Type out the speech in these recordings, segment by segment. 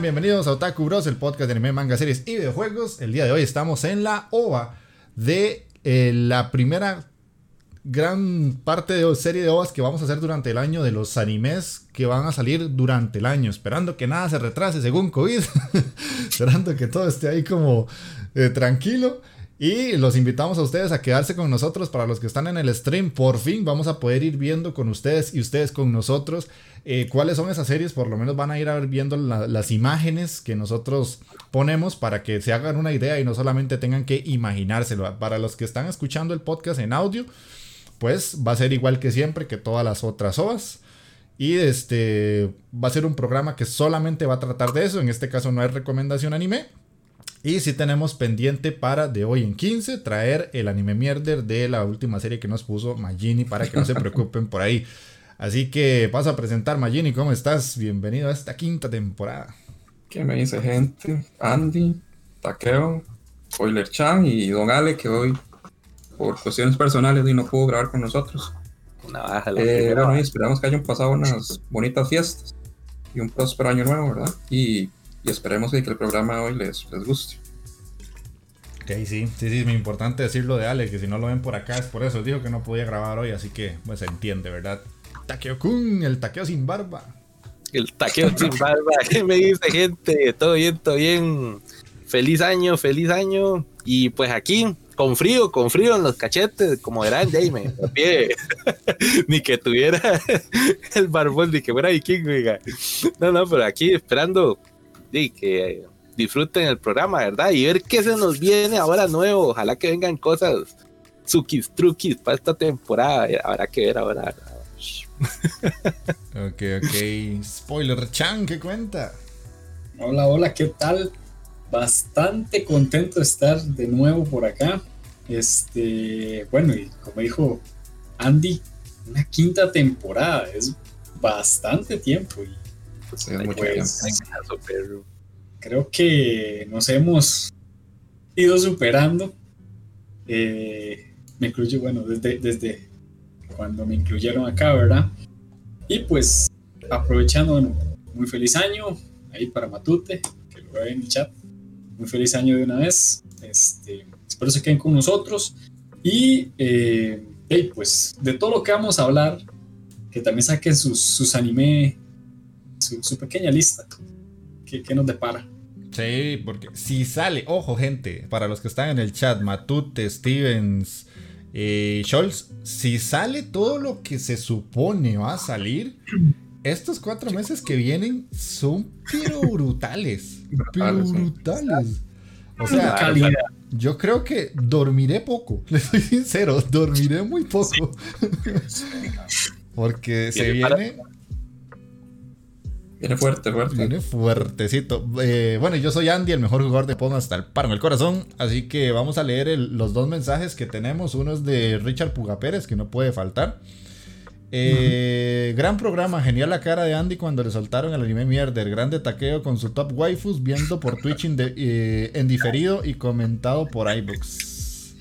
Bienvenidos a Otaku Bros, el podcast de anime, manga, series y videojuegos. El día de hoy estamos en la OVA de eh, la primera gran parte de serie de OVAs que vamos a hacer durante el año de los animes que van a salir durante el año, esperando que nada se retrase según COVID, esperando que todo esté ahí como eh, tranquilo. Y los invitamos a ustedes a quedarse con nosotros. Para los que están en el stream, por fin vamos a poder ir viendo con ustedes y ustedes con nosotros eh, cuáles son esas series. Por lo menos van a ir a ver viendo las imágenes que nosotros ponemos para que se hagan una idea y no solamente tengan que imaginárselo. Para los que están escuchando el podcast en audio, pues va a ser igual que siempre que todas las otras OVAs. Y este va a ser un programa que solamente va a tratar de eso. En este caso no hay recomendación anime y si tenemos pendiente para de hoy en 15 traer el anime mierder de la última serie que nos puso Magini para que no se preocupen por ahí. Así que paso a presentar Magini, ¿cómo estás? Bienvenido a esta quinta temporada. ¿Qué me dice gente? Andy, Takeo, Spoiler Chan y Don Ale que hoy por cuestiones personales y no pudo grabar con nosotros. eh, bueno, y esperamos que hayan pasado unas bonitas fiestas y un próspero año nuevo, ¿verdad? Y y esperemos que el programa hoy les, les guste. Ok, sí, sí, sí, es muy importante decirlo de Ale, que si no lo ven por acá es por eso. Dijo que no podía grabar hoy, así que pues se entiende, ¿verdad? Takeo Kun, el taqueo sin barba. El taqueo sin barba, ¿qué me dice gente? Todo bien, todo bien. Feliz año, feliz año. Y pues aquí, con frío, con frío en los cachetes, como verán, Jaime, pie. ni que tuviera el barbón, ni que fuera vikingo, oiga. No, no, pero aquí esperando y que disfruten el programa, ¿verdad? Y ver qué se nos viene ahora nuevo. Ojalá que vengan cosas suquis, truquis para esta temporada. Habrá que ver ahora. ok, ok. Spoiler Chan, ¿qué cuenta? Hola, hola, ¿qué tal? Bastante contento de estar de nuevo por acá. Este, bueno, y como dijo Andy, una quinta temporada, es bastante tiempo. Y creo que nos hemos ido superando. Eh, me incluyo, bueno, desde, desde cuando me incluyeron acá, ¿verdad? Y pues aprovechando, muy feliz año ahí para Matute, que lo veo en el chat. Muy feliz año de una vez. Este, espero se queden con nosotros. Y eh, pues de todo lo que vamos a hablar, que también saquen sus, sus anime su, pequeña lista. ¿Qué, nos depara? Sí, porque si sale, ojo gente, para los que están en el chat, Matute, Stevens, eh, Scholz, si sale todo lo que se supone va a salir, estos cuatro meses que vienen son pero brutales. pero brutales. O sea, yo creo que dormiré poco, le soy sincero, dormiré muy poco. Porque se viene Viene fuerte, fuerte. Viene fuertecito. Eh, bueno, yo soy Andy, el mejor jugador de Pong hasta el paro en el corazón. Así que vamos a leer los dos mensajes que tenemos. Uno es de Richard Puga Pérez, que no puede faltar. Eh, gran programa, genial la cara de Andy cuando le soltaron el anime mierder. Grande taqueo con su top waifus viendo por Twitch eh, en diferido y comentado por iBooks.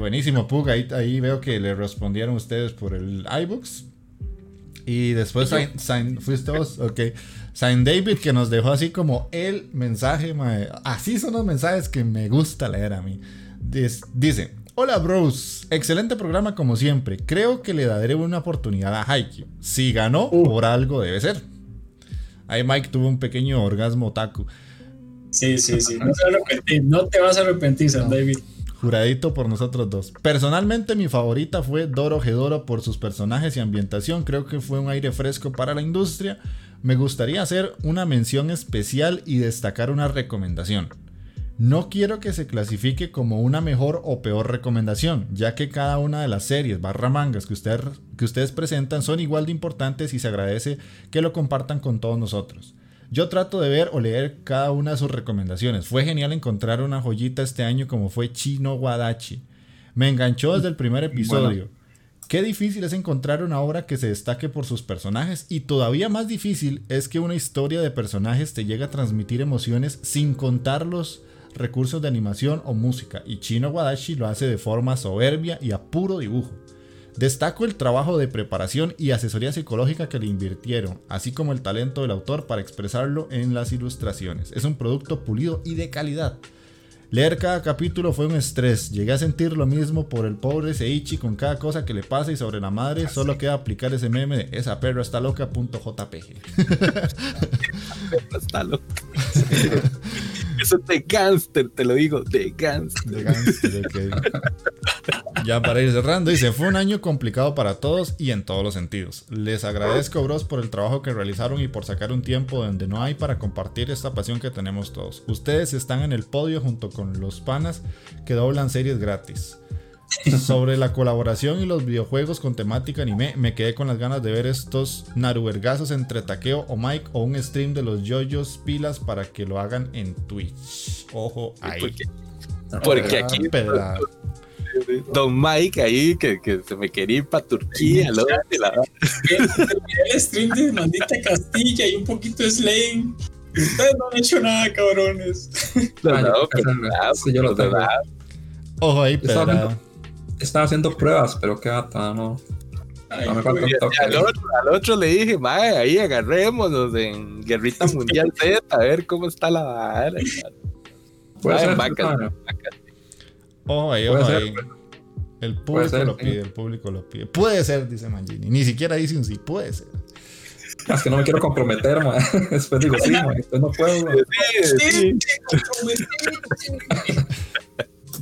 buenísimo, Pug. Ahí, ahí, veo que le respondieron ustedes por el iBooks. Y después Saint, fuiste vos, ok. Saint David que nos dejó así como el mensaje, así son los mensajes que me gusta leer a mí. Dice, hola bros, excelente programa como siempre. Creo que le daré una oportunidad a Haikyuu. Si ganó, uh. por algo debe ser. Ahí Mike tuvo un pequeño orgasmo taku. Sí, sí, sí. No, no te vas a arrepentir, Saint David. Juradito por nosotros dos. Personalmente mi favorita fue Doro Gedoro por sus personajes y ambientación. Creo que fue un aire fresco para la industria. Me gustaría hacer una mención especial y destacar una recomendación. No quiero que se clasifique como una mejor o peor recomendación, ya que cada una de las series barra mangas que, que ustedes presentan son igual de importantes y se agradece que lo compartan con todos nosotros. Yo trato de ver o leer cada una de sus recomendaciones. Fue genial encontrar una joyita este año como fue Chino Wadachi. Me enganchó desde el primer episodio. Qué difícil es encontrar una obra que se destaque por sus personajes y todavía más difícil es que una historia de personajes te llegue a transmitir emociones sin contar los recursos de animación o música y Chino Wadachi lo hace de forma soberbia y a puro dibujo. Destaco el trabajo de preparación y asesoría psicológica que le invirtieron, así como el talento del autor para expresarlo en las ilustraciones. Es un producto pulido y de calidad. Leer cada capítulo fue un estrés. Llegué a sentir lo mismo por el pobre Seichi con cada cosa que le pasa y sobre la madre solo queda aplicar ese meme de esa perra está loca.jpg. está loca. Eso es de gangster, te lo digo, de gangster. De Ya para ir cerrando, dice, fue un año complicado para todos y en todos los sentidos. Les agradezco, bros, por el trabajo que realizaron y por sacar un tiempo donde no hay para compartir esta pasión que tenemos todos. Ustedes están en el podio junto con los panas que doblan series gratis. Sobre la colaboración y los videojuegos con temática anime, me quedé con las ganas de ver estos naruergazos entre Takeo o Mike o un stream de los yoyos pilas para que lo hagan en Twitch. Ojo ahí. Porque, aquí Don Mike ahí que, que, se me quería ir para Turquía, lo El stream de Mandita Castilla y un poquito de Slane. Ustedes no han hecho nada, cabrones. No, no, tengo. Ojo ahí, pero estaba haciendo pruebas, pero qué gata, no. no me falta al, otro, al, otro, le dije, mae, ahí agarrémonos en Guerrita Mundial Z, a ver cómo está la vara. Puede ser, Ojo ahí, ojo ahí. El público lo pide, el público lo pide. Puede ser, dice Mangini. Ni siquiera dice un sí, puede ser. Es que no me quiero comprometer, man. Después digo, sí, man, después no puedo. Sí, sí.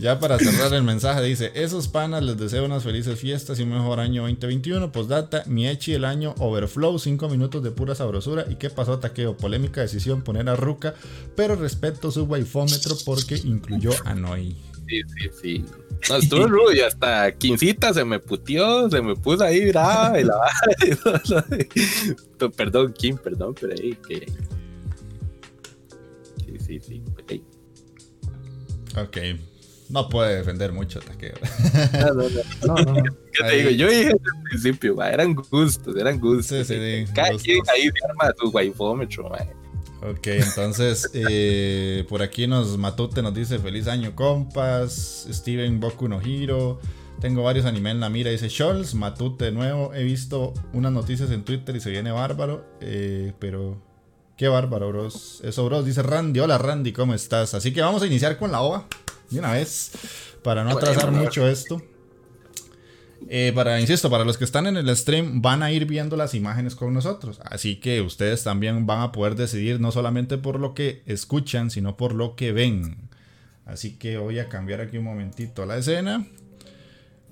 Ya para cerrar el mensaje dice, esos panas les deseo unas felices fiestas y un mejor año 2021. Postdata, mi echi el año overflow, 5 minutos de pura sabrosura. ¿Y qué pasó, Taqueo? Polémica decisión poner a Ruka, pero respeto su waifómetro porque incluyó a Noi. Sí, sí, sí. No, estuvo rudo y hasta Quincita se me putió, se me puso ahí brava y la Perdón, Kim, perdón, pero ahí que... Sí, sí, sí. Ok. No puede defender mucho Takeo. No, no, no. no, ¿Qué te digo? Yo dije desde el principio, eran gustos, eran gustos. Sí, sí, Cada quien ahí se arma su waifómetro, Ok, entonces eh, por aquí nos Matute nos dice feliz año compas, Steven Boku no Hiro, tengo varios animes en la mira, dice Scholz, Matute de nuevo, he visto unas noticias en Twitter y se viene bárbaro, eh, pero qué bárbaro bros, eso bros, dice Randy, hola Randy, ¿cómo estás? Así que vamos a iniciar con la OVA de una vez, para no atrasar mucho esto. Eh, para, insisto, para los que están en el stream van a ir viendo las imágenes con nosotros. Así que ustedes también van a poder decidir no solamente por lo que escuchan, sino por lo que ven. Así que voy a cambiar aquí un momentito la escena.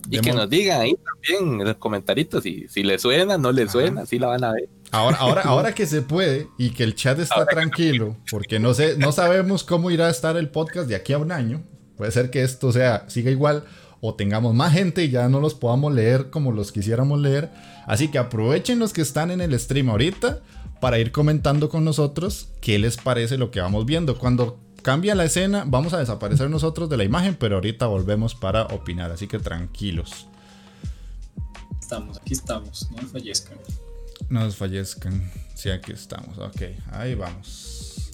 Y que nos digan ahí también en los comentarios si, si le suena, no le suena, si la van a ver. Ahora, ahora, ahora que se puede y que el chat está tranquilo, porque no sé, no sabemos cómo irá a estar el podcast de aquí a un año. Puede ser que esto sea, siga igual o tengamos más gente y ya no los podamos leer como los quisiéramos leer. Así que aprovechen los que están en el stream ahorita para ir comentando con nosotros qué les parece lo que vamos viendo. Cuando cambia la escena, vamos a desaparecer nosotros de la imagen, pero ahorita volvemos para opinar, así que tranquilos. Estamos, aquí estamos, no nos fallezcan. No nos fallezcan, sí, aquí estamos, ok, ahí vamos.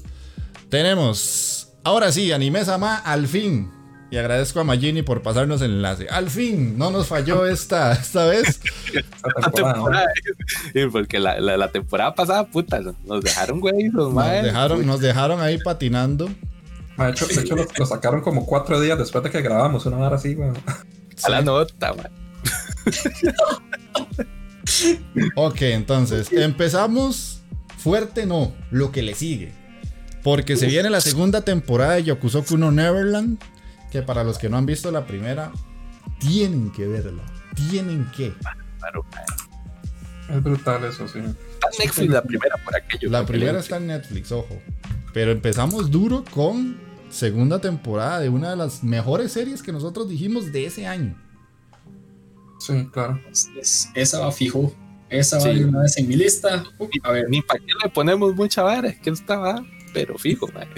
Tenemos, ahora sí, Anime Sama, al fin. Y agradezco a Magini por pasarnos el enlace. Al fin, no nos falló esta, esta vez. porque la, temporada pasada, puta, nos dejaron, güey. Nos, dejaron, nos dejaron ahí patinando. De hecho, de hecho lo, sacaron como cuatro días después de que grabamos, una hora así, güey. A la nota, man. ok, entonces, empezamos fuerte, no, lo que le sigue. Porque se viene la segunda temporada de Yokusoku no Neverland que para los que no han visto la primera, tienen que verla. Tienen que. Es brutal eso, sí. Está en Netflix la primera por aquello. La primera está en Netflix, ojo. Pero empezamos duro con segunda temporada de una de las mejores series que nosotros dijimos de ese año. Sí, claro. esa va fijo. Esa va una vez en mi lista. a ver. Ni para qué le ponemos mucha vara, es que estaba, pero fijo, man.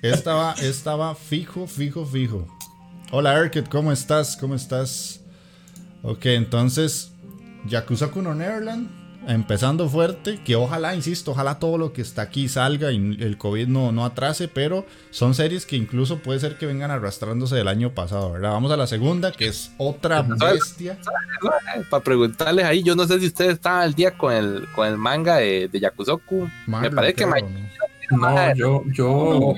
Estaba, estaba fijo, fijo, fijo. Hola, Erkit, ¿cómo estás? ¿Cómo estás? Ok, entonces, Yakuza Kuno Neverland, empezando fuerte, que ojalá, insisto, ojalá todo lo que está aquí salga y el COVID no, no atrase, pero son series que incluso puede ser que vengan arrastrándose del año pasado, ¿verdad? Vamos a la segunda, que es otra bestia. Para preguntarles ahí, yo no sé si ustedes están al día con el, con el manga de, de Yakuzoku. Me parece que no, yo, yo,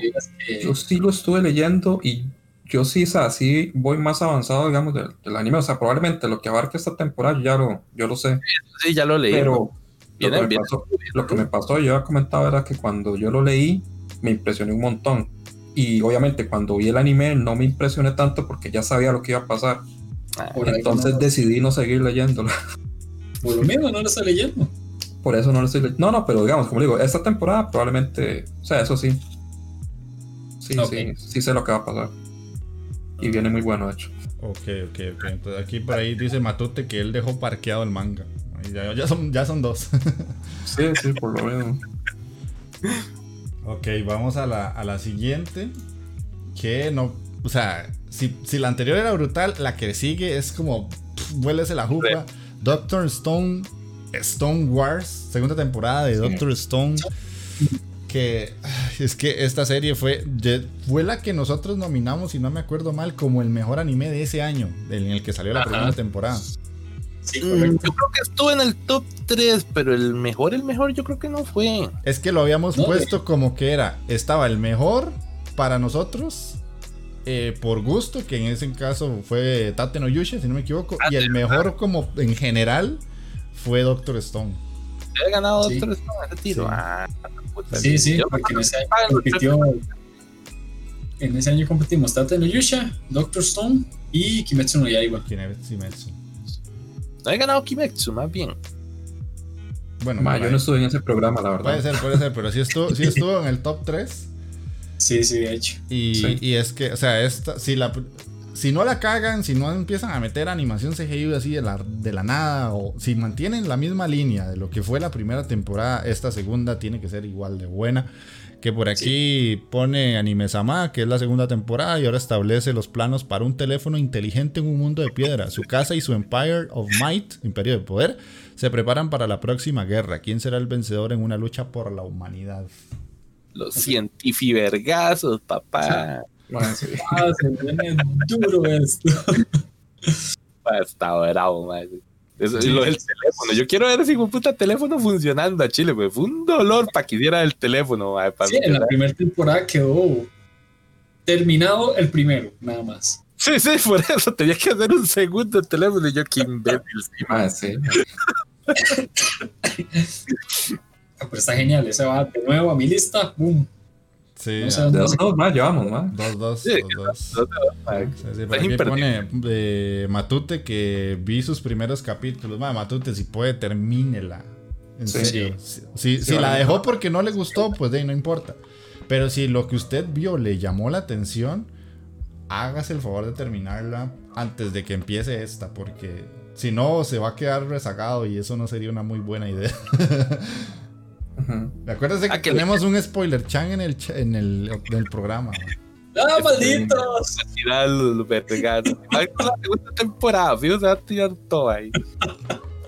yo sí lo estuve leyendo y yo sí, o sea, sí voy más avanzado, digamos, del, anime. O sea, probablemente lo que abarca esta temporada ya lo, yo lo sé. Sí, ya lo leí. Pero lo, que me pasó, lo que me pasó, yo había comentado era que cuando yo lo leí, me impresioné un montón. Y obviamente cuando vi el anime no me impresioné tanto porque ya sabía lo que iba a pasar. Ah, Entonces decidí no seguir leyéndolo. Por lo mismo no lo estoy leyendo. Por eso no lo estoy leyendo. No, no, pero digamos, como digo, esta temporada probablemente. O sea, eso sí. Sí, sí, sí sé lo que va a pasar. Y viene muy bueno, de hecho. Ok, ok, ok. Entonces aquí por ahí dice Matute que él dejó parqueado el manga. Ya, son, ya son dos. sí, sí, por lo menos. Ok, vamos a la, a la siguiente. Que no. O sea, si, si, la anterior era brutal, la que sigue es como. Vuélese la jupa. Doctor Stone Stone Wars, segunda temporada de Doctor Stone. Que es que esta serie fue, fue la que nosotros nominamos, si no me acuerdo mal, como el mejor anime de ese año, en el que salió la primera temporada. Sí, yo creo que estuvo en el top 3, pero el mejor, el mejor, yo creo que no fue. Es que lo habíamos puesto como que era, estaba el mejor para nosotros, eh, por gusto, que en ese caso fue Tate no Yusha, si no me equivoco, y el mejor como en general fue Doctor Stone. ¿He ganado Doctor Stone ese tiro? Sí, ah, sí, sí porque en ese año compitió. En ese año competimos Tate no Yusha, Doctor Stone y Kimetsu no Yaiba. Kimetsu. No he ganado Kimetsu, más bien. Bueno, yo no estuve en ese programa, la verdad. Puede ser, puede ser, pero sí estuvo, sí estuvo en el top 3. Sí, sí, de hecho. Y, y es que, o sea, esta, si la, si no la cagan, si no empiezan a meter animación CGI así de la, de la nada, o si mantienen la misma línea de lo que fue la primera temporada, esta segunda tiene que ser igual de buena. Que por aquí pone Anime Sama, que es la segunda temporada, y ahora establece los planos para un teléfono inteligente en un mundo de piedra. Su casa y su Empire of Might, Imperio de Poder, se preparan para la próxima guerra. ¿Quién será el vencedor en una lucha por la humanidad? Los cientifivergazos, papá. Ah, se viene duro esto. Está bravo, man. Eso es lo del teléfono. Yo quiero ver ese puta teléfono funcionando a Chile, pues. Fue un dolor para que diera el teléfono. sí, en la primera temporada quedó terminado el primero, nada más. Sí, sí, por eso tenía que hacer un segundo teléfono y yo qué imbécil. Ah, sí. Pero está genial, ese va de nuevo a mi lista, boom. Sí, dos, dos más llevamos, ¿no? Dos, dos, dos, dos. aquí pone eh, Matute que vi sus primeros capítulos. Matute, si puede, termínela. En serio. Si, si, la dejó porque no le gustó, pues de ahí no importa. Pero si lo que usted vio le llamó la atención, hágase el favor de terminarla. antes de que empiece esta, porque si no se va a quedar rezagado y eso no sería una muy buena idea. Acuérdense que, tenemos un spoiler chan en el, en el, en el programa. ¡Ah, malditos! La segunda temporada, fíjate, se va a tirar todo ahí.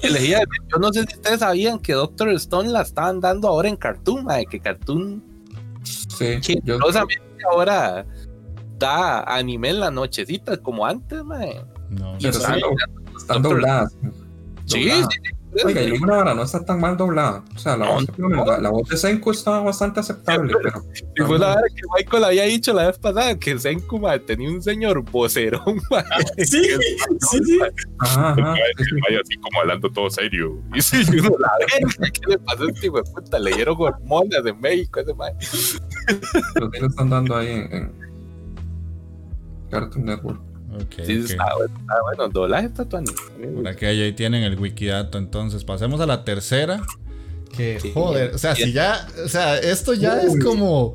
Elegía, yo no sé si ustedes sabían que Doctor Stone la estaban dando ahora en Cartoon, mae, que Cartoon. Sí. Que yo... ahora da anime en la nochecita como antes, mae. No, pero están, están dobladas. Sí, sí, Oiga, y ahora no está tan mal doblada. O sea, la, voz, la, la voz de Senku estaba bastante aceptable. Pero, y fue la verdad que Michael había dicho la vez pasada que Senku madre, tenía un señor vocerón. Madre, sí, sí, sí. Ajá, ajá. Vaya así como hablando todo serio. Y sí, uno la verga, ¿qué le pasó a este hijo de puta? Le dieron hormonas de México ese madre. Los que lo están dando ahí en, en Cartoon Network. Okay, sí, okay. está bueno, está bueno. Doblaje está. Por aquí ahí tienen el wikidato. Entonces, pasemos a la tercera. Que Sí. joder, o sea, si ya, o sea, esto ya es como,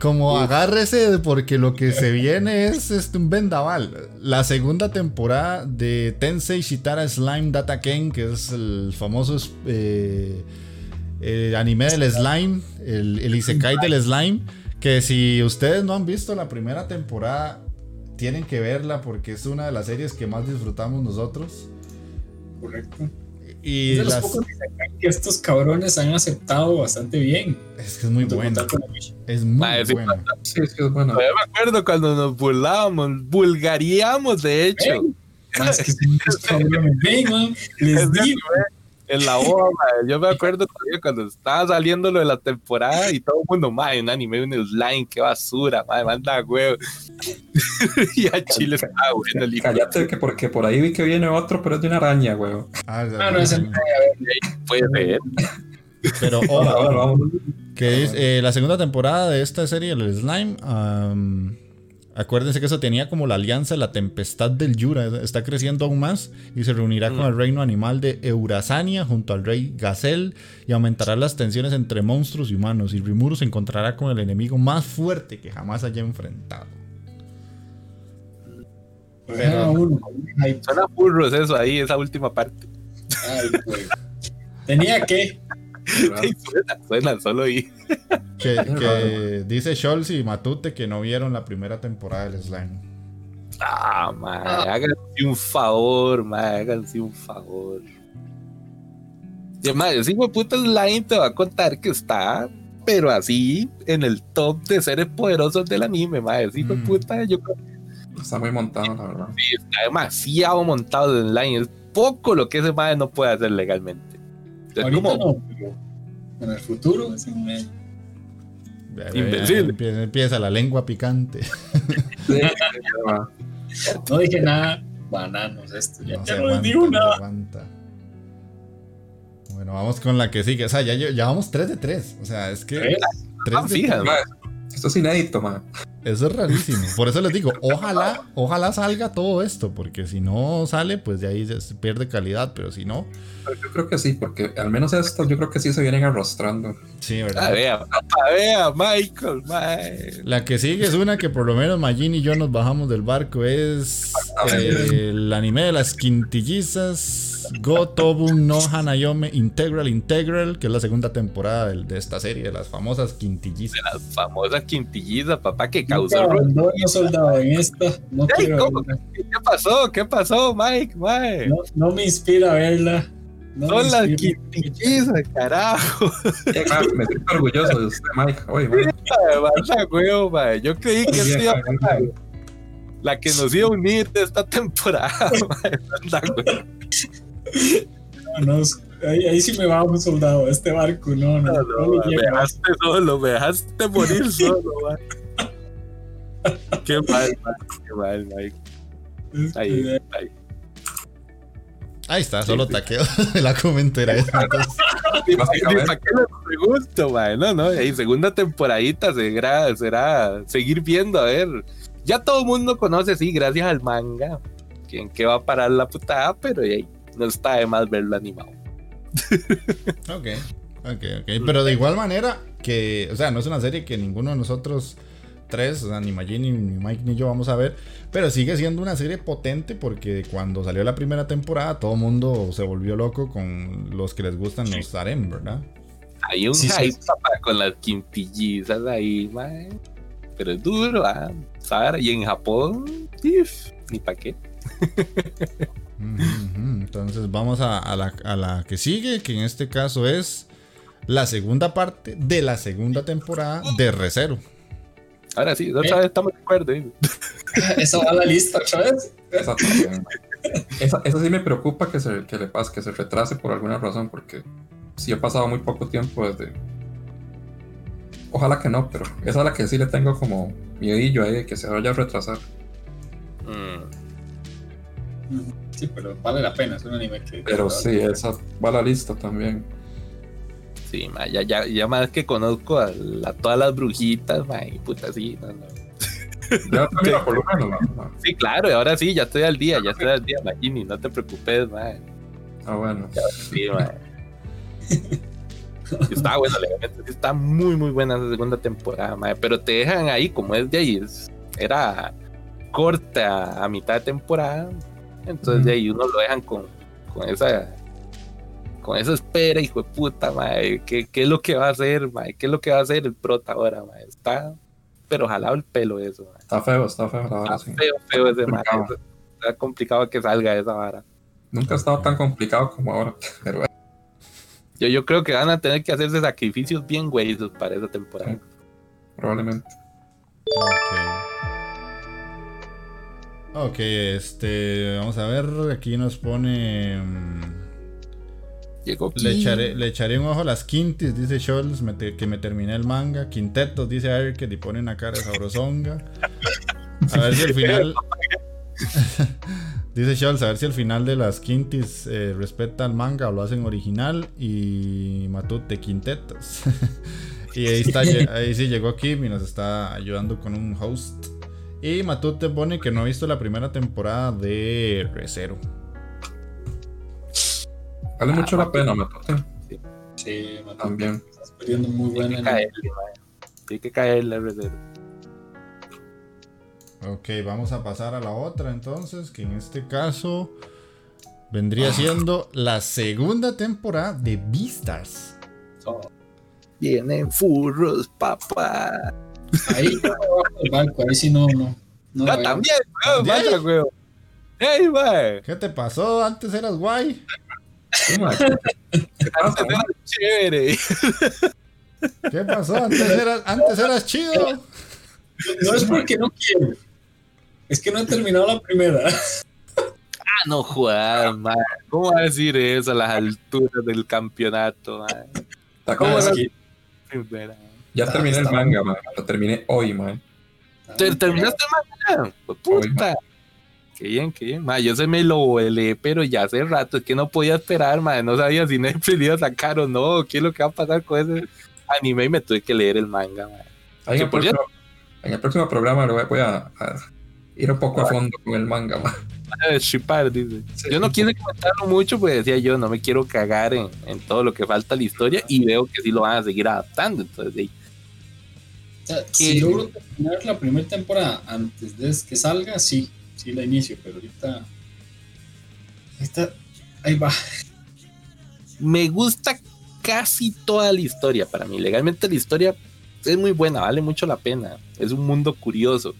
como agárrese porque lo que se viene es este, un vendaval. La segunda temporada de Tensei Shitara Slime Data Ken, que es el famoso eh, eh, anime del slime, el, el isekai del slime, que si ustedes no han visto la primera temporada, tienen que verla porque es una de las series que más disfrutamos nosotros. Correcto. Y Es de los las- pocos isekai que estos cabrones han aceptado bastante bien. es que es muy Junto con buena. Taco no Michi. Es muy sí, buena. Sí, sí, es bueno. Todavía me acuerdo cuando nos burlábamos, vulgaríamos de hecho. Ven. Más que son unos cabrones. Ven, man, Les Es digo. En la madre. yo me acuerdo todavía cuando estaba saliendo lo de la temporada y todo el mundo, madre, un anime, un slime, qué basura, madre, manda huevo. y a Chile estaba bueno el hijo. Cállate, que porque por ahí vi que viene otro, pero es de una araña, weón. Ah, Ah, no, no Puede ser. Pero ojo, ahora, vamos. que es eh, la segunda temporada de esta serie, el Slime. Acuérdense que eso tenía como la alianza, la tempestad del Yura. Está creciendo aún más y se reunirá con el reino animal de Eurasania junto al rey Gazelle y aumentará las tensiones entre monstruos y humanos. Y Rimuru se encontrará con el enemigo más fuerte que jamás haya enfrentado. Uno. Ay, Suena burros eso ahí, esa última parte. ay. Tenía que. Suena, suena, solo y. Que, dice Scholz y Matute que no vieron la primera temporada del Slime. Ah, madre, háganse un favor, madre, háganse un favor. Y madre, si puta Slime te va a contar que está, pero así, en el top de seres poderosos del anime, madre. Si Mm. puta, yo creo que Está muy montado, la verdad. sí, está demasiado montado en Slime. Es poco lo que ese madre no puede hacer legalmente. Ahorita no, en el futuro. ese me- Invencible. Empieza, empieza la lengua picante. Sí. No dije nada. Bananos, esto. Ya, No ya no aguanta, digo no nada. aguanta. Bueno, vamos con la que sigue. O sea, ya lle- llevamos 3 de 3. O sea, es que. ¿Tres? tres Ah, de fíjate. tres. Esto es inédito, man. Eso es rarísimo. Por eso les digo, ojalá, ojalá salga todo esto. Porque si no sale, pues de ahí se pierde calidad. Pero si no, Yo creo que sí, porque al menos estas yo creo que sí se vienen arrastrando. sí, a ¿verdad? ver, papá, vea, Michael, madre. La que sigue es una que por lo menos Majin y yo nos bajamos del barco. Es eh, el anime de las quintillizas. Go Tobun no Hanayome Integral Integral, que es la segunda temporada del- de, esta serie, de las famosas quintillizas. Las famosas quintillizas, papá, que causó abandono soldado en esta. No Ay, quiero. ¿Qué pasó? ¿Qué pasó, Mike? Mike? No, no me inspira verla. No me Son las inspira. quintillizas, carajo. Man, me siento orgulloso de usted, Mike. Oye, man. Yo creí que sí, iba a man. la que nos iba a unir de esta temporada. huevo. No, no, ahí, ahí sí me va un soldado. Este barco, no, no. No, no no, me dejaste solo, me dejaste morir solo, mae. Qué mal. Qué mal, Mike. Ahí, ahí. Ahí está, solo taqueo de la comentera. Pregunto, mae. No, no, y segunda temporadita será, será seguir viendo, a ver. Ya todo el mundo conoce, sí, gracias al manga. ¿Quién que va a parar la putada? Pero ahí, no está de más verlo animado. Ok, ok, ok. Pero de igual manera que, o sea, no es una serie que ninguno de nosotros 3, o sea, ni Maggi, ni, Mike, ni yo vamos a ver. Pero sigue siendo una serie potente porque cuando salió la primera temporada todo el mundo se volvió loco con los que les gustan los harem, ¿verdad? Hay un hype con las quintillizas ahí, man. Pero es duro, ¿ah? Y en Japón, ni para qué. Entonces vamos a, la, que sigue, que en este caso es la segunda parte de la segunda temporada de Recero. Ahora sí, otra vez estamos de acuerdo. Eso va a la lista, ¿sabes? Esa, sí me preocupa que, se, que le pase, que se retrase por alguna razón, porque sí ha pasado muy poco tiempo desde. Ojalá que no, pero esa es la que sí le tengo como miedillo ahí de que se vaya a retrasar. Mm. Sí, pero vale la pena, es un anime que. Pero sí, esa va a la lista también. Sí, ya, ya, ya más que conozco a, todas las brujitas, ma, y puta, sí, no, no. Ya por lo menos, Sí, claro, y ahora sí, ya estoy al día, ya estoy al día, Magini, no te preocupes, ma. Ah, bueno. Sí, ma. está bueno, legalmente está muy, muy buena esa segunda temporada, ma, pero te dejan ahí, como es de ahí, era corta a mitad de temporada, entonces de ahí uno lo dejan con, con esa con esa espera, hijo de puta, mae, ¿qué, ¿qué, es lo que va a hacer, mae? ¿Qué es lo que va a hacer el prota ahora, mae? Está, pero jalado el pelo eso, mae. Está feo, está feo Está feo, feo ese, mae. Está complicado que salga esa vara. Nunca ha estado tan complicado como ahora, pero yo, yo creo que van a tener que hacerse sacrificios bien güeyes para esa temporada. probablemente. Ok. Ok, este. Vamos a ver. Aquí nos pone. Mm, Llegó le echaré, le echaré un ojo a las quintis, dice Scholz, que me terminé el manga. Quintetos, dice Eric, que le pone una cara sabrosonga. A ver si al final. dice Scholz, a ver si al final de las quintis eh, respeta al manga o lo hacen original. Y Matute Quintetos. y ahí está, ahí sí llegó Kim y nos está ayudando con un host. Y Matute pone que no ha visto la primera temporada de Recero. Vale mucho la pena, Matute. Sí, Matute. También. Estás perdiendo muy buena. Tiene que caerle, Recero. Ok, vamos a pasar a la otra entonces, que en este caso vendría ah. siendo la segunda temporada de Beastars. Vienen furros, papá. Ahí ahí sí no, no. no también, weón, Hey, ¿Qué te pasó? Antes eras guay. Antes eras chévere. ¿Qué pasó? Antes eras, antes eras chido. No es porque no quiero. Es que no he terminado la primera. Ah, no Juan, man. ¿Cómo va a decir eso a las alturas del campeonato, man? ¿Cómo es que... Ya terminé el manga, man. Lo terminé hoy, man. ¿Terminaste el manga? Puta. qué bien, qué bien. yo se me lo volé, pero ya hace rato. Es que no podía esperar, man. No sabía si Netflix iba a sacar o no. ¿Qué es lo que va a pasar con ese anime? Y me tuve que leer el manga, man. en, el próximo, en, el próximo, programa lo voy a, ir un poco a fondo con el manga, man. dice. Yo no quiero comentarlo mucho, porque decía yo, no me quiero cagar en, en, todo lo que falta la historia y veo que sí lo van a seguir adaptando. Entonces, si logro terminar la primera temporada antes de que salga, sí, sí la inicio, pero ahorita. Ahorita, ahí va. Me gusta casi toda la historia para mí. Legalmente la historia es muy buena, vale mucho la pena. Es un mundo curioso,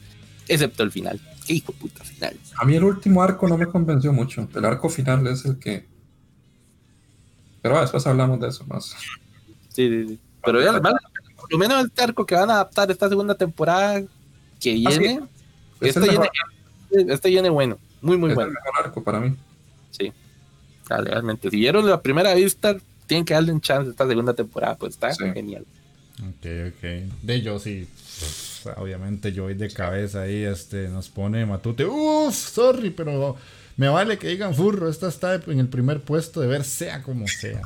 excepto el final. Qué hijo puta final. A mí el último arco no me convenció mucho. El arco final es el que. Pero después hablamos de eso más. Sí, sí, sí. Pero ya, vale, lo menos el arco que van a adaptar esta segunda temporada que ah, viene, este, viene este, viene, bueno, muy, muy bueno. Es el mejor arco para mí. Sí, realmente. Si vieron la primera vista, tienen que darle un chance esta segunda temporada, pues está genial. Ok, ok. De yo sí. Obviamente yo voy de cabeza ahí, este, nos pone Matute. Uff, sorry, pero me vale que digan furro. Esta está en el primer puesto de ver sea como sea.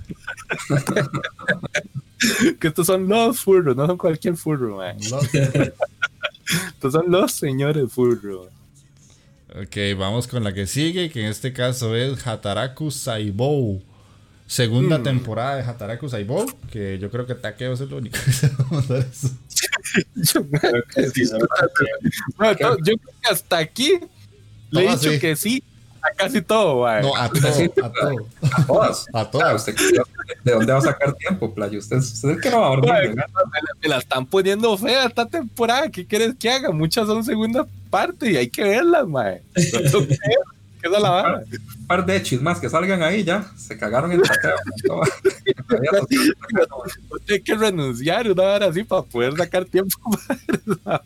que estos son los furros, no son cualquier furro, man. estos son los señores furros. Ok, vamos con la que sigue, que en este caso es Hataraku Saibou. Segunda mm. temporada de Hataraku Saibou, que yo creo que Takeo es el único que se va a eso. yo, creo que hasta aquí le he dicho que sí a casi todo, güey. No, a todo, a todo. A todas. A todas. ¿De dónde va a sacar tiempo, Playa? Usted, usted es que no va a dormir. Me, la están poniendo fea esta temporada. ¿Qué quieres que haga? Muchas son segunda parte y hay que verlas, mae. ¿Qué es la vara? Un par de chismas que salgan ahí ya. Se cagaron en el pateo. Hay que renunciar una hora así para poder sacar tiempo para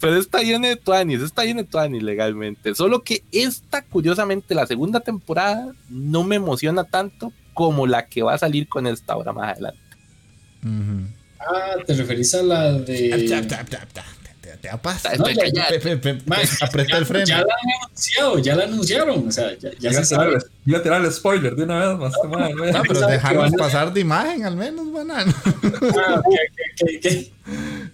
pero está llena de Tuanis, está llena de Tuanis legalmente. Solo que esta, curiosamente, la segunda temporada no me emociona tanto como la que va a salir con esta hora más adelante. Ah, ¿te referís a la de te apas. No, Aprieta el freno. Ya la han anunciado, ya la anunciaron. O sea, ya, ya se sabe. Iba a tirar el spoiler de una vez más. No, pero dejarnos pasar de imagen al menos, banano. Ah, ok, ok, ok.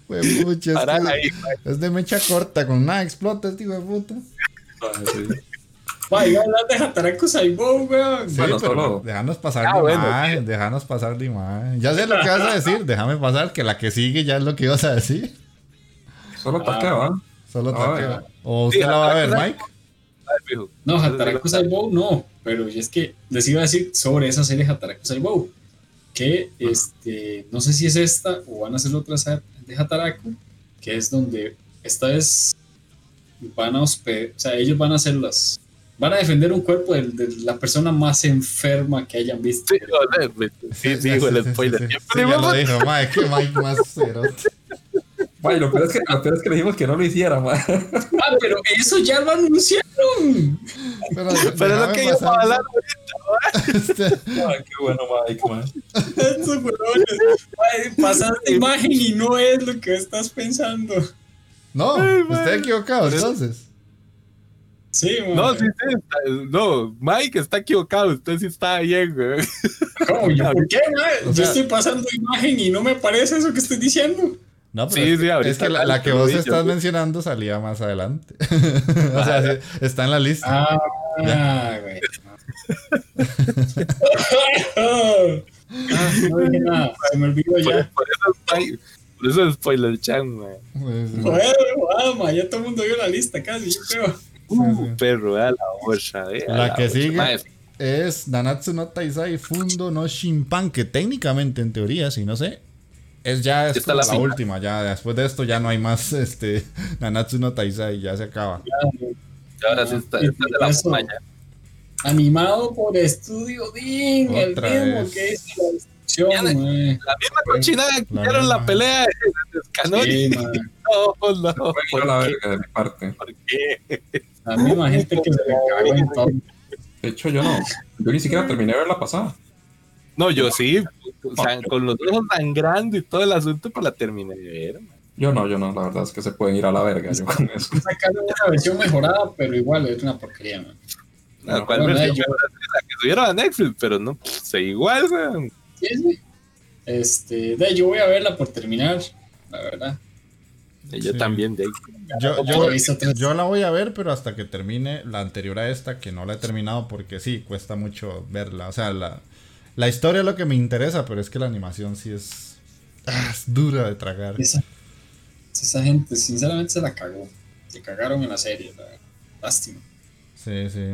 Pues mucho, es, es de mecha corta, con nada explota este hijo de puta. Va, iba a hablar de Hataraku Saibou, weón. Sí, bueno, solo... déjanos pasar ah, de imagen, déjanos pasar de imagen. Ya sé lo que vas a decir, déjame pasar, que la que sigue ya es lo que ibas a decir. Solo taqueo, ¿ah? Solo taqueo. ¿O usted la va a ver, Mike? No, Hataraku Saibou no, pero es que les iba a decir sobre esa serie Hataraku Saibou, que este, no sé si es esta o van a ser otra de Hataraku, que es donde esta vez van a hospedar, o sea, ellos van a hacer las, van a defender un cuerpo de, de la persona más enferma que hayan visto. Sí, sí, sí, el spoiler. Sí, ya lo dijo, Mike, que Mike más cero. Lo peor, es que, lo peor es que le dijimos que no lo hiciera, ma. Ah, pero eso ya lo anunciaron. Pero, pero es lo que yo estaba hablando ahorita, este... Ay, qué bueno, Mike, man. Estos huevones. Pasaste imagen y no es lo que estás pensando. No, Ay, usted equivocado, entonces. Sí, man. No, sí, sí, está, no, Mike está equivocado, usted sí está bien, güey. ¿Cómo? ¿Yo por qué, man? Yo estoy pasando imagen y no me parece eso que estoy diciendo. No, pero sí, sí, es que la, la que vos estás mencionando salía más adelante. o sea, está en la lista. Ah, güey. ah, no dije nada, se me olvidó ya. Por, eso, por eso es spoiler chan, güey. Joder, vamos, ya todo el mundo vio la lista casi, yo creo. Uh, perro, a la bolsa, eh. La, que sigue es Nanatsu no Taizai Fundo no Shimpan, que técnicamente, en teoría, si no sé, es ya es la, la última, ya después de esto ya no hay más este Nanatsu no Taizai, ya se acaba. Ya, ahora sí está, está de la fama Animado por Estudio Ding, el mismo que es la destrucción, La misma cochinada que hicieron la pelea de Canoli. Sí, no, no, ¿por la verga de mi parte. ¿Por qué? La misma gente que se le cagó en todo. De hecho, yo no, yo ni siquiera terminé de ver la pasada. No, yo sí, o sea, con los ojos tan grandes y todo el asunto, pues la terminé de ver. Yo no, yo no, la verdad es que se pueden ir a la verga yo con eso. Sacaron una versión mejorada, pero igual es una porquería, man. La cual versión yo... la que subieron a Netflix, pero no, se igual. Sí, sí. Este, de yo voy a verla por terminar, la verdad. Yo también, de. Yo, yo, yo, la voy a ver, pero hasta que termine la anterior a esta, que no la he terminado porque sí, cuesta mucho verla. O sea, la, la historia es lo que me interesa, pero es que la animación sí es, ah, es dura de tragar. Esa, esa, gente, sinceramente, se la cagó. Se cagaron en la serie, lástima. Sí, sí.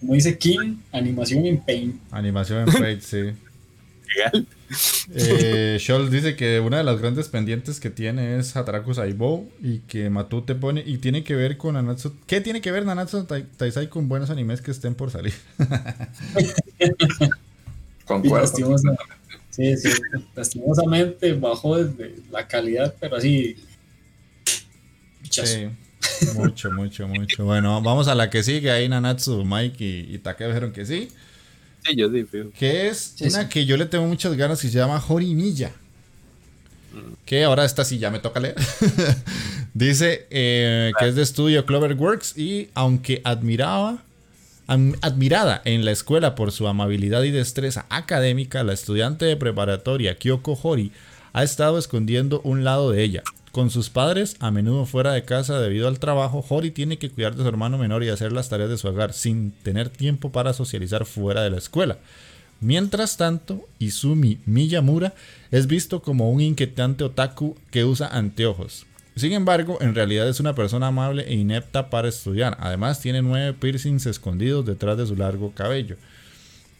Como dice King, animación en Paint. Animación en Paint, sí. Legal. Eh, dice que una de las grandes pendientes que tiene es Hataraku Saibou y que Matute pone y tiene que ver con Nanatsu. ¿Qué tiene que ver Nanatsu Taisai con buenos animes que estén por salir? Lastimosamente. Sí, sí, lastimosamente bajó desde la calidad, pero así. Sí, mucho, mucho, mucho. Bueno, vamos a la que sigue. Ahí Nanatsu, Mike y, y Takeo dijeron que sí. Sí, yo sí, Que es una que yo le tengo muchas ganas y se llama Jorimilla. Mm. Que ahora esta sí ya me toca leer. Dice eh, que es de estudio Cloverworks y aunque admiraba Admirada en la escuela por su amabilidad y destreza académica, la estudiante de preparatoria Kyoko Hori ha estado escondiendo un lado de ella. Con sus padres a menudo fuera de casa debido al trabajo, Hori tiene que cuidar de su hermano menor y hacer las tareas de su hogar sin tener tiempo para socializar fuera de la escuela. Mientras tanto, Izumi Miyamura es visto como un inquietante otaku que usa anteojos. Sin embargo, en realidad es una persona amable e inepta para estudiar. Además, tiene nueve piercings escondidos detrás de su largo cabello.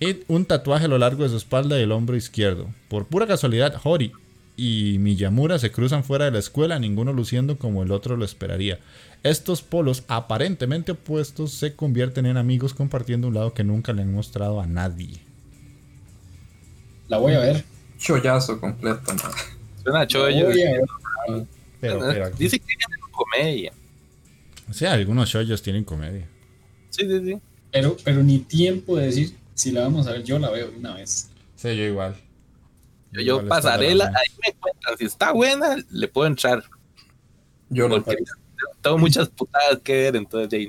Y un tatuaje a lo largo de su espalda y el hombro izquierdo. Por pura casualidad, Hori y Miyamura se cruzan fuera de la escuela, ninguno luciendo como el otro lo esperaría. Estos polos aparentemente opuestos se convierten en amigos compartiendo un lado que nunca le han mostrado a nadie. La voy a ver. Chollazo completo, ¿no? Suena chollo. Dice que tiene comedia. O sea, algunos shoyos tienen comedia. Sí, sí, sí. Pero, pero ni tiempo de decir si la vamos a ver, yo la veo una vez. Sí, yo igual. Yo, yo pasarela, ahí me cuentan. Si está buena, le puedo entrar. Yo no Porque tengo muchas putadas que ver, entonces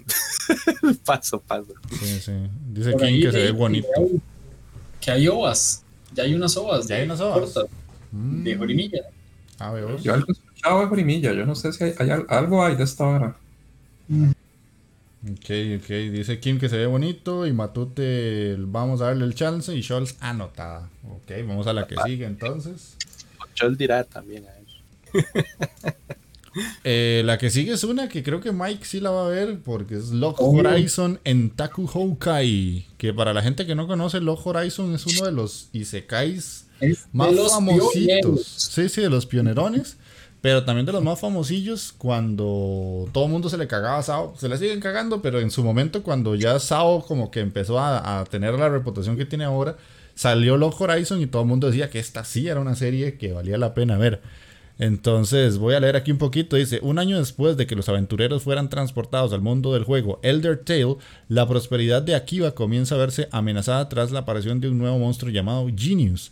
paso, paso. Sí, sí. Dice King que se ve bonito. Que hay ovas. Ya hay unas ovas. Ya hay unas ovas. cortas, De Jorimilla. Ah, veo. Yo algo escuchado de Jorimilla, yo no sé si hay, hay al- algo hay de esta hora. Ok, ok. Dice Kim que se ve bonito y Matute vamos a darle el chance y Scholz anotada. Ok, vamos a la que sigue entonces. Chol dirá también a eso. Eh, la que sigue es una que creo que Mike sí la va a ver porque es Log Obvio. Horizon en Taku Houkai. Que para la gente que no conoce, Log Horizon es uno de los isekais Es más de los famositos. pioneros. Sí, sí, de los pionerones. Pero también de los más famosillos cuando todo el mundo se le cagaba a Sao. Se le siguen cagando, pero en su momento cuando ya Sao como que empezó a, tener la reputación que tiene ahora, salió Log Horizon y todo el mundo decía que esta sí era una serie que valía la pena ver. Entonces voy a leer aquí un poquito. Dice, un año después de que los aventureros fueran transportados al mundo del juego Elder Tale, la prosperidad de Akiba comienza a verse amenazada tras la aparición de un nuevo monstruo llamado Genius.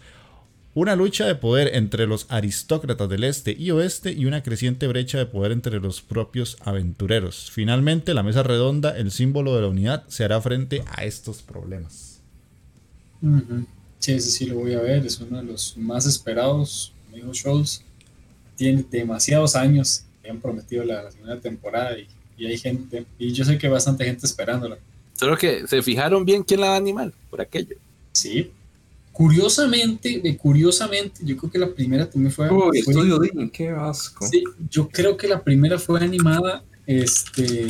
Una lucha de poder entre los aristócratas del este y oeste y una creciente brecha de poder entre los propios aventureros. Finalmente, la mesa redonda, el símbolo de la unidad, se hará frente a estos problemas. Sí, ese sí lo voy a ver. Es uno de los más esperados. Amigo Scholz tiene demasiados años. Le han prometido la, la segunda temporada y, y hay gente. Y yo sé que hay bastante gente esperándola. Solo que se fijaron bien quién la va a animar por aquello. Sí. Curiosamente, de curiosamente, yo creo que la primera también fue. Uy, fue- Estudio Dean, qué asco. Sí, yo creo que la primera fue animada, este,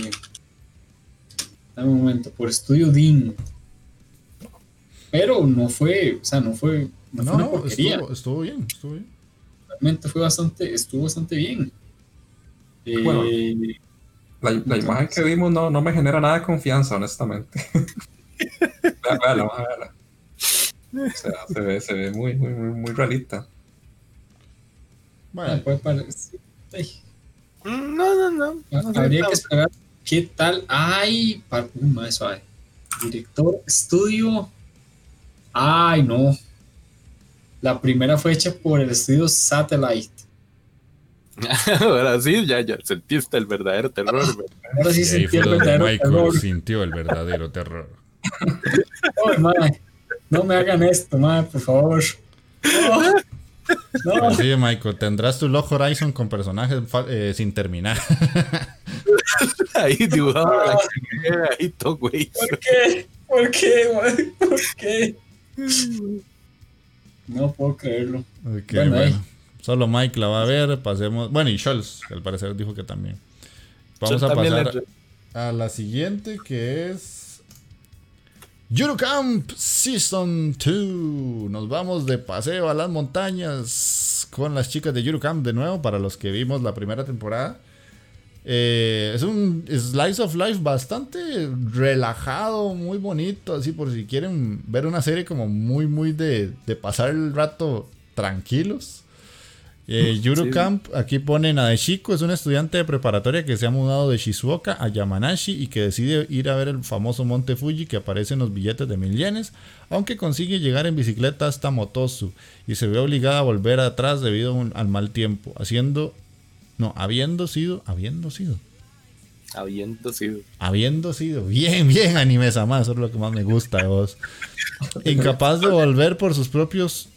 dame un momento, por Estudio Dean. Pero no fue, o sea, no fue, no, No, fue una no, porquería. estuvo, estuvo bien, estuvo bien. Realmente fue bastante, estuvo bastante bien. Eh, Bueno. La, la imagen que vimos no, no me genera nada de confianza, honestamente. Véala, véala. O sea, se ve, se ve muy, muy, muy, muy realista. ah, Bueno, Mm, No, no, no. no sé, habría que esperar qué tal. Ay, para, uh, suave. Director, estudio. Ay, no. La primera fue hecha por el estudio Satellite. Ahora sí, ya, ya sentiste el verdadero terror. Ahora sí sentí fue el donde verdadero Michael terror. sintió el verdadero terror. Mae, no me hagan esto, madre, por favor. No, no. De Michael, tendrás tu Log Horizon con personajes eh, sin terminar. Ahí dibujado la chingadera, ahí todo, güey. ¿Por qué? ¿Por qué? ¿Por qué? No puedo creerlo. Ok, Bueno. Solo Mike la va a ver, pasemos. Bueno, y Scholz, al parecer dijo que también. Vamos Yo a también pasar le- a la siguiente que es. Eurocamp Season 2. Nos vamos de paseo a las montañas con las chicas de Eurocamp de nuevo para los que vimos la primera temporada. Eh, es un slice of life bastante relajado, muy bonito, así por si quieren ver una serie como muy, muy de, de pasar el rato tranquilos. Eh, Eurocamp, aquí ponen a Deshiko, es un estudiante de preparatoria que se ha mudado de Shizuoka a Yamanashi y que decide ir a ver el famoso monte Fuji que aparece en los billetes de mil yenes, aunque consigue llegar en bicicleta hasta Motosu y se ve obligada a volver atrás debido un- al mal tiempo, haciendo, no, habiendo sido, habiendo sido, Habiendo sido. habiendo sido, bien, bien anime más, eso es lo que más me gusta de vos. Incapaz de volver por sus propios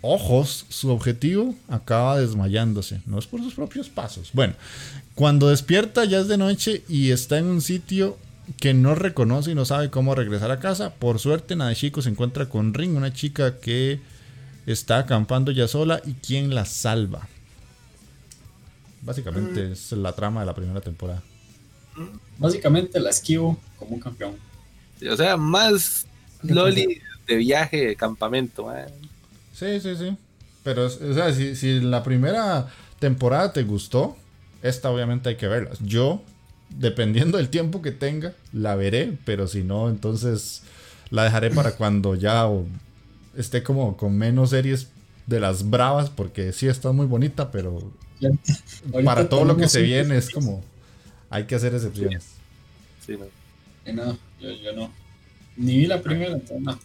ojos, su objetivo acaba desmayándose. No es por sus propios pasos. Bueno, cuando despierta ya es de noche y está en un sitio que no reconoce y no sabe cómo regresar a casa. Por suerte, Nadeshiko se encuentra con Ring, una chica que está acampando ya sola y quien la salva. Básicamente mm. es la trama de la primera temporada. Básicamente la esquivo como un campeón. O sea, más Loli de viaje, de campamento. Sí, sí, sí. Pero, o sea, si, si la primera temporada te gustó, esta obviamente hay que verla. Yo, dependiendo del tiempo que tenga, la veré, pero si no, entonces la dejaré para cuando ya esté como con menos series de las bravas, porque sí está muy bonita, pero para todo lo que se viene es como hay que hacer excepciones. Sí, no. no, yo, no. Ni vi la primera, entonces no.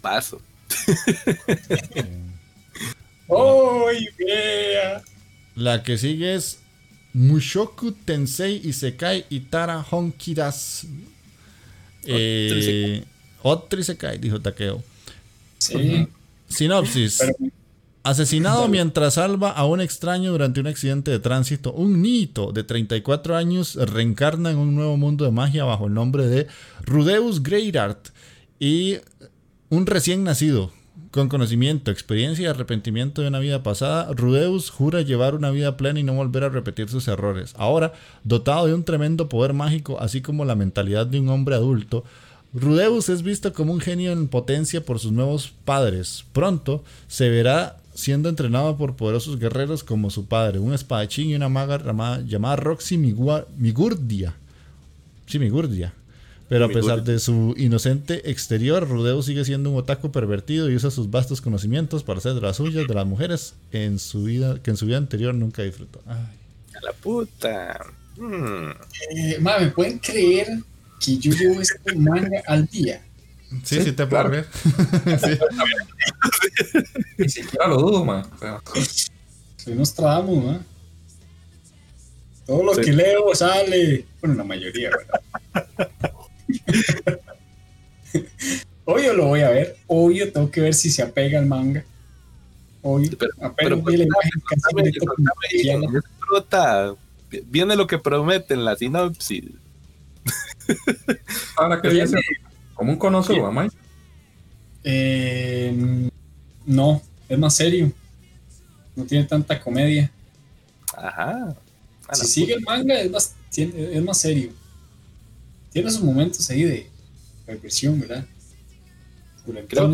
Paso. ¡Oh, vea! La que sigue es Mushoku Tensei Isekai Itara Honkiras. Eh, Otro Isekai, dijo Takeo. Sí. Sinopsis. Asesinado mientras salva a un extraño durante un accidente de tránsito, un Nito de 34 años reencarna en un nuevo mundo de magia bajo el nombre de Rudeus Greatart y un recién nacido, con conocimiento, experiencia y arrepentimiento de una vida pasada, Rudeus jura llevar una vida plena y no volver a repetir sus errores. Ahora, dotado de un tremendo poder mágico, así como la mentalidad de un hombre adulto, Rudeus es visto como un genio en potencia por sus nuevos padres. Pronto se verá siendo entrenado por poderosos guerreros como su padre, un espadachín y una maga llamada, Roxy Migurdia. Sí, Migurdia. Pero a pesar de su inocente exterior, Rudeo sigue siendo un otaku pervertido y usa sus vastos conocimientos para hacer de las suyas de las mujeres en su vida, que en su vida anterior nunca disfrutó. Ay. A la puta. Hmm. Eh, ¿Me pueden creer que yo llevo este manga al día? Sí, sí, te puedo ver. sí. Ni siquiera lo dudo, man. Soy Nostradamus, ¿no? Todo lo que leo sale. Bueno, la mayoría, ¿verdad? Obvio lo voy a ver. Obvio tengo que ver si se apega al manga. Obvio. Pero, Viene lo que prometen la sinopsis. Ahora que viene como un conocido, Mike. Eh, no, es más serio. No tiene tanta comedia. Ajá. Si sigue el manga, es más, es más serio tiene sus momentos ahí de perversión, ¿verdad? Creo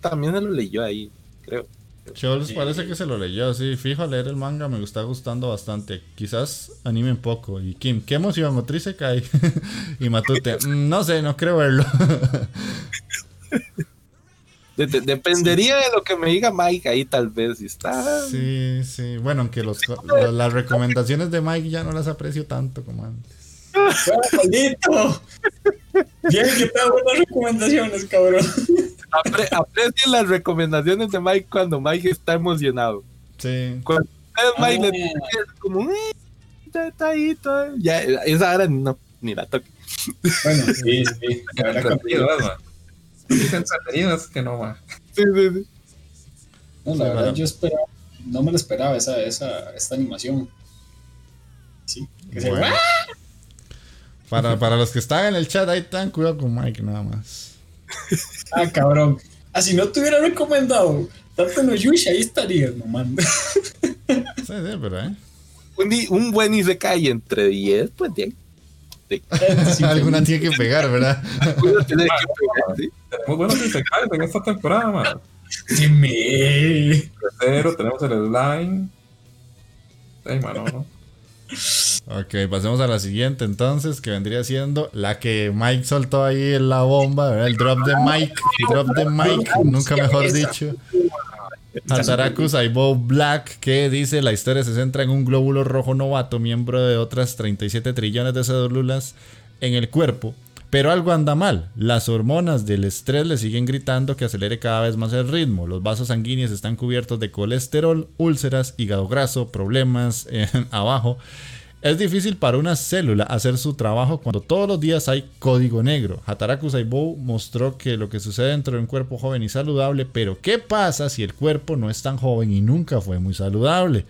también se lo leyó ahí, creo. Chols parece que se lo leyó, sí. Fijo a leer el manga, me está gustando bastante. Quizás anime un poco. Y Kim, qué emoción, Otrice cae. y Matute, mm, no sé, no creo verlo. dependería de lo que me diga Mike ahí, tal vez. Si está. Sí, sí. Bueno, aunque los, las recomendaciones de Mike ya no las aprecio tanto como antes. ¡Maldito! Bien que te buenas recomendaciones, cabrón. Apre aprecien las recomendaciones de Mike cuando Mike está emocionado. Sí. Cuando Mike le dice como, eh, está ahí, todo. Ya, esa hora no, ni la toque. Bueno, sí, sí. Dicen entretenidos que no va. Sí, sí, sí. No, la verdad, yo esperaba, no me lo esperaba esa, esa, esta animación. Sí, que se ¡Ah! Para, para los que están en el chat, ahí están, cuidado con Mike nada más. Ah, cabrón. Ah, si no te hubiera recomendado tanto en Yushi, ahí estarías, no manda. Sí, sí, pero eh. Un, un buen Isekai entre 10, pues bien. Alguna tiene que pegar, ¿verdad? Alguna tiene que pegar, sí. Muy buenos Isekai en esta temporada, man. Dime. Tercero, tenemos el slime. Ay, mano, ¿no? Ok, pasemos a la siguiente entonces, que vendría siendo la que Mike soltó ahí en la bomba, el drop de Mike, drop de Mike, nunca mejor dicho. Hataraku Saibo Black, que dice la historia se centra en un glóbulo rojo novato, miembro de otras 37 trillones de células en el cuerpo. Pero algo anda mal. Las hormonas del estrés le siguen gritando que acelere cada vez más el ritmo. Los vasos sanguíneos están cubiertos de colesterol, úlceras, hígado graso, problemas abajo. Es difícil para una célula hacer su trabajo cuando todos los días hay código negro. Hataraku Saibou mostró que lo que sucede dentro de un cuerpo joven y saludable, pero ¿qué pasa si el cuerpo no es tan joven y nunca fue muy saludable?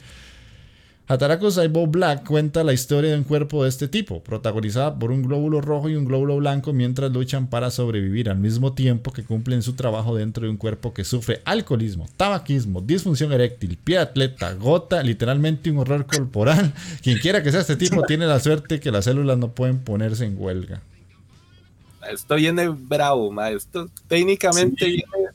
Hataraku Saibo Black cuenta la historia de un cuerpo de este tipo, protagonizada por un glóbulo rojo y un glóbulo blanco mientras luchan para sobrevivir al mismo tiempo que cumplen su trabajo dentro de un cuerpo que sufre alcoholismo, tabaquismo, disfunción eréctil, pie atleta, gota, literalmente un horror corporal. Quien quiera que sea este tipo tiene la suerte que las células no pueden ponerse en huelga. Esto viene bravo, maestro. Técnicamente viene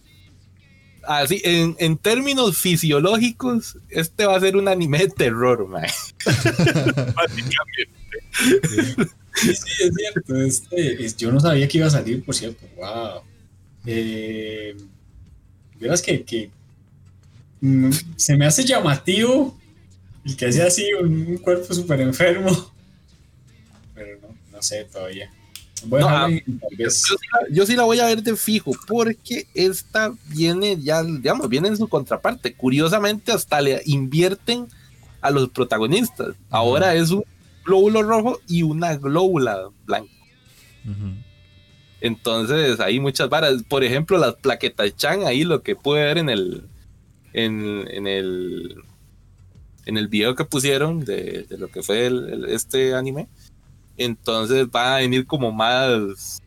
así, en, en, términos fisiológicos, este va a ser un anime de terror, man. Básicamente. Sí, sí, es cierto. Este, yo no sabía que iba a salir, por cierto. Wow. Eh, verás que, que mm, se me hace llamativo el que hacía así un, un cuerpo súper enfermo. Pero no, no sé todavía. Bueno, no, yo, sí la, yo, sí la, voy a ver de fijo, porque esta viene ya, digamos, viene en su contraparte. Curiosamente, hasta le invierten a los protagonistas. Uh -huh. Ahora es un glóbulo rojo y una glóbula blanca. Uh -huh. Entonces, hay muchas varas. Por ejemplo, las plaquetas Chan, ahí lo que pude ver en el. En, en el. En el video que pusieron de, de lo que fue el, el, este anime entonces va a venir como más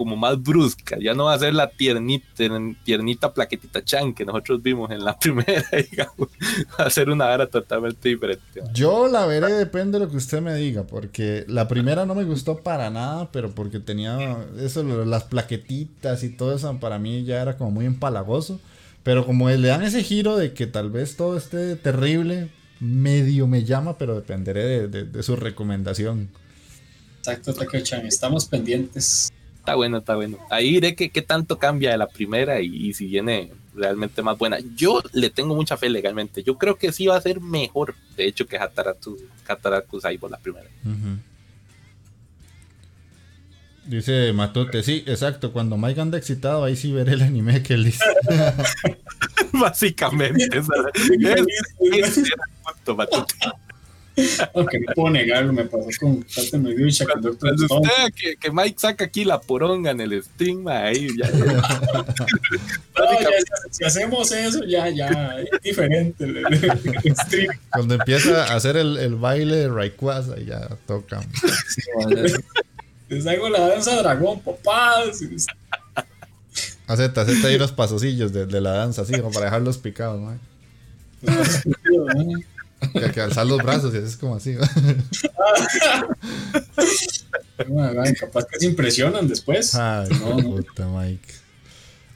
como más brusca, ya no va a ser la tiernita, plaquetita chan que nosotros vimos en la primera, digamos, va a ser una vara totalmente diferente. Yo la veré, depende de lo que usted me diga, porque la primera no me gustó para nada, pero porque tenía eso, las plaquetitas y todo eso, para mí ya era como muy empalagoso, pero como le dan ese giro de que tal vez todo esté terrible, medio me llama, pero dependeré de, de, de su recomendación. Exacto, Takeo-chan, estamos pendientes. Está bueno, está bueno. Ahí diré que qué tanto cambia de la primera y, y, si viene realmente más buena. Yo le tengo mucha fe legalmente. Yo creo que sí va a ser mejor, de hecho, que Hataraku, Hataraku Saibo la primera. Uh -huh. Dice Matote, sí, exacto. Cuando Mike anda excitado, ahí sí veré el anime que él dice. Básicamente. es, es, es, es, Matote. Aunque no puedo negarlo, me pasó con con Doctor Cuando usted que, que, Mike saca aquí la poronga en el stream, ahí ya. no, ya, si hacemos eso, ya, ya, es diferente el, el stream. Cuando empieza a hacer el, el baile de Rayquaza, ya toca. Sí, Les hago la danza dragón, papá. Acepta, acepta ahí los pasosillos de, de la danza, así como para dejarlos picados, man. Que, que, alzar los brazos y es como así. capaz que se impresionan después. Ay, no, puta, Mike.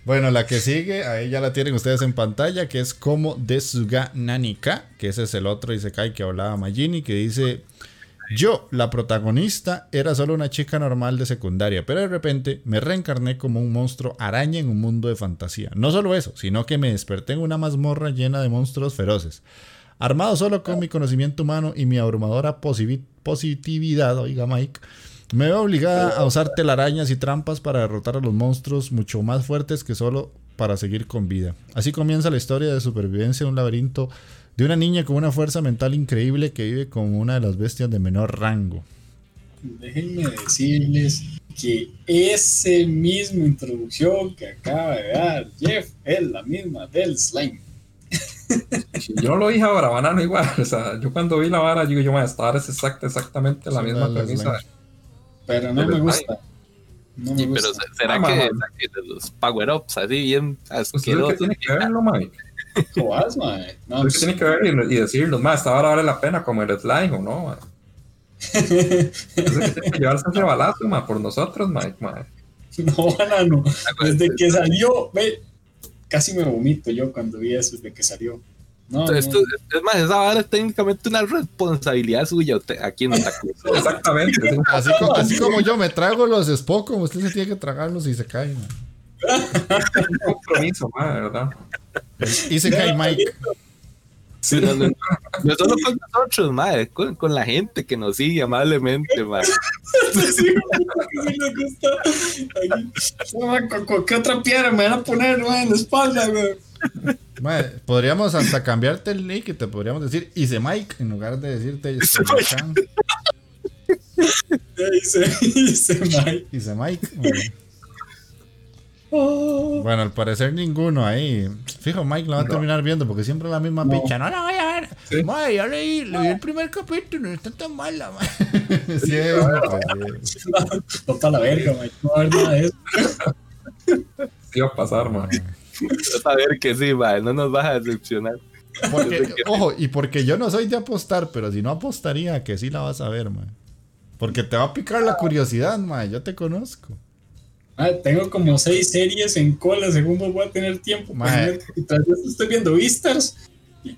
Bueno, la que sigue, ahí ya la tienen ustedes en pantalla, que es como Desuga Nanika, que ese es el otro Isekai que hablaba Majini, que dice, yo, la protagonista, era solo una chica normal de secundaria, pero de repente me reencarné como un monstruo araña en un mundo de fantasía. No solo eso, sino que me desperté en una mazmorra llena de monstruos feroces. Armado solo con mi conocimiento humano y mi abrumadora positividad, oiga Mike, me veo obligada a usar telarañas y trampas para derrotar a los monstruos mucho más fuertes que solo para seguir con vida. Así comienza la historia de supervivencia en un laberinto de una niña con una fuerza mental increíble que vive como una de las bestias de menor rango. Déjenme decirles que ese mismo introducción que acaba de dar Jeff es la misma del slime. Yo no lo dije ahora, banano igual. O sea, yo cuando vi la vara, digo, yo, me estar es exacta, exactamente la sí, misma la premisa. Pero no me gusta. No me sí, gusta. pero será ah, que, que, los power-ups así bien asquerosos. que tiene que verlo, Mike. Mae. No, pues, tiene que ver y, y decirlo, más, esta vara vale la pena como el slime o no, mae. tiene que llevarse ese balazo, mae, por nosotros, Mike, mae. No, banano. Desde que salió, ve, casi me vomito yo cuando vi eso desde que salió. No, Entonces, no. Esto, es más, esa vara es técnicamente una responsabilidad suya aquí en Otaku. Exactamente. Así, como, así como yo me trago los Spock, como usted se tiene que tragarlos y se caen. Un compromiso, madre, ¿verdad? Y se cae Mike. Sí, no, no, no, solo con nosotros, madre, con, con, la gente que nos sigue amablemente, madre. Sí, sí, sí me gusta. ¿Qué otra piedra me van a poner madre, en la espalda, güey? Madre, podríamos hasta cambiarte el nick y te podríamos decir Ise Mike en lugar de decirte Ise Mike. Ise Mike. Ise Mike. Oh. Bueno, al parecer ninguno ahí. Fijo, Mike lo va a terminar viendo porque siempre es la misma picha. No la voy a ver. ¿Sí? ya leí, leí el primer capítulo, no está tan mala, no, para la verga, Mike. No va a ver nada de eso. Sí va a pasar, man. Vas a ver que sí, man. No nos vas a decepcionar. Porque, ojo, y porque yo no soy de apostar, pero si no apostaría que sí la vas a ver, man. Porque te va a picar la curiosidad, man. Yo te conozco. Ah, tengo como seis series en cola, según voy a tener tiempo. Y tras eso estoy viendo Vistas.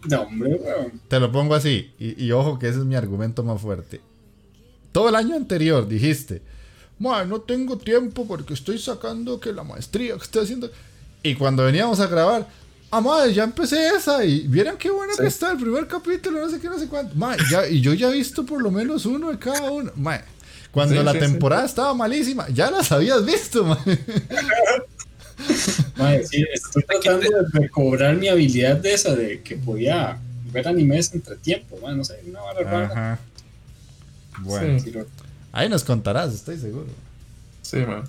No, hombre, Te lo pongo así, y, ojo que ese es mi argumento más fuerte. Todo el año anterior dijiste, no tengo tiempo porque estoy sacando que la maestría que estoy haciendo. Y cuando veníamos a grabar, ah, madre, ya empecé esa y vieron qué bueno que está el primer capítulo, no sé qué, no sé cuánto. ya, y yo ya he visto por lo menos uno de cada uno. Madre, cuando la temporada estaba malísima, ya las habías visto, man. estoy tratando de recobrar mi habilidad de esa, de que podía ver animes entre tiempo, man, no sé, una barra Bueno, ahí nos contarás, estoy seguro. Sí, man.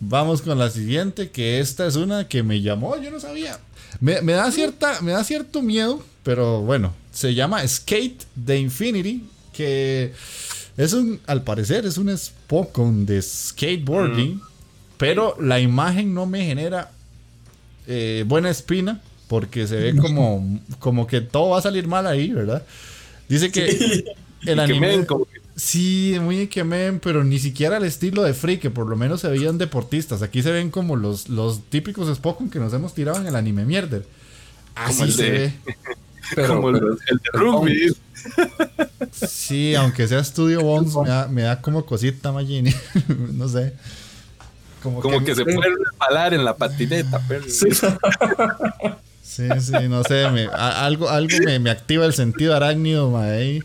Vamos con la siguiente, que esta es una que me llamó, yo no sabía. Me, me, da cierta, me da cierto miedo, pero bueno, se llama Skate the Infinity, que es un, al parecer, es un Spokon de skateboarding, pero la imagen no me genera eh, buena espina porque se ve como, como que todo va a salir mal ahí, ¿verdad? Dice que el anime... Sí, muy men, pero ni siquiera el estilo de Free, que por lo menos se veían deportistas. Aquí se ven como los, los típicos Spokon que nos hemos tirado en el anime mierder. Así se ve. Pero, como el, de rugby. Sí, aunque sea Studio Bones, me da, como cosita, Magini. no sé. Como, que, se puede resbalar en la patineta, pero. Sí. sí, no sé. algo algo me, activa el sentido arácnido, ahí.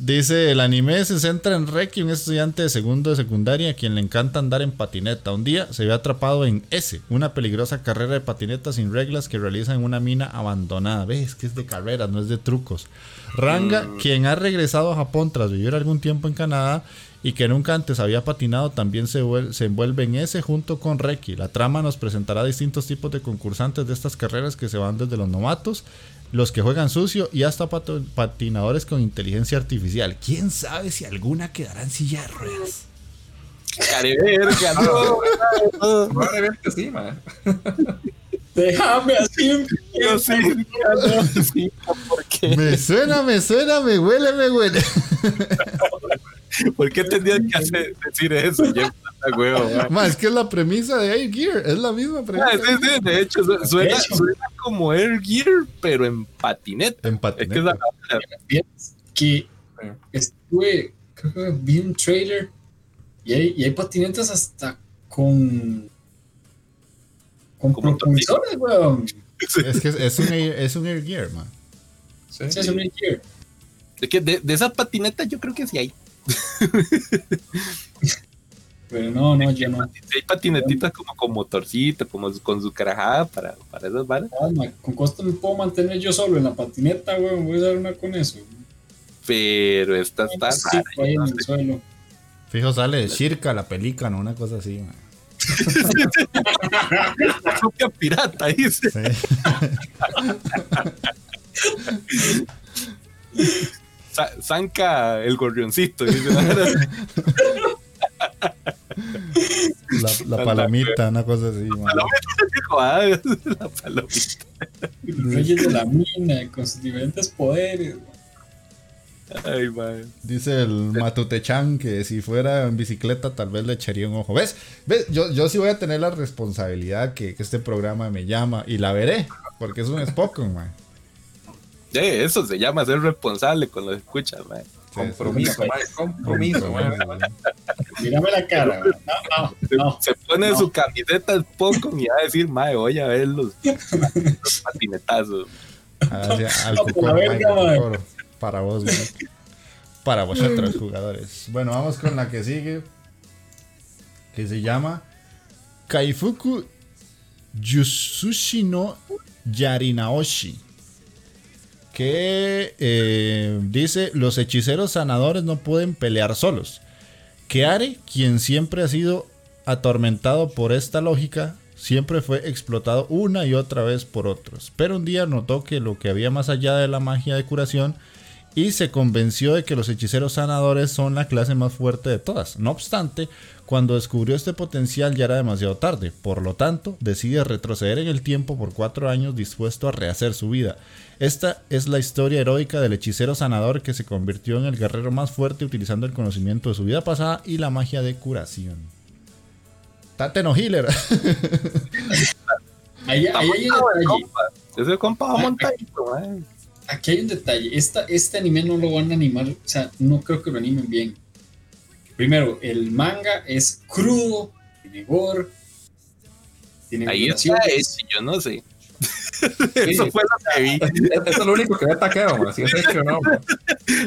Dice, el anime se centra en Reki, un estudiante de segundo de secundaria a quien le encanta andar en patineta. Un día se ve atrapado en S, una peligrosa carrera de patineta sin reglas que realiza en una mina abandonada. Ves que es de carreras, no es de trucos. Ranga, mm. quien ha regresado a Japón tras vivir algún tiempo en Canadá y que nunca antes había patinado, también se, se envuelve en ese junto con Reki. La trama nos presentará distintos tipos de concursantes de estas carreras que se van desde los novatos los que juegan sucio y hasta patinadores con inteligencia artificial. ¿Quién sabe si alguna quedará en silla de ruedas? Careverga, no. Probablemente sí, man. Déjame así. Yo sí, Me suena, me suena, me huele, me huele. ¿Por qué tendrías que hacer, decir eso? Es que es la premisa de Air Gear, es la misma premisa. Ah, sí, sí, de hecho, suena, como Air Gear, pero en patineta. En patineta. Es que, estuve, creo que vi un trailer y hay, y hay patinetas hasta con. Con propulsores, weón. Es que es un, Air, es un Air Gear, man. Sí, es un Air Gear. De, que de, de esas patinetas yo creo que sí hay. Pero no, no, ya no. Hay patinetitas como con motorcito, como con su carajada para, para esas balas. Ah, con costo me puedo mantener yo solo en la patineta, weón. Voy a dar una con eso. Pero esta está sí, ahí en el suelo. Fijo, sale de Shirka, la pelícana, una cosa así, man. La propia pirata, dice. Sí. Zanca el gorrioncito. Dice. La, la palomita, una cosa así. La palomita. Reyes de la mina, con sus diferentes poderes. Ay, Dice el Matutechan que si fuera en bicicleta tal vez le echaría un ojo. ¿Ves? ¿Ves? Yo, yo sí voy a tener la responsabilidad que, que este programa me llama y la veré, porque es un Spokon, man. Sí, eso se llama ser responsable con lo que escuchas, man. Compromiso, compromiso, Mírame la cara, no, Se pone su camiseta poco y va a decir, mae, voy a ver los, patinetazos. Para vos, Para vosotros, jugadores. Bueno, vamos con la que sigue. Que se llama Kaifuku Yusushi no Yarinaoshi que eh, dice, los hechiceros sanadores no pueden pelear solos. Keare, quien siempre ha sido atormentado por esta lógica, siempre fue explotado una y otra vez por otros. Pero un día notó que lo que había más allá de la magia de curación y se convenció de que los hechiceros sanadores son la clase más fuerte de todas. No obstante, cuando descubrió este potencial ya era demasiado tarde, por lo tanto decide retroceder en el tiempo por cuatro años dispuesto a rehacer su vida. Esta es la historia heroica del hechicero sanador que se convirtió en el guerrero más fuerte utilizando el conocimiento de su vida pasada y la magia de curación. Tate no healer. ahí, ahí hay Ese compa va montadito, Aquí hay un detalle. Esta, este anime no lo van a animar, o sea, no creo que lo animen bien Primero, el manga es crudo, tiene gore, tiene Ahí está yo no sé. Eso fue lo que vi. Eso es lo único que ve taqueo, así es hecho, ¿no?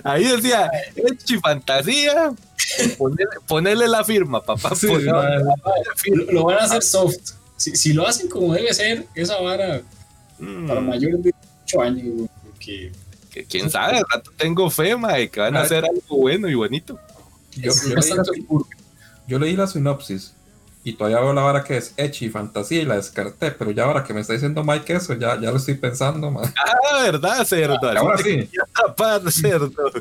Ahí decía, Echi fantasía. Ponerle, la firma, papá. lo, van a hacer soft. Si, lo hacen como debe ser, esa vara mm. para mayores de 8 años, porque. Que quién sabe, al rato tengo fe, mae, que van a hacer algo bueno y bonito. Yo, leí la, sinopsis y todavía veo la vara que es Echi fantasía y la descarté, pero ya ahora que me está diciendo Mike eso, ya, ya lo estoy pensando más. Ah, verdad, cerdo. ahora sí. cerdo.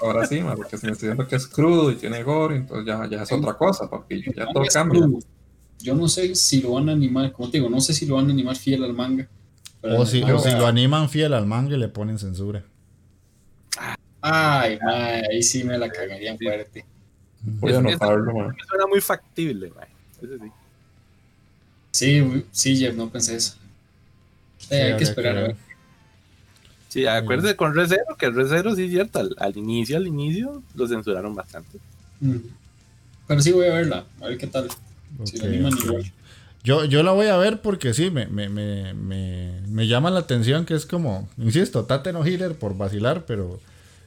ahora sí, porque si me estoy diciendo que es crudo y tiene gore, entonces ya, ya es otra cosa, papi. Ya todo cambia. Yo no sé si lo van a animar, como te digo, no sé si lo van a animar fiel al manga. O si, o si lo animan fiel al manga y le ponen censura. Ay, ahí sí me la cagarían fuerte. Voy a anotarlo, man. Suena muy factible, man. sí. Sí, Jeff, no pensé eso. Eh, hay que esperar, a Sí, acuérdese con Rezero, que Rezero sí es cierto, al, inicio, al inicio lo censuraron bastante. Mm. Pero sí voy a verla, a ver qué tal. si lo Yo, yo la voy a ver porque sí, me, me, me, me, me llama la atención que es como, insisto, Tate no healer por vacilar, pero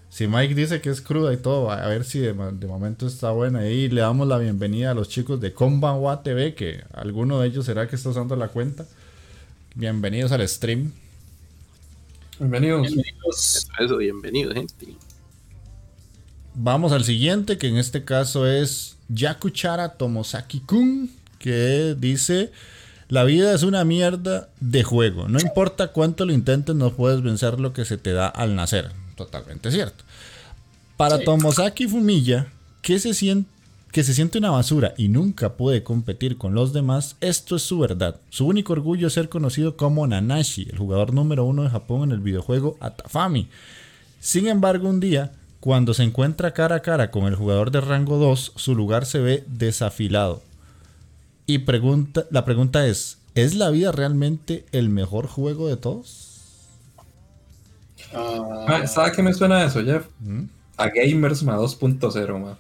si Mike dice que es cruda y todo, a ver si de, momento está buena. Y le damos la bienvenida a los chicos de Konbanwa TV, que alguno de ellos será que está usando la cuenta. Bienvenidos al stream. Bienvenidos. Bienvenidos. Eso, bienvenidos, gente. Vamos al siguiente, que en este caso es Yakuchara Tomosaki-kun, que dice... La vida es una mierda de juego. No importa cuánto lo intentes, no puedes vencer lo que se te da al nacer totalmente cierto. Para Tomosaki Fumiya, que se, siente, que se siente una basura y nunca puede competir con los demás, esto es su verdad. Su único orgullo es ser conocido como Nanashi, el jugador número uno de Japón en el videojuego Atafami. Sin embargo, un día, cuando se encuentra cara a cara con el jugador de rango 2, su lugar se ve desafilado. Y pregunta, la pregunta es, ¿es la vida realmente el mejor juego de todos? Uh, ¿Sabes qué me suena eso, Jeff? ¿Mm? A Gamers 2.0, man.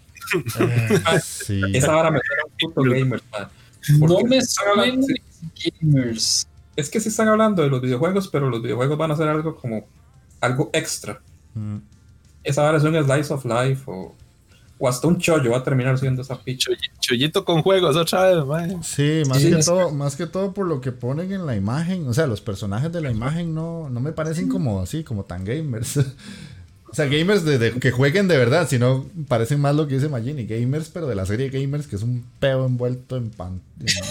sí. Esa vara me suena un punto Gamers, man. No me suena Gamers. Es que sí están hablando de los videojuegos, pero los videojuegos van a ser algo como algo extra. Mm. Esa vara es un slice of life o o hasta un chollo va a terminar siendo esa picha. Chollito con juegos otra vez, man. Sí, más que todo, más que todo por lo que ponen en la imagen. O sea, los personajes de la imagen no, no me parecen como así, como tan gamers. o sea, gamers de, que jueguen de verdad, sino parecen más lo que dice Magini, gamers, pero de la serie Gamers, que es un peo envuelto en pan.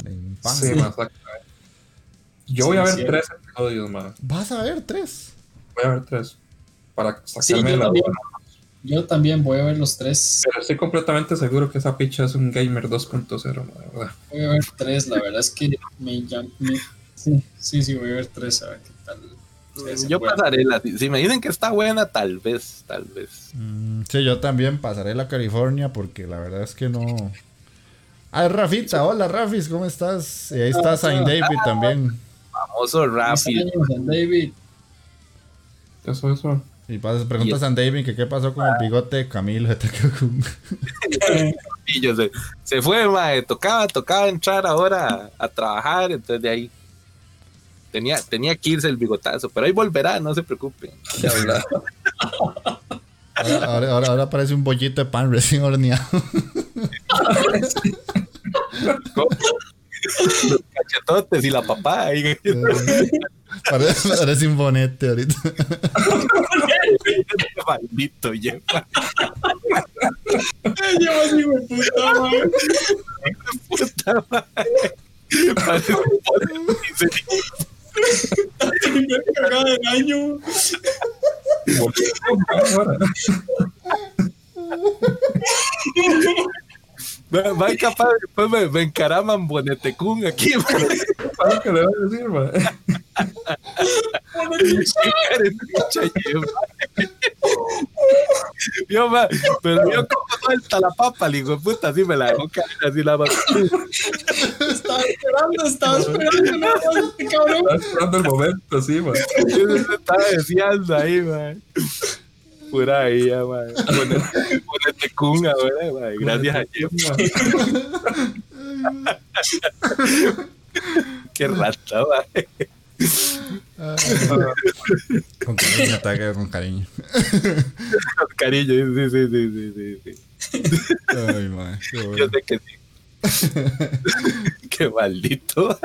En, pan. Sí, más Yo voy a ver tres episodios más. ¿Vas a ver tres? Voy a ver tres. Para sacarme la yo también voy a ver los tres. Pero estoy completamente seguro que esa picha es un gamer 2.0, verdad. Voy a ver tres, la verdad es que me, sí, sí, sí, voy a ver tres, a ver qué tal. yo pasaré la. Si me dicen que está buena, tal vez, tal vez. Mm, sí, yo también pasaré la California porque la verdad es que no. Ah, Rafita, hola Rafis, ¿cómo estás? Y ahí está Saint David también. Famoso Rafi. David. Eso, eso. Y preguntas a David que qué pasó con el bigote de Camilo y yo sé, se fue, mae, tocaba, tocaba entrar ahora a, trabajar, entonces de ahí tenía, tenía que irse el bigotazo, pero ahí volverá, no se preocupe. ahora, ahora, ahora, parece un bollito de pan recién horneado. Los cachetotes y la papá. Ahí. Parece, parece un bonete ahorita. Maldito lleva. Lleva así, güey, puta madre. Puta madre. Parece un La primera cagada del año. Va, va capaz, después me, me encaraman Bonetecún aquí. ¿Para qué le vas a decir, man? Yo, man, pero yo como suelta la papa, hijo de puta, así me la dejó caer, así la mano. Estaba esperando, estaba esperando. No, este cabrón. Estaba esperando el momento, sí, man. Yo estaba deseando ahí, man. Pura ahí, man. Ponete, ahora. Gracias a Jeff. Qué rata. Con cariño, ataque con cariño. Con cariño, sí, sí, sí, sí, sí. Ay, bueno. Yo sé que sí. Qué maldito.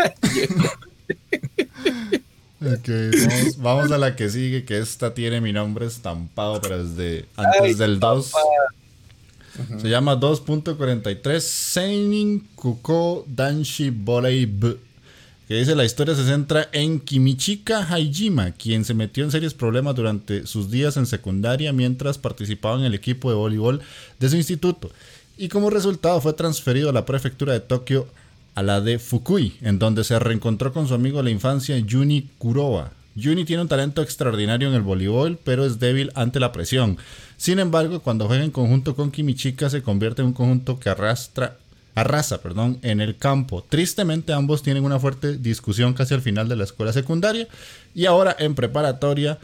Ok, vamos, vamos a la que sigue, que esta tiene mi nombre estampado, pero desde antes Ay, del 2. papá. Se llama 2.43 Seinin Kuko Danshi Volei B. Que dice la historia se centra en Kimichika Haijima, quien se metió en serios problemas durante sus días en secundaria mientras participaba en el equipo de voleibol de su instituto. Y como resultado fue transferido a la prefectura de Tokio a la de Fukui, en donde se reencontró con su amigo de la infancia Juni Kuroba. Juni tiene un talento extraordinario en el voleibol, pero es débil ante la presión. Sin embargo, cuando juega en conjunto con Kimichika se convierte en un conjunto que arrastra, arrasa perdón, en el campo. Tristemente ambos tienen una fuerte discusión casi al final de la escuela secundaria y ahora en preparatoria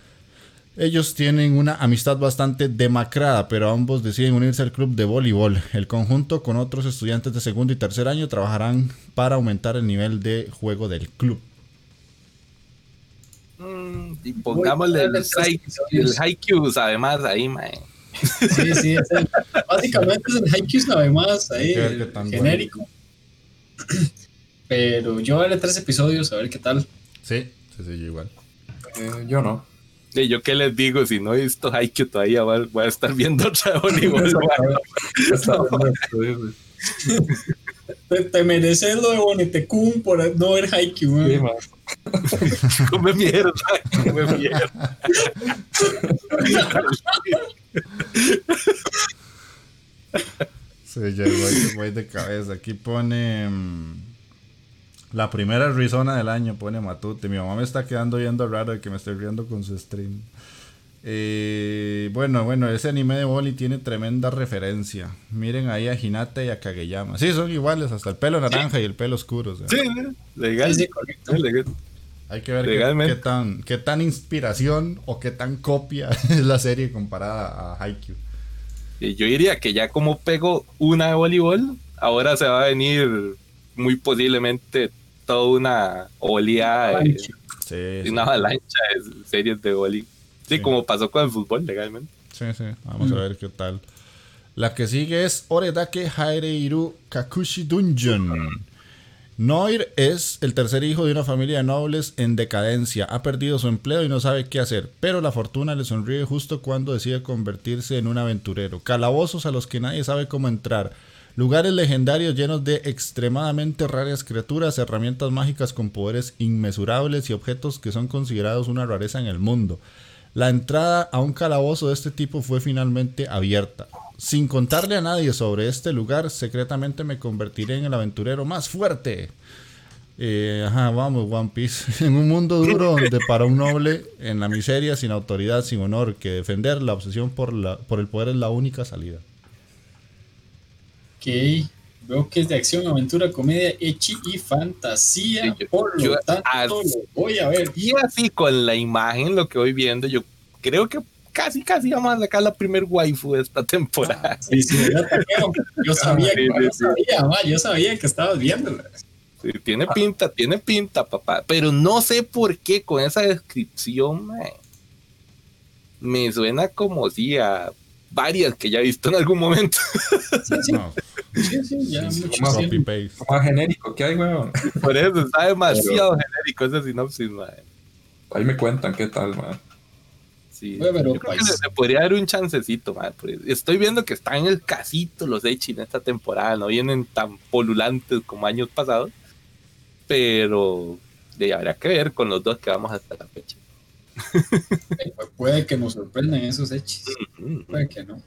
ellos tienen una amistad bastante demacrada, pero ambos deciden unirse al club de voleibol. El conjunto con otros estudiantes de segundo y tercer año trabajarán para aumentar el nivel de juego del club. Mm, y pongámosle el, high, el Haikyuu, además, ahí, man. Sí, sí, es el- básicamente es el Haikyuu además ahí, el genérico. Pero yo veré tres episodios a ver qué tal. Sí, sí, sí, yo igual. Eh, yo no. Yo qué les digo, si no he visto Haikyuu todavía, voy a- voy a estar viendo otra voleibol. Te, te mereces lo de Bonetecún por no ver Haikyuu. man. sí. Come mierda, come mierda. Sí, ya voy, voy de cabeza. Aquí pone. La primera risona del año, pone Matute. Mi mamá me está quedando viendo raro de que me estoy riendo con su stream. Eh, bueno, bueno, ese anime de Boli tiene tremenda referencia. Miren ahí a Hinata y a Kageyama. Sí, son iguales, hasta el pelo naranja y el pelo oscuro. o sea, Sí, legal. Sí, correcto. legal. Hay que ver qué, tan, qué tan inspiración o qué tan copia es la serie comparada a Haikyuu. Y yo diría que ya como pego una de voleibol, ahora se va a venir muy posiblemente toda una oleada, de-. Sí, una avalancha de series de voleibol. Sí, Sí. como pasó con el fútbol legalmente. Sí, sí, vamos a ver qué tal. La que sigue es Oredake Haireiru Kakushi Dungeon. Noir es el tercer hijo de una familia de nobles en decadencia. Ha perdido su empleo y no sabe qué hacer, pero la fortuna le sonríe justo cuando decide convertirse en un aventurero. Calabozos a los que nadie sabe cómo entrar. Lugares legendarios llenos de extremadamente raras criaturas, herramientas mágicas con poderes inmesurables y objetos que son considerados una rareza en el mundo. La entrada a un calabozo de este tipo fue finalmente abierta. Sin contarle a nadie sobre este lugar, secretamente me convertiré en el aventurero más fuerte. Eh, ajá, vamos, One Piece. En un mundo duro donde para un noble, en la miseria, sin autoridad, sin honor, que defender la obsesión por, el poder es la única salida. Ok. Veo que es de acción, aventura, comedia, echi y fantasía. Sí, yo- por lo yo- tanto, ah, lo voy a ver. Y así con la imagen, lo que voy viendo, yo creo que casi, casi vamos a sacar la primer waifu de esta temporada. Sí, sí, ya taqueo. Yo sabía, Sí, yo sabía, ma, yo sabía que estabas viéndola. Sí, tiene pinta, tiene pinta, papá. Pero no sé por qué con esa descripción, mae, me suena como si a varias que ya he visto en algún momento. Sí, sí, No, sí, sí, ya sí, mucho Vamos a copy tiempo. paste. Lo más genérico que hay, weón. Por eso está demasiado genérico ese sinopsis, mae. Ahí me cuentan qué tal, man. Sí, pero yo creo que le, podría dar un chancecito, estoy viendo que están en el casito los Echi en esta temporada, no vienen tan polulantes como años pasados, pero de, habrá que ver con los dos que vamos hasta la fecha. puede que nos sorprendan esos Echis, puede que no.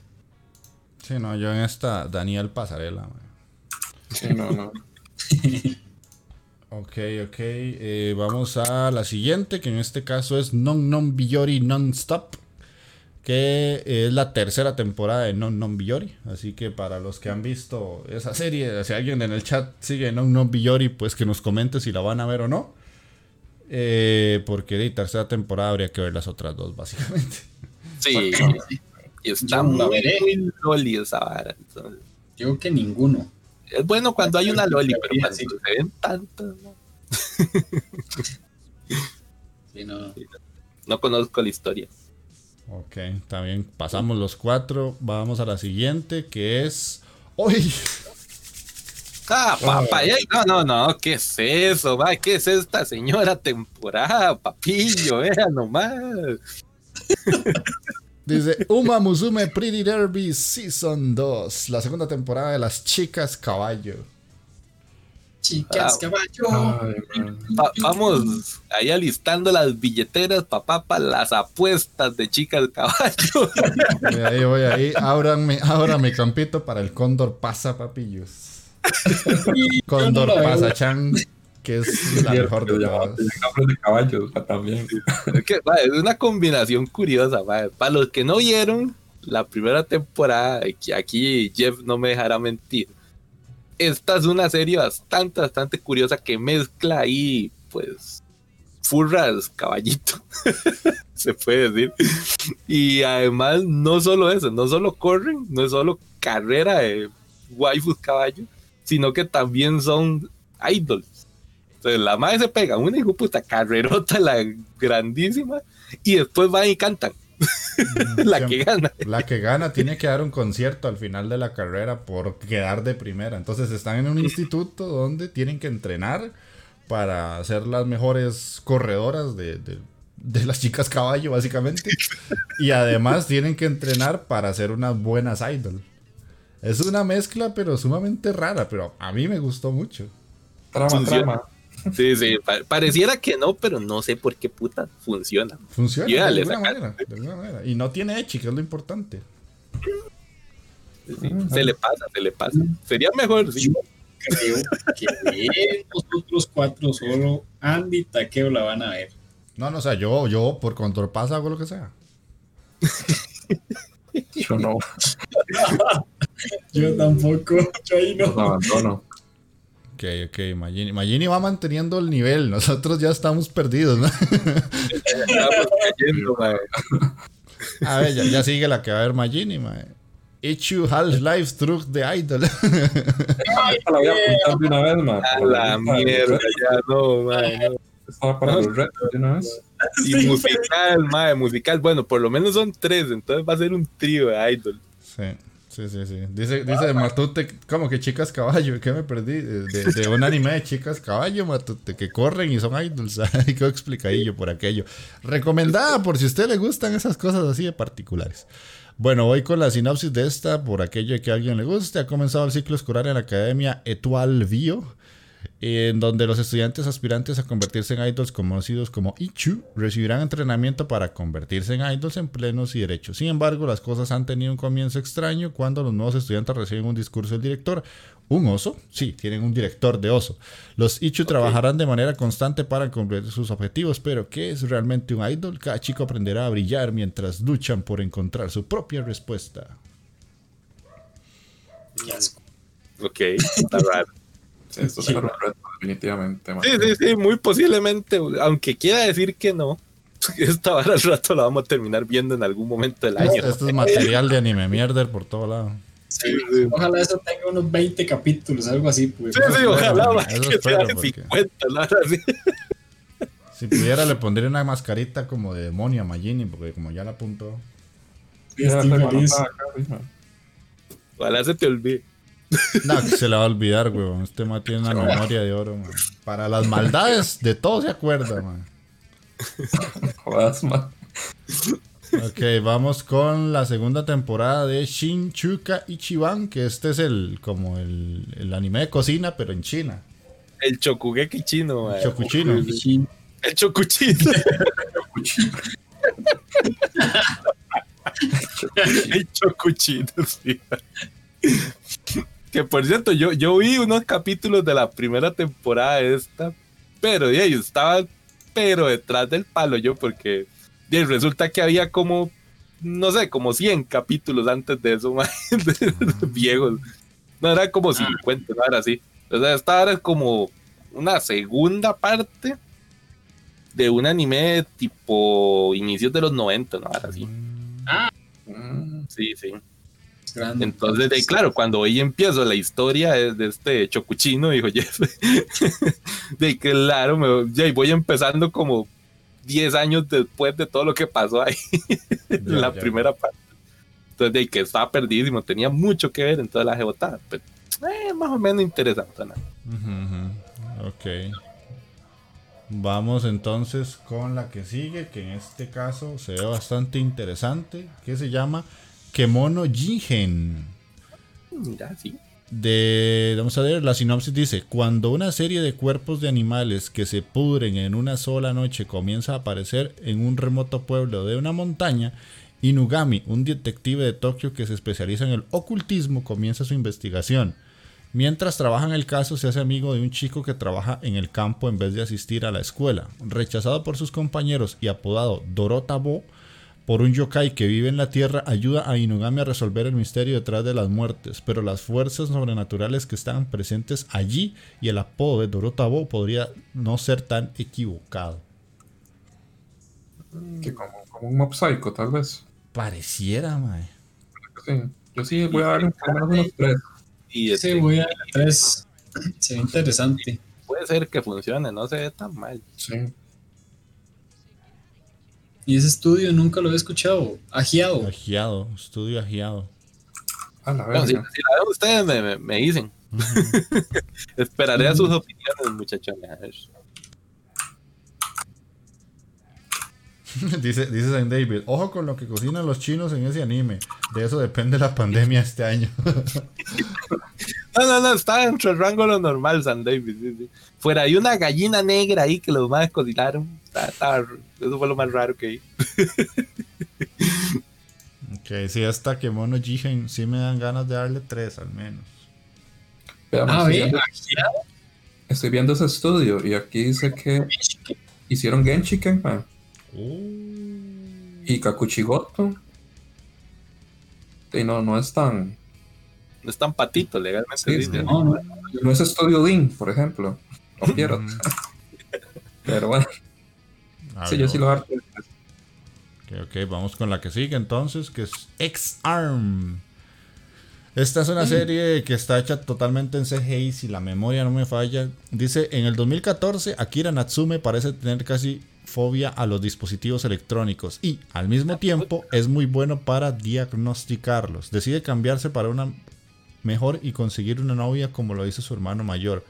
Sí, no, yo en esta Daniel Pasarela. Sí, no, no. Ok, ok. Eh, vamos a la siguiente, que en este caso es Non Non Biyori Non-Stop. Que es la tercera temporada de Non Non Biyori. Así que para los que han visto esa serie, si alguien en el chat sigue Non Non Biyori, pues que nos comente si la van a ver o no. Eh, porque de tercera temporada habría que ver las otras dos, básicamente. Sí, y está muy, muy loli esa vara. Yo que ninguno. Es bueno cuando hay una loli, pero cuando se ven tantas, ¿no? no. conozco la historia. Ok, está bien. Pasamos los cuatro. Vamos a la siguiente, que es. ¡Uy! Ah, papá, no, no, no, ¿qué es eso? Va? ¿Qué es esta señora temporada, papillo? Vea nomás. Dice Uma Musume Pretty Derby Season 2, la segunda temporada de las chicas caballo. Chicas caballo. vamos ahí alistando las billeteras, papá, para las apuestas de chicas caballo. ahí voy, ahí. Ábranme, ábranme campito para el cóndor pasa, papillos. cóndor pasa, chan que es la mejor de todas. de caballos también. Es, una combinación curiosa. Para los que no vieron la primera temporada, aquí Jeff no me dejará mentir. Esta es una serie bastante, bastante curiosa que mezcla ahí, pues, furras, caballito, se puede decir. Y además, no solo eso, no solo corren, no es solo carrera de waifus caballos, sino que también son idols. Entonces la madre se pega una hijo puta carrerota, la grandísima, y después van y cantan. la que gana. La que gana tiene que dar un concierto al final de la carrera por quedar de primera. Entonces están en un instituto donde tienen que entrenar para ser las mejores corredoras de, de las chicas caballo, básicamente. y además tienen que entrenar para ser unas buenas idol. Es una mezcla, pero sumamente rara, pero a mí me gustó mucho. Trama, trama. Sí, sí, pareciera que no, pero no sé por qué puta funciona. Funciona de alguna, manera, Y no tiene Echi, que es lo importante. se le pasa, se le pasa. Sería mejor, sí. creo que nosotros cuatro solo Andy y Takeo la van a ver. No, no, o sea, yo, yo por control pasa hago lo que sea. yo no. yo tampoco. Yo ahí no. No abandono. Ok, ok, Magini. va manteniendo el nivel, nosotros ya estamos perdidos, ¿no? A ver, ya, sigue la que va a ver Magini, mae. Ichu Half-Life Truck de Idol. la voy a apuntar de una vez, man. A la mierda, ya no, mae. Estaba para los retos de una vez. Y musical, mae, musical. Bueno, por lo menos son tres, entonces va a ser un trío de Idol. Sí. Sí, sí, sí. Dice, dice Matute, como que chicas caballo, ¿qué me perdí? De, un anime de chicas caballo, Matute, que corren y son idols. Hay que explicadillo por aquello. Recomendada por si a usted le gustan esas cosas así de particulares. Bueno, voy con la sinopsis de esta, por aquello que a alguien le guste. Ha comenzado el ciclo escolar en la Academia Etual Bio en donde los estudiantes aspirantes a convertirse en idols conocidos como Ichu recibirán entrenamiento para convertirse en idols en plenos y derechos. Sin embargo, las cosas han tenido un comienzo extraño cuando los nuevos estudiantes reciben un discurso del director. ¿Un oso? Sí, tienen un director de oso. Los Ichu trabajarán de manera constante para cumplir sus objetivos, pero ¿qué es realmente un idol? Cada chico aprenderá a brillar mientras luchan por encontrar su propia respuesta. Ok, está raro. Sí, definitivamente. Sí, sí, sí, muy posiblemente, aunque quiera decir que no. Esta vara al rato la vamos a terminar viendo en algún momento del año. Esto es material de anime mierder por todo lado. Sí, ojalá eso tenga unos 20 capítulos, algo así. Pues. Sí, sí, ojalá que sea 50, así. Si pudiera le pondría una mascarita como de demonio a Magini, porque como ya la apuntó. Ojalá se te olvide. No, que se le va a olvidar, weón. Este man tiene una memoria de oro, man. Para las maldades, de todo se acuerda, man. Jodas, man. ok, vamos con la segunda temporada de Shinchuka Ichiban, que este es el como el, el anime de cocina, pero en China. El chokugeki chino, El chocuchino. El chocuchino. el chocuchino, sí. Que por cierto, yo, yo vi unos capítulos de la primera temporada esta, pero de ellos estaba pero detrás del palo yo, porque y resulta que había como, no sé, como 100 capítulos antes de eso, viejos. No era como 50, no era así. O sea, esta era como una segunda parte de un anime tipo inicios de los 90, ¿no? Era así. Ah. Sí, sí. Entonces, de, claro, cuando hoy empiezo la historia de, este chocuchino, dijo Jeff, de claro, me, voy empezando como 10 años después de todo lo que pasó ahí en la primera parte. Entonces, de que estaba perdidísimo, tenía mucho que ver en toda la jebotada, pero eh, más o menos interesante. ¿no? Ok. Vamos entonces con la que sigue, que en este caso se ve bastante interesante, que se llama Kemono Jigen. Mira, sí. De, vamos a ver, la sinopsis dice, cuando una serie de cuerpos de animales que se pudren en una sola noche comienza a aparecer en un remoto pueblo de una montaña, Inugami, un detective de Tokio que se especializa en el ocultismo, comienza su investigación. Mientras trabaja en el caso, se hace amigo de un chico que trabaja en el campo en vez de asistir a la escuela. Rechazado por sus compañeros y apodado Dorotabo, por un yokai que vive en la tierra ayuda a Inugami a resolver el misterio detrás de las muertes, pero las fuerzas sobrenaturales que están presentes allí y el apodo de Dorotabo podría no ser tan equivocado. Que como, un mob psycho, tal vez. Pareciera, mae. Sí. Yo sí voy a darle unos tres. Y sí, voy a tres. Se ve interesante. Puede ser que funcione, no se ve tan mal. Sí. Y ese estudio nunca lo he escuchado. Agiado. Agiado, estudio agiado. A la bueno, si, la veo ustedes me, me, dicen. Esperaré a sus opiniones, muchachones. dice, dice Saint David, ojo con lo que cocinan los chinos en ese anime. De eso depende la pandemia este año. no, no, no, está dentro del rango de lo normal, Saint David. Fuera hay una gallina negra ahí que los más cocinaron eso fue lo más raro que vi. ok, si hasta que Mono Jigen sí me dan ganas de darle tres al menos. ah, estoy, viendo, ese estudio y aquí dice que hicieron Genshiken, uh. Y Kakuchigoto. Y no, no es tan. No es tan patito legalmente. no, es Estudio Din, por ejemplo. No quiero. Pero bueno sí, yo sí lo hago. Ok, ok, vamos con la que sigue entonces, que es X-Arm. Esta es una serie que está hecha totalmente en CGI, si la memoria no me falla. Dice, en el 2014, Akira Natsume parece tener casi fobia a los dispositivos electrónicos y al mismo tiempo es muy bueno para diagnosticarlos. Decide cambiarse para una mejor y conseguir una novia como lo dice su hermano mayor.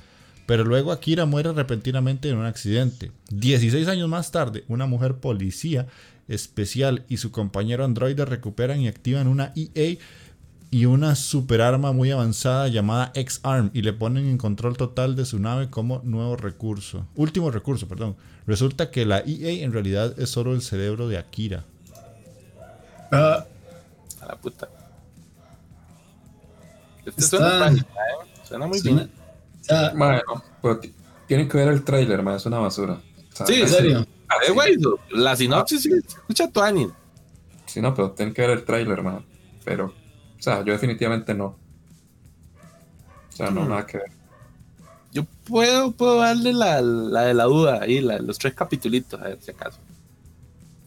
Pero luego Akira muere repentinamente en un accidente. 16 años más tarde, una mujer policía especial y su compañero androide recuperan y activan una EA y una superarma muy avanzada llamada X-Arm y le ponen en control total de su nave como nuevo recurso. Último recurso, perdón. Resulta que la EA en realidad es solo el cerebro de Akira. Ah. A la puta. Este suena, ¿eh? suena muy bien pero tienen que ver el trailer, es una basura. sí, en serio. A ver, güey, la sinopsis escucha tu anime. Sí, no, pero tienen que ver el trailer, man. Pero, o sea, yo definitivamente no. O sea, no, hmm. nada que ver. Yo puedo, puedo darle la, la de la duda ahí, los tres capitulitos, a ver si acaso.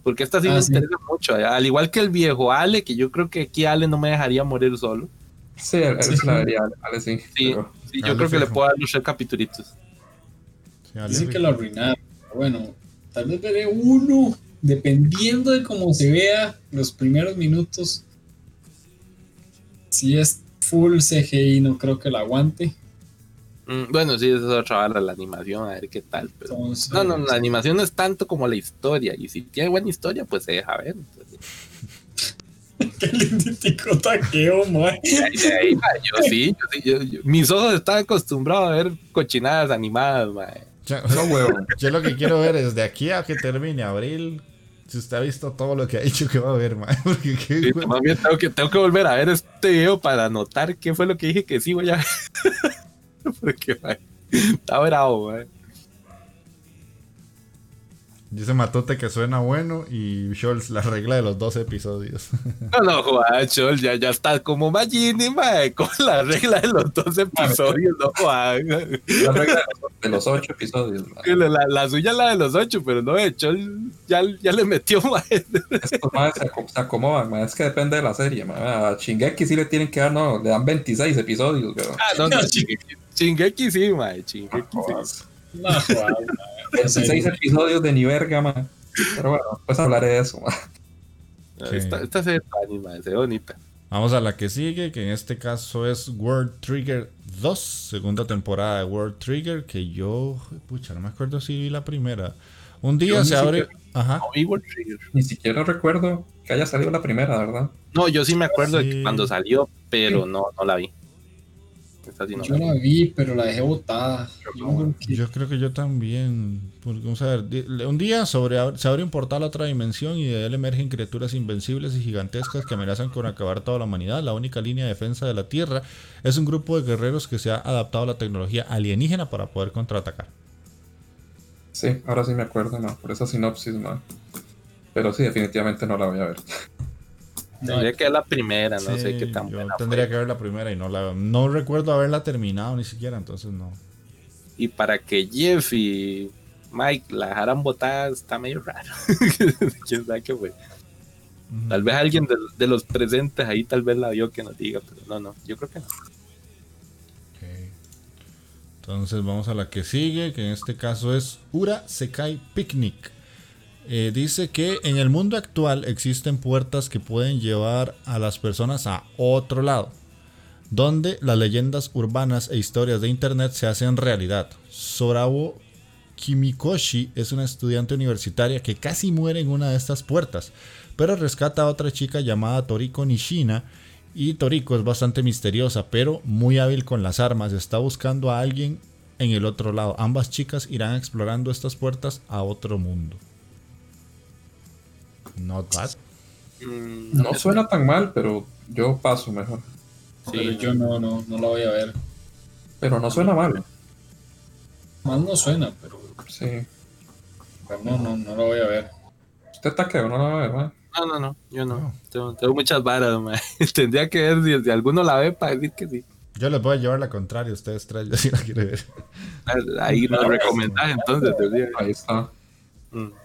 Porque esta sí me ah, interesa mucho. Al igual que el viejo Ale, que yo creo que aquí Ale no me dejaría morir solo. Sí, él, la vería, Ale, sí. Sí, yo creo que le puedo dar los tres capitulitos. Dicen que lo arruinaron. Bueno, tal vez veré uno, dependiendo de cómo se vea los primeros minutos. Si es full CGI, no creo que lo aguante. Mm, bueno, sí, eso es otra hora la animación, a ver qué tal. Pero... no, no, la animación no es tanto como la historia. Y si tiene buena historia, pues se deja ver. Qué lindítico taqueo, man. yo sí, yo sí mis ojos están acostumbrados a ver cochinadas animadas, man. Yo, lo que quiero ver es de aquí a que termine abril. Si usted ha visto todo lo que ha dicho que va a ver, man. Porque más bien tengo que, tengo que volver a ver este video para notar qué fue lo que dije que sí voy a ver. Porque, man, está bravo, man. Dice Matote que suena bueno y Scholz la regla de los dos episodios. No, no, Juan, Scholz ya, ya está como Magini, mae, con la regla de los dos episodios, no, Juan. La regla de los ocho episodios. La, la, suya es la de los ocho, pero no, Scholz ya, ya le metió, mae. Estos más se, se acomodan, mae, es que depende de la serie, mae. A Shingeki sí le tienen que dar, no, le dan 26 episodios, pero... Ah, no, no, Shingeki, sí, mae, Shingeki sí. No, Juan, 16 episodios de ni verga, man. Pero bueno, pues hablaré de eso, man. Esta, esta serie anima, se bonita. Vamos a la que sigue, que en este caso es World Trigger 2, segunda temporada de World Trigger, que yo, pucha, no me acuerdo si vi la primera. Un día se abre... Ajá. Ni siquiera recuerdo que haya salido la primera, ¿verdad? No, yo sí me acuerdo de cuando salió, pero no, no la vi yo la vi, pero la dejé botada. Yo, creo que yo también. vamos a ver, un día sobre, se abre un portal a otra dimensión y de él emergen criaturas invencibles y gigantescas que amenazan con acabar toda la humanidad. La única línea de defensa de la Tierra es un grupo de guerreros que se ha adaptado a la tecnología alienígena para poder contraatacar. Sí, ahora sí me acuerdo, no, por esa sinopsis, no. Pero sí, definitivamente no la voy a ver. Tendría que ver la primera, no sé qué tan yo Tendría que ver la primera y no la no recuerdo haberla terminado ni siquiera, entonces no. Y para que Jeff y Mike la dejaran botada está medio raro. ¿Quién sabe qué fue? Tal vez alguien de, los presentes ahí tal vez la vio que nos diga, pero no, no, yo creo que no. Entonces vamos a la que sigue, que en este caso es Ura Sekai Picnic. Eh, dice que en el mundo actual existen puertas que pueden llevar a las personas a otro lado, donde las leyendas urbanas e historias de internet se hacen realidad. Sorabo Kimikoshi es una estudiante universitaria que casi muere en una de estas puertas, pero rescata a otra chica llamada Toriko Nishina y Toriko es bastante misteriosa, pero muy hábil con las armas. Está buscando a alguien en el otro lado. Ambas chicas irán explorando estas puertas a otro mundo. Not bad. Mm, no suena tan mal, pero yo paso mejor. Sí, yo no, no, no la voy a ver. Pero no suena mal. Mal no suena, pero. Sí. Pero no, no, no la voy a ver. ¿Usted está que no la va a ver, No, no, no, yo no. Tengo, muchas varas, man. Tendría que ver si, alguno la ve para decir que sí. Yo les voy a llevar la contraria, ustedes traen si la quieren ver. Ahí nos recomendás entonces. Ahí está. Mm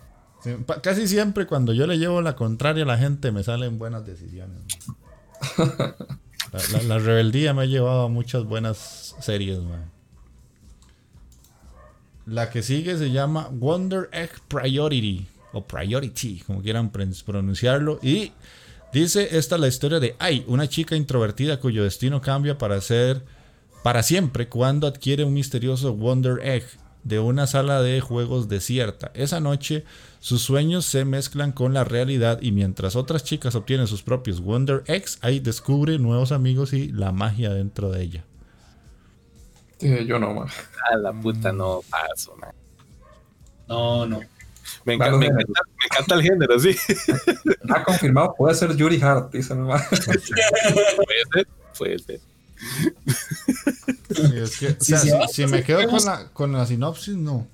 casi siempre cuando yo le llevo la contraria a la gente me salen buenas decisiones. La, rebeldía me ha llevado a muchas buenas series. La que sigue se llama Wonder Egg Priority o Priority, como quieran pronunciarlo. Y dice, esta es la historia de Ai, una chica introvertida cuyo destino cambia para ser para siempre cuando adquiere un misterioso Wonder Egg de una sala de juegos desierta. Esa noche sus sueños se mezclan con la realidad y mientras otras chicas obtienen sus propios Wonder Eggs, ahí descubre nuevos amigos y la magia dentro de ella. yo no, man. A la puta no paso, man. No, no. Me encanta, me, encanta, el género, sí. Ha confirmado, puede ser Yuri Hart, dice Puede ser, puede ser. si, me quedo con la, con la sinopsis, no.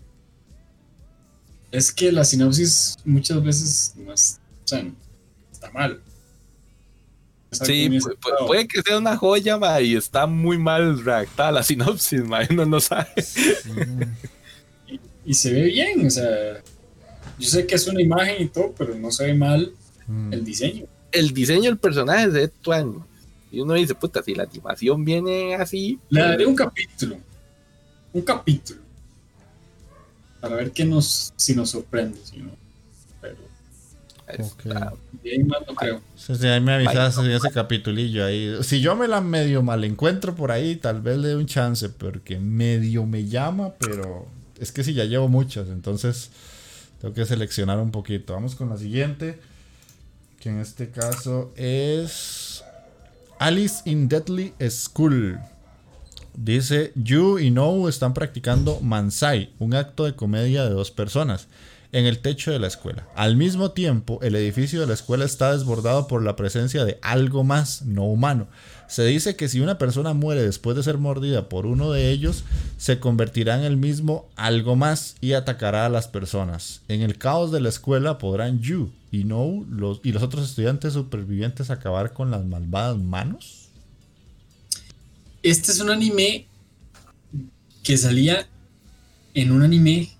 Es que la sinopsis muchas veces no es, o sea, está mal. sí, puede, que sea una joya, ma, y está muy mal redactada la sinopsis, ma, uno no sabe. y, se ve bien, o sea, yo sé que es una imagen y todo, pero no se ve mal mm. el diseño. El diseño del personaje de Tuan. Y uno dice, puta, si la animación viene así. Le daré pues, un capítulo. Un capítulo para ver qué nos, si nos sorprende, Pero... Ahí no creo. Sí, ahí me avisaste ese capitulillo ahí. Si yo me la medio mal encuentro por ahí, tal vez le dé un chance, porque medio me llama, pero es que si ya llevo muchas, entonces tengo que seleccionar un poquito. Vamos con la siguiente, que en este caso es Alice in Deadly School. Dice, You y No están practicando Mansai, un acto de comedia de dos personas en el techo de la escuela. Al mismo tiempo, el edificio de la escuela está desbordado por la presencia de algo más no humano. Se dice que si una persona muere después de ser mordida por uno de ellos, se convertirá en el mismo algo más y atacará a las personas. En el caos de la escuela podrán Yu y No los, y los otros estudiantes supervivientes acabar con las malvadas manos. Este es un anime que salía en un anime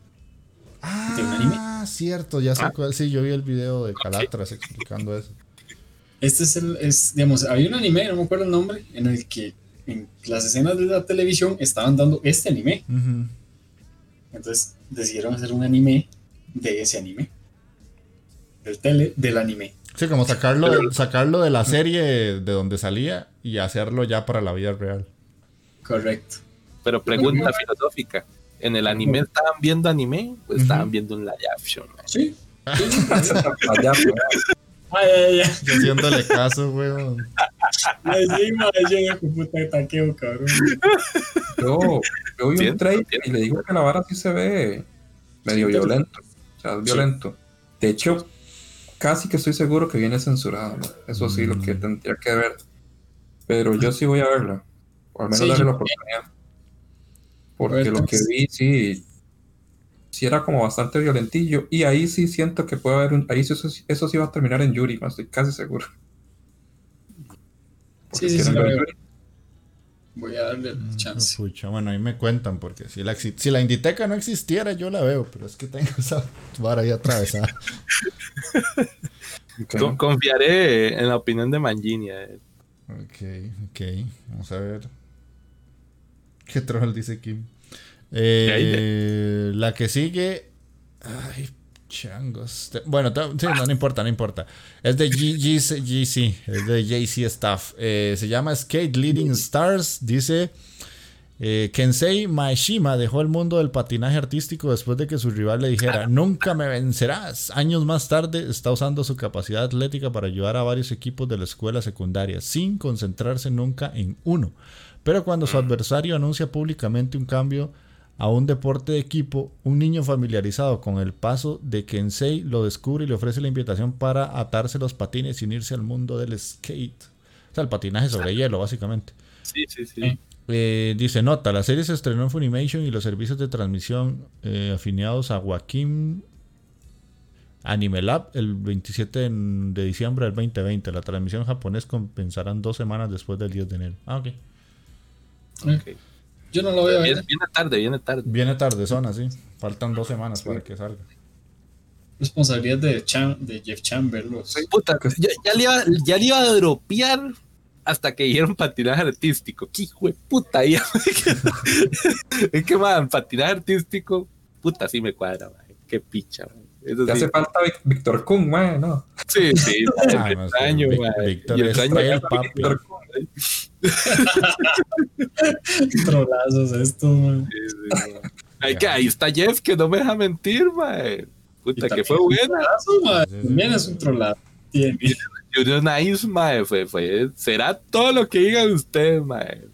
de un anime cierto, ya sé ah. cuál. Sí, yo vi el video de Calatras explicando eso. Este es el, es, digamos, había un anime, no me acuerdo el nombre, en el que en las escenas de la televisión estaban dando este anime. Entonces decidieron hacer un anime de ese anime. Del tele, del anime. Sí, como sacarlo, sacarlo de la serie de donde salía y hacerlo ya para la vida real. Correcto. Pero pregunta filosófica en el anime estaban viendo anime o estaban viendo un live action. Sí. Ay, ay, ay. Haciéndole caso, weón. Ay, sí, yo de puta de taqueo, cabrón. Yo, yo vi un trailer y le digo que la vara sí se ve medio violento. O sea, es violento. De hecho, casi que estoy seguro que viene censurado. Eso sí, lo que mm. tendría que ver. Pero yo sí voy a verla. O al menos darle la oportunidad. Porque lo que vi, sí, sí era como bastante violentillo. Y ahí sí siento que puede haber un. Ahí eso, eso sí va a terminar en Yuri, estoy casi seguro. sí, sí, sí, Voy a darle el mm, chance. bueno, ahí me cuentan, porque si la, si la Inditeca no existiera, yo la veo, pero es que tengo esa vara ahí atravesada. Confiaré en la opinión de Manginia. Eh. Ok, ok. Vamos a ver. ¿Qué troll dice Kim? Eh, la que sigue. Ay, changos. Bueno, sí, no, importa, no importa. Es de GC, es de JC Staff. Eh, se llama Skate Leading Stars. Dice. Eh, Kensei Maeshima dejó el mundo del patinaje artístico después de que su rival le dijera, nunca me vencerás. Años más tarde está usando su capacidad atlética para ayudar a varios equipos de la escuela secundaria, sin concentrarse nunca en uno. Pero cuando su adversario anuncia públicamente un cambio a un deporte de equipo, un niño familiarizado con el paso de Kensei lo descubre y le ofrece la invitación para atarse los patines y unirse al mundo del skate. O sea, el patinaje sobre hielo, básicamente. Sí, sí, sí. Eh, dice, nota, la serie se estrenó en Funimation y los servicios de transmisión eh, afiliados a Joaquín Anime Lab el 27 de diciembre del 2020. La transmisión japonés compensarán dos semanas después del 10 de enero. Ah, ok. Yo no lo veo. Viene, viene, tarde, viene tarde. Viene tarde, son así. Faltan dos semanas para que salga. Responsabilidad de, de Jeff Chambers. Puta, ya, ya, le iba, ya le iba a dropear hasta que dijeron patinaje artístico. ¿Qué hijo de puta? Ya. es que, man, patinaje artístico, puta, sí me cuadra, man. Qué picha, man. Eso Te hace falta Víctor Kung, man, ¿no? Sí, sí. Ah, el extraño, Víctor, el extraño, Víctor Kung. Trolazos esto, man. ahí está Jeff que no me deja mentir, man. Puta, que fue buena. También es un trolazo. Junior Nice, mae, fue, fue, será todo lo que digan ustedes, mae.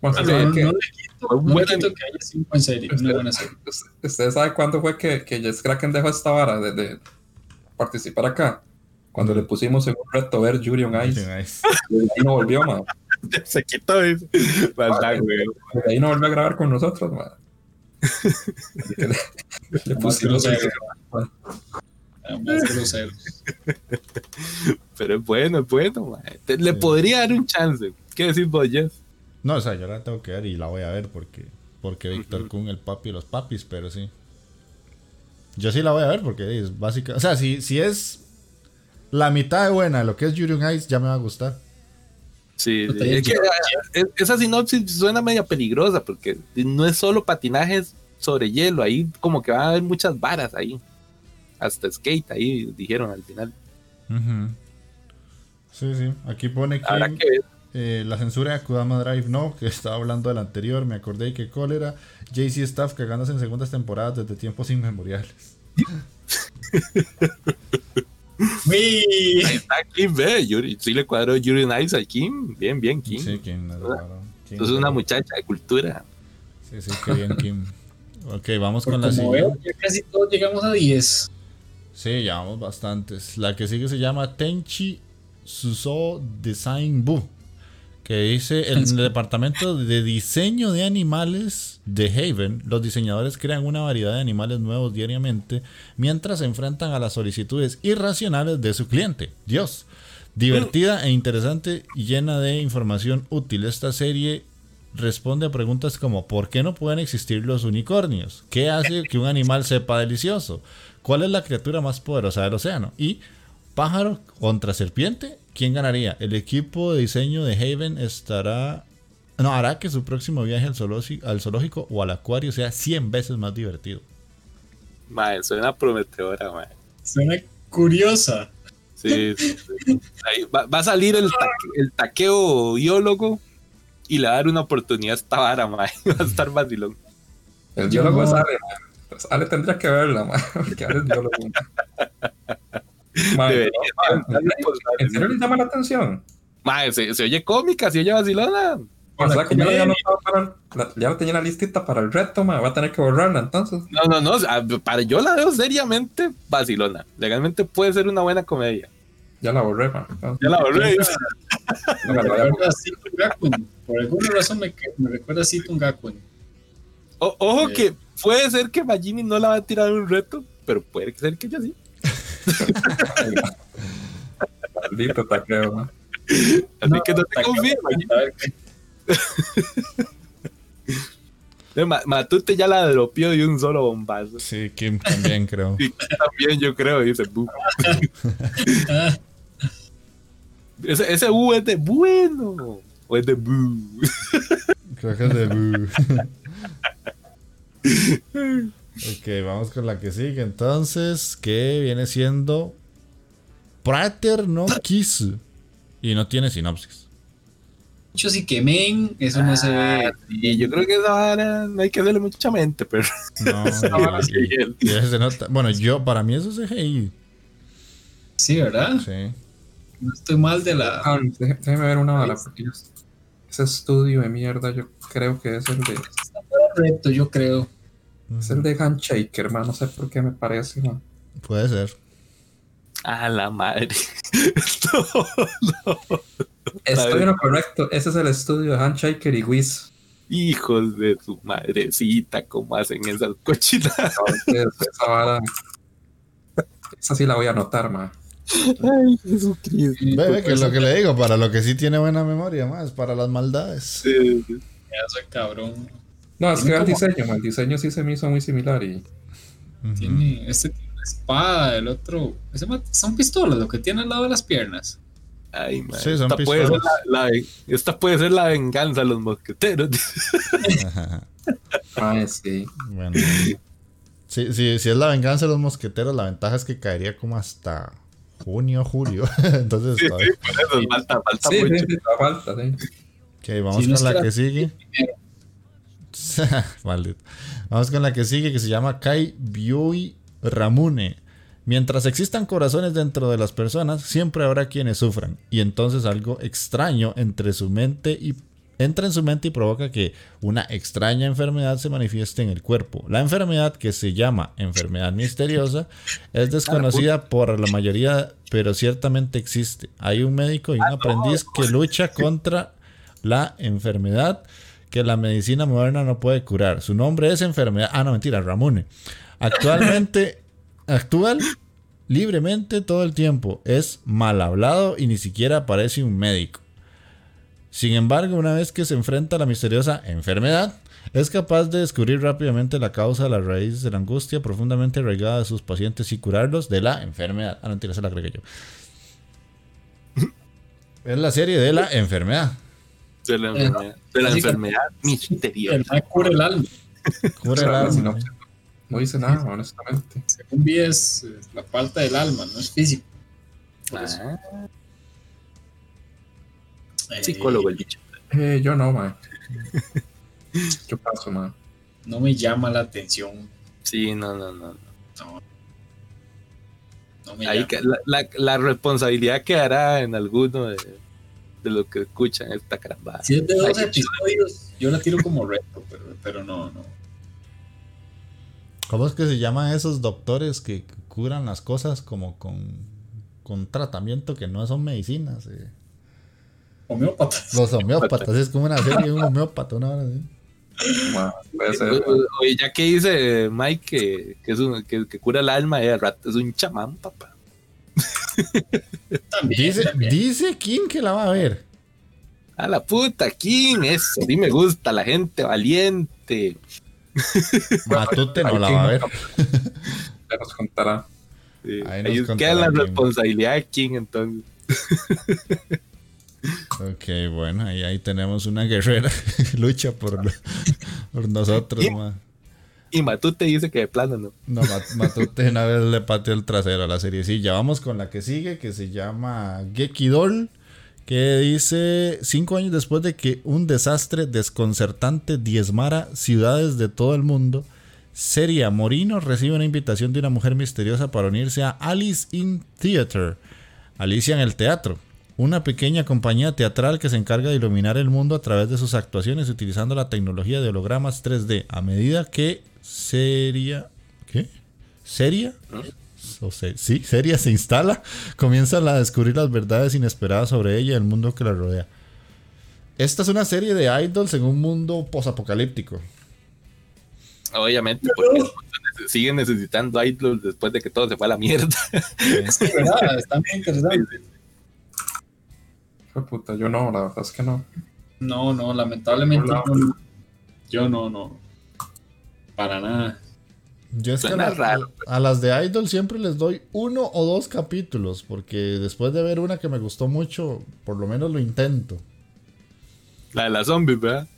Bueno, no, no, no, le quito, no le quito que haya cinco en serie, usted, una buena serie. ¿Usted sabe cuándo fue que, que Jess Kraken dejó esta vara de, de participar acá? Cuando le pusimos en un reto ver Yuri on Ice. Y ahí no volvió, man. Se quitó. Ese. Vale, de ahí no volvió a grabar con nosotros, man. le, le pusimos en Pero es bueno, es bueno, man. Le sí. podría dar un chance. ¿Qué decís vos, Jeff? No, o sea, yo la tengo que ver y la voy a ver porque, porque Víctor uh -huh. Kun, el papi de los papis, pero sí. Yo sí la voy a ver porque es básica. O sea, si, si es la mitad de buena lo que es Yuri Ice ya me va a gustar. Sí, sí. Es que, esa sinopsis suena media peligrosa porque no es solo patinajes sobre hielo, ahí como que va a haber muchas varas ahí. Hasta skate ahí dijeron al final. Sí, sí. Aquí pone que, eh, la censura de Akudama Drive no, que estaba hablando del anterior, me acordé que cólera. JC Staff cagándose en segundas temporadas desde tiempos inmemoriales. Ahí está Kim, ve. Yuri, sí le cuadró Yuri Nice a Kim. Bien, bien, Kim. Sí, Kim. es una muchacha de cultura. Sí, sí, qué bien, Kim. Ok, vamos con la siguiente. ya casi todos llegamos a 10. Sí, llevamos bastantes. La que sigue se llama Tenchi Suso Design Bu que dice en el departamento de diseño de animales de Haven, los diseñadores crean una variedad de animales nuevos diariamente mientras se enfrentan a las solicitudes irracionales de su cliente. Dios, divertida e interesante y llena de información útil. Esta serie responde a preguntas como ¿por qué no pueden existir los unicornios? ¿Qué hace que un animal sepa delicioso? ¿Cuál es la criatura más poderosa del océano? Y pájaro contra serpiente ¿Quién ganaría? ¿El equipo de diseño de Haven estará... No, hará que su próximo viaje al zoológico, al zoológico o al acuario sea 100 veces más divertido. Mae, suena prometedora, mae. Suena curiosa. Sí, sí, va, a salir el, el taqueo biólogo y le va a dar una oportunidad a esta vara, mae. Va a estar vacilón. El biólogo sale, mae. Ale tendría que verla, mae. Porque ahora es biólogo. Debería, ¿En serio le llama la atención? Madre, se, se, oye cómica, se oye vacilona. O sea, que para, ya tenía la listita para el reto, ma, va a tener que borrarla entonces. No, no, no, para yo la veo seriamente vacilona. Legalmente puede ser una buena comedia. Ya la borré, ma. Ya la borré. me recuerda a Gakun. Por alguna razón me, me recuerda a Situn Gakun. ojo eh. que puede ser que Magini no la va a tirar un reto, pero puede ser que ella sí. Maldito taqueo, ¿no? Así que no te confíes. Matute ya la dropió de un solo bombazo. Sí, Kim también creo. Sí, también yo creo, dice Bu. ese, ese Bu es de bueno. O es de Bu. Creo que es de Bu. Ok, vamos con la que sigue entonces, que viene siendo Prater no Kiss. Y no tiene sinopsis. Muchos y quemen, eso no se ve. Y ah, yo creo que ahora no hay que darle mucha mente, pero. No, se nota. Bueno, yo, para mí eso es CGI. Sí, ¿verdad? Sí. No estoy mal de la. Ah, déjeme ver una bala, porque ese estudio de mierda, yo creo que es el de. Está correcto, yo creo. Es el de Handshake, hermano. No sé por qué me parece, man. Puede ser. A la madre. Estoy en lo correcto. Ese es el estudio de Handshaker y Wiz. Hijos de su madrecita, ¿cómo hacen esas cochinadas? esa vara. Esa sí la voy a anotar, man. Ay, Jesucristo. Ve, que es lo que le digo, para lo que sí tiene buena memoria, más, para las maldades. Sí, sí. Ya soy cabrón. No, es que el diseño, el diseño sí se me hizo muy similar y. Tiene. Este tiene una espada, el otro. son pistolas lo que tiene al lado de las piernas. Ay, man. Sí, esta, puede ser la, esta puede ser la venganza de los mosqueteros. Ay, sí. Bueno. Sí, sí, si es la venganza de los mosqueteros, la ventaja es que caería como hasta junio, julio. Entonces, sí, sí, falta, falta sí, mucho. Sí, falta, sí. Ok, vamos con la que sigue. Vamos con la que sigue, que se llama Kai Byui Ramune. Mientras existan corazones dentro de las personas, siempre habrá quienes sufran. Y entonces algo extraño entre su mente y entra en su mente y provoca que una extraña enfermedad se manifieste en el cuerpo. La enfermedad, que se llama enfermedad misteriosa, es desconocida por la mayoría, pero ciertamente existe. Hay un médico y un aprendiz que lucha contra la enfermedad que la medicina moderna no puede curar. Su nombre es enfermedad. Ah, no, mentira, Ramune. Actualmente, actual libremente todo el tiempo. Es mal hablado y ni siquiera parece un médico. Sin embargo, una vez que se enfrenta a la misteriosa enfermedad, es capaz de descubrir rápidamente la causa de la raíz de la angustia profundamente arraigada de sus pacientes y curarlos de la enfermedad. Ah, no, mentira, se la agregué yo. Es la serie de la enfermedad. De la enfermedad, de la enfermedad misteriosa. El cura el alma. Cura el alma. No, dice nada, honestamente. Según vi es la falta del alma, no es físico. Ah. Psicólogo el bicho. Eh, yo no, man. yo paso, man. No me llama la atención. Sí, no, no, no. no. no me Ahí la, la, la, responsabilidad quedará en alguno de, de los que escuchan esta caramba. Si es de dos episodios, yo la tiro como reto, pero, pero no, no. ¿Cómo es que se llaman esos doctores que curan las cosas como con, con tratamiento que no son medicinas? Eh? Homeópatas. Los homeópatas, es como una serie de un homeópata, ¿no? Oye, ya que dice Mike que, que, es un, que, que, cura el alma, eh, es un chamán, papá. Dice, dice King que la va a ver. A la puta, King, eso. A mí me gusta la gente valiente. Matute no la va a ver. Ya nos contará. Ahí, queda la responsabilidad de King entonces. Ok, bueno, ahí, ahí tenemos una guerrera lucha por, por nosotros, Y Matute dice que de plano no. No, Matute una vez le pateó el trasero a la serie. Sí, ya vamos con la que sigue, que se llama Gekidol, que dice, cinco años después de que un desastre desconcertante diezmara ciudades de todo el mundo, Seria Morino recibe una invitación de una mujer misteriosa para unirse a Alice in Theater, Alicia en el teatro, una pequeña compañía teatral que se encarga de iluminar el mundo a través de sus actuaciones utilizando la tecnología de hologramas 3D. A medida que Seria... ¿Qué? ¿Seria? O sí, Seria se instala, comienzan a descubrir las verdades inesperadas sobre ella y el mundo que la rodea. Esta es una serie de idols en un mundo posapocalíptico. Obviamente, porque siguen necesitando idols después de que todo se fue a la mierda. Es que, verdad, está bien interesante puta, yo no, la verdad es que no. No, no, lamentablemente yo no, no. Para nada. Yo es que a, las de Idol siempre les doy uno o dos capítulos, porque después de ver una que me gustó mucho, por lo menos lo intento. La de las zombies, ¿verdad?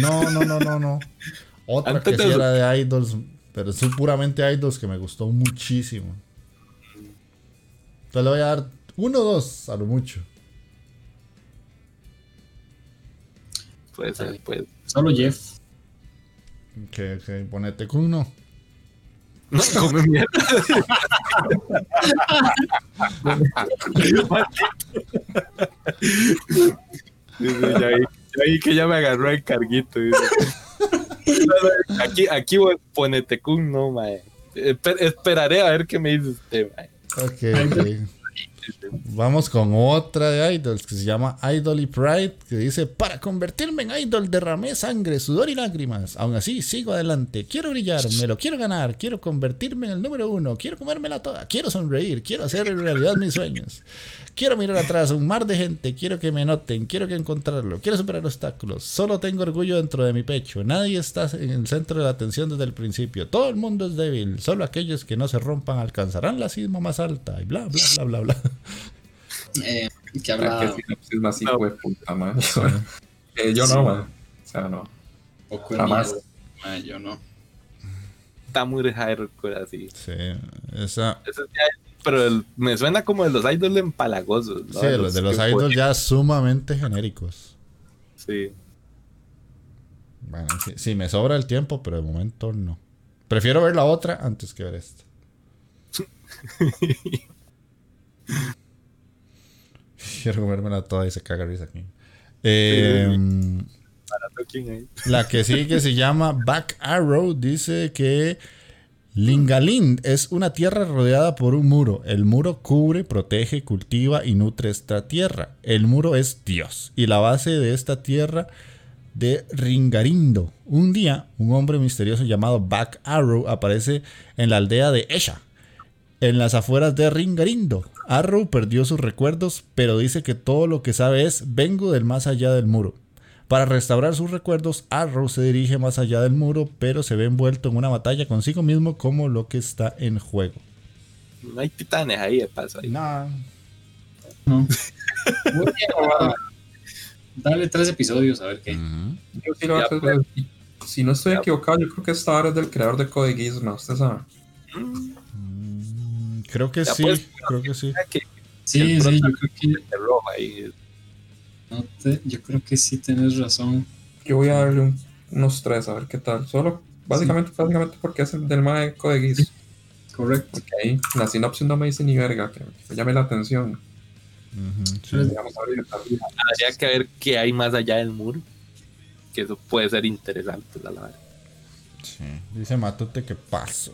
No, no, no, no, no. Otra que sí era de Idols, pero es puramente Idols que me gustó muchísimo. Entonces le voy a dar uno o dos, a lo mucho. Puede ser, puede. Solo Jeff. Ok, ok, ponete con uno. No, come mierda. ya, ahí, que ya me agarró el carguito. Aquí, aquí ponete con no, mae. esperaré a ver qué me dice usted, mae. Ok, ok. Vamos con otra de idols que se llama Idol y Pride, que dice, para convertirme en idol derramé sangre, sudor y lágrimas. Aún así, sigo adelante. Quiero brillar, me lo quiero ganar, quiero convertirme en el número uno, quiero comérmela toda, quiero sonreír, quiero hacer realidad mis sueños. Quiero mirar atrás, un mar de gente, quiero que me noten, quiero que encontrarlo, quiero superar obstáculos. Solo tengo orgullo dentro de mi pecho. Nadie está en el centro de la atención desde el principio. Todo el mundo es débil. Solo aquellos que no se rompan alcanzarán la cisma más alta. Y bla, bla, bla, bla, bla. Eh, que habla... es más hijo de puta, man. eh, yo no, man. O sea, no. Poco Jamás. Man, yo no. Está muy hardcore así. Sí, esa... Eso ya pero me suena como de los idols empalagosos. ¿no? Sí, de los, de los idols ya sumamente genéricos. Sí. Bueno, sí, me sobra el tiempo, pero de momento no. Prefiero ver la otra antes que ver esta. Quiero comérmela toda y se caga risa aquí. Eh, la que sigue se llama Back Arrow. Dice que Lingalín es una tierra rodeada por un muro. El muro cubre, protege, cultiva y nutre esta tierra. El muro es Dios y la base de esta tierra de Ringarindo. Un día, un hombre misterioso llamado Back Arrow aparece en la aldea de Esha, en las afueras de Ringarindo. Arrow perdió sus recuerdos, pero dice que todo lo que sabe es vengo del más allá del muro. Para restaurar sus recuerdos, Arrow se dirige más allá del muro, pero se ve envuelto en una batalla consigo mismo como lo que está en juego. No hay titanes ahí, de paso. Ahí. No. no. Dale tres episodios a ver qué. si no estoy equivocado, yo creo que esta hora es del creador de Code Geass, ¿no? ¿Usted sabe? Mm, creo que sí, creo que sí. Sí, sí, yo creo que. No te, yo creo que sí tienes razón. Yo voy a darle unos tres a ver qué tal. Solo, básicamente, básicamente porque es el del maestro de Geese. Correcto. Porque ahí la sinopsis no me dice ni verga, que me llame la atención. Habría que ver qué hay más allá del muro. Que eso puede ser interesante, la verdad. Sí, dice Matute que paso.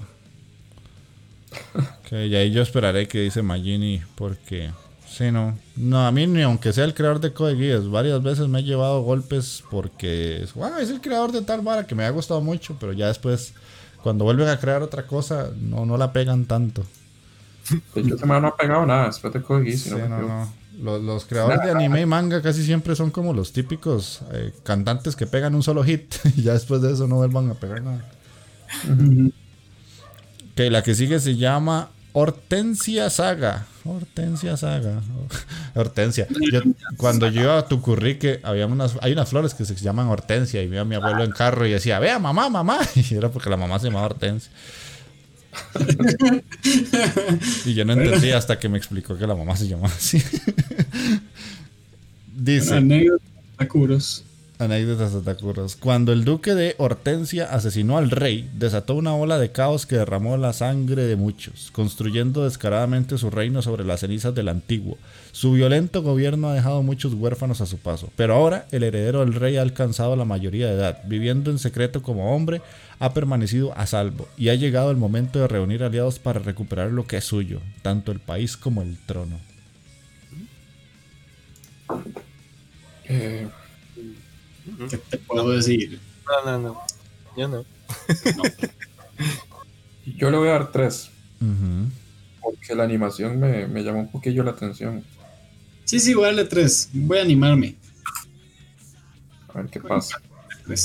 Ok, y ahí yo esperaré que dice Magini, porque. Sí, no. No, a mí ni aunque sea el creador de Code Geass, varias veces me he llevado golpes porque es el creador de tal vara que me ha gustado mucho, pero ya después, cuando vuelven a crear otra cosa, no, no la pegan tanto. Pues yo no ha pegado nada después de Code Geass. no, no, Los, creadores de anime y manga casi siempre son como los típicos eh, cantantes que pegan un solo hit y ya después de eso no vuelvan a pegar nada. Que la que sigue se llama Hortensia Saga. Hortensia Saga. Hortensia. cuando yo iba a Tucurrique, había unas, hay unas flores que se llaman Hortensia. Y veía a mi abuelo en carro y decía, vea, mamá, mamá. Y era porque la mamá se llamaba Hortensia. y yo no entendía hasta que me explicó que la mamá se llamaba así. Dice. Atacuros. Cuando el duque de Hortensia asesinó al rey, desató una ola de caos que derramó la sangre de muchos, construyendo descaradamente su reino sobre las cenizas del antiguo. Su violento gobierno ha dejado muchos huérfanos a su paso, pero ahora el heredero del rey ha alcanzado la mayoría de edad, viviendo en secreto como hombre, ha permanecido a salvo y ha llegado el momento de reunir aliados para recuperar lo que es suyo, tanto el país como el trono. Eh, ¿Qué te puedo decir? No, no, no. Yo no. Yo le voy a dar tres. Porque la animación me, me, llamó un poquillo la atención. Sí, sí, voy a darle tres. Voy a animarme. A ver qué pasa.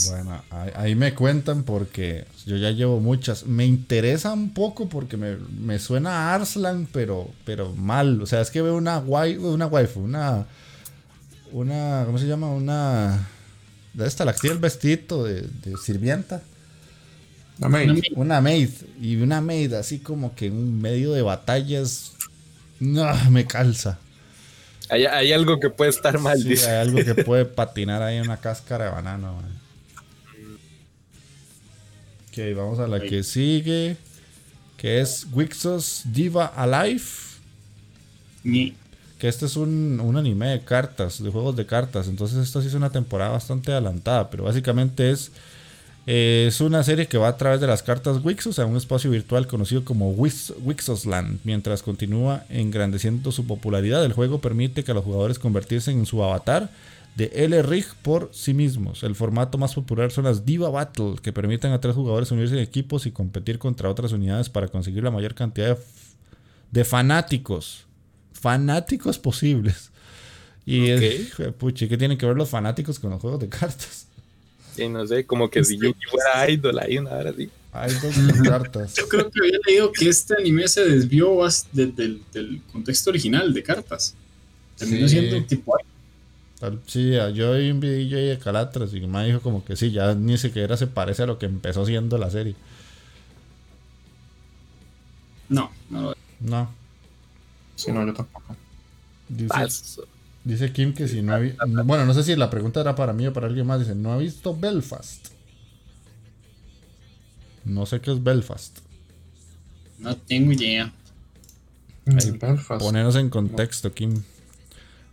Bueno, ahí, me cuentan porque yo ya llevo muchas. Me interesa un poco porque me, me suena a Arslan, pero, pero mal. O sea, es que veo una, una waifu, una. Una. ¿Cómo se llama? Una esta, la que tiene el vestido de, sirvienta. Una maid. Una maid. Y una maid así como que en medio de batallas. No, me calza. Hay, algo que puede estar mal. Sí, hay algo que puede patinar ahí en una cáscara de banano. Ok, vamos a la que sigue. Que es Wixos Diva Alive. Ni que este es un, anime de cartas, de juegos de cartas. Entonces esto sí es una temporada bastante adelantada, pero básicamente es, eh, es una serie que va a través de las cartas Wixos a un espacio virtual conocido como Wix, Wixosland. Mientras continúa engrandeciendo su popularidad, el juego permite que a los jugadores convertirse en su avatar de L-Rig por sí mismos. El formato más popular son las Diva Battle, que permiten a tres jugadores unirse en equipos y competir contra otras unidades para conseguir la mayor cantidad de fanáticos fanáticos posibles. Y es, puchi, ¿qué tienen que ver los fanáticos con los juegos de cartas? Sí, no sé, como que si Yuki fuera idol ahí una hora así. Idol cartas. Yo creo que había leído que este anime se desvió del, del contexto original de cartas. Terminó siendo tipo Sí, yo vi un video ahí de Calatras y me dijo como que sí, ya ni siquiera se parece a lo que empezó siendo la serie. No, no No. Si no, yo tampoco. Dice, Kim que si no ha visto. Bueno, no sé si la pregunta era para mí o para alguien más. Dice: ¿No ha visto Belfast? No sé qué es Belfast. No tengo idea. Ponernos en contexto, Kim.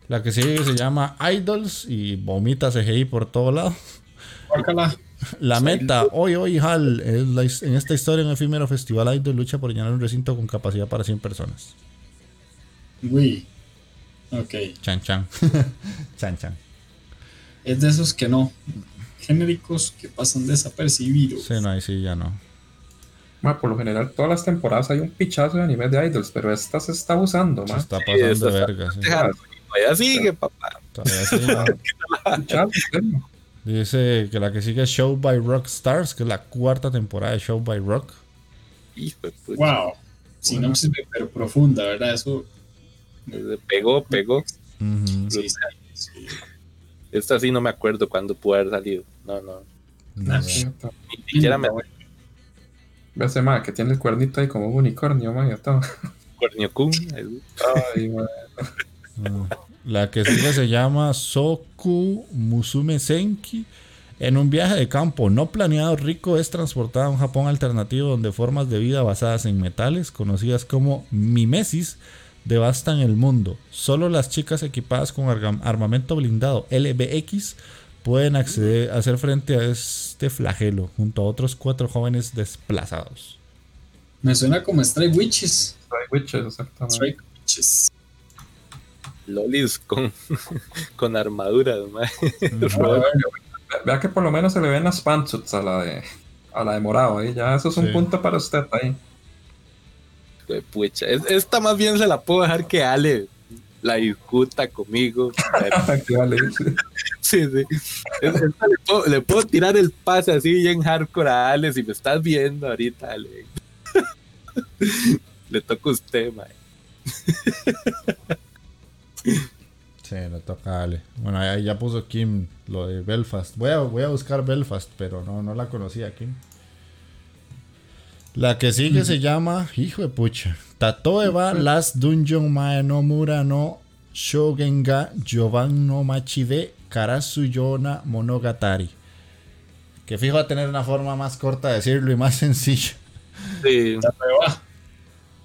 La que sigue se llama Idols y vomita CGI por todo lado. La meta, hoy, hoy, Hal, es en esta historia en el efímero festival Idol lucha por llenar un recinto con capacidad para 100 personas. Uy. Ok. Chan chan. chan chan. Es de esos que no. Genéricos que pasan desapercibidos. Sí, no, ahí sí ya no. por lo general, todas las temporadas hay un pichazo de anime de idols, pero esta se está usando, Se está pasando de verga, sí. Todavía sigue, papá. Todavía sigue. Dice que la que sigue es Show by Rock Stars, que es la cuarta temporada de Show by Rock. Wow. Si no se ve, pero profunda, ¿verdad? Eso Pegó, pegó. Esta sí no me acuerdo cuándo pudo haber salido. No, no. Ni siquiera me Ve ese que tiene el cuernito ahí como un unicornio, man, Ah, la que sigue se llama Soku Musume Senki. En un viaje de campo no planeado, Rico es transportada a un Japón alternativo donde formas de vida basadas en metales, conocidas como mimesis, devastan el mundo. Solo las chicas equipadas con armamento blindado LBX pueden acceder a hacer frente a este flagelo junto a otros cuatro jóvenes desplazados. Me suena como Strike Witches. Strike Witches, exactamente. Strike Witches. Lolis con, con armadura, Vea que por lo menos se le ven las pantsuits a la de a la de morado, ¿eh? ya eso es un punto para usted ahí. Pucha, esta más bien se la puedo dejar que Ale la discuta conmigo. sí, sí. Le puedo, tirar el pase así en hardcore a Ale si me estás viendo ahorita, Ale. le toca a usted, mae. Sí, le toca a Ale. Bueno, ahí ya puso Kim lo de Belfast. Voy a, voy a buscar Belfast, pero no, no la conocía Kim. La que sigue se llama, hijo de pucha, Tatoeba Last Dungeon Mae no Mura no Shogenga Jovan no Machide Karasuyona Monogatari. Que fijo a tener una forma más corta de decirlo y más sencilla. Sí.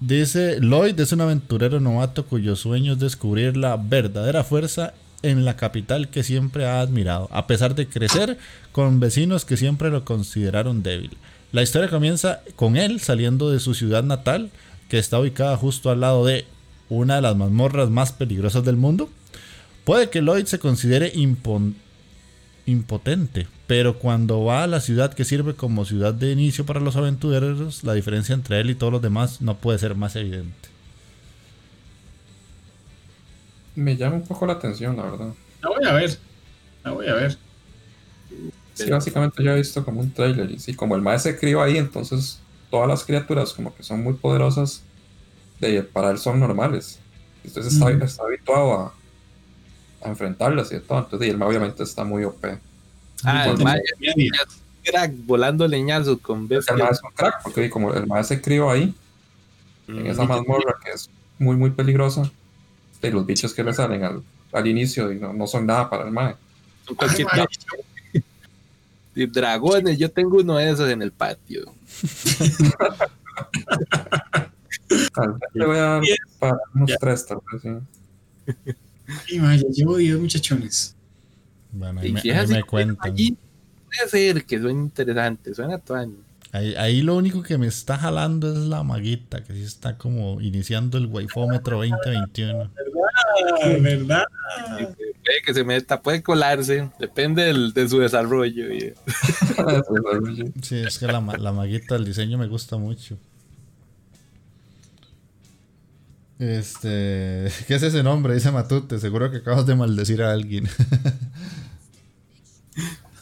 Dice, Lloyd es un aventurero novato cuyo sueño es descubrir la verdadera fuerza en la capital que siempre ha admirado, a pesar de crecer con vecinos que siempre lo consideraron débil. La historia comienza con él saliendo de su ciudad natal, que está ubicada justo al lado de una de las mazmorras más peligrosas del mundo. Puede que Lloyd se considere impotente, pero cuando va a la ciudad que sirve como ciudad de inicio para los aventureros, la diferencia entre él y todos los demás no puede ser más evidente. Me llama un poco la atención, la verdad. La voy a ver. La voy a ver. Sí, básicamente yo he visto como un trailer y sí, como el maestro se crió ahí, entonces todas las criaturas como que son muy poderosas, de, para él son normales. Entonces está, está habituado a, a enfrentarlas y todo. Entonces, y él obviamente está muy OP. Ah, el Maya crack volando leñazos con bestia. El es un crack, porque como el maestro se crió ahí, en esa mm. mazmorra que es muy, muy peligrosa, de los bichos que le salen al, al inicio y no, no, son nada para el mae. Y dragones, yo tengo uno de esos en el patio. Le voy a dar para unos tres, tal vez, sí. Y vaya, llevo 10 muchachones. Bueno, ahí, me, ahí me cuentan. Allí puede ser que suena interesante, suena tuaño. Ahí, ahí lo único que me está jalando es la maguita, que sí está como iniciando el waifómetro 2021. ¿Verdad? ¿Verdad? Puede que se meta, puede colarse, depende del, de su desarrollo. sí, es que la, la maguita, el diseño me gusta mucho. Este, ¿qué es ese nombre? Dice Matute, seguro que acabas de maldecir a alguien.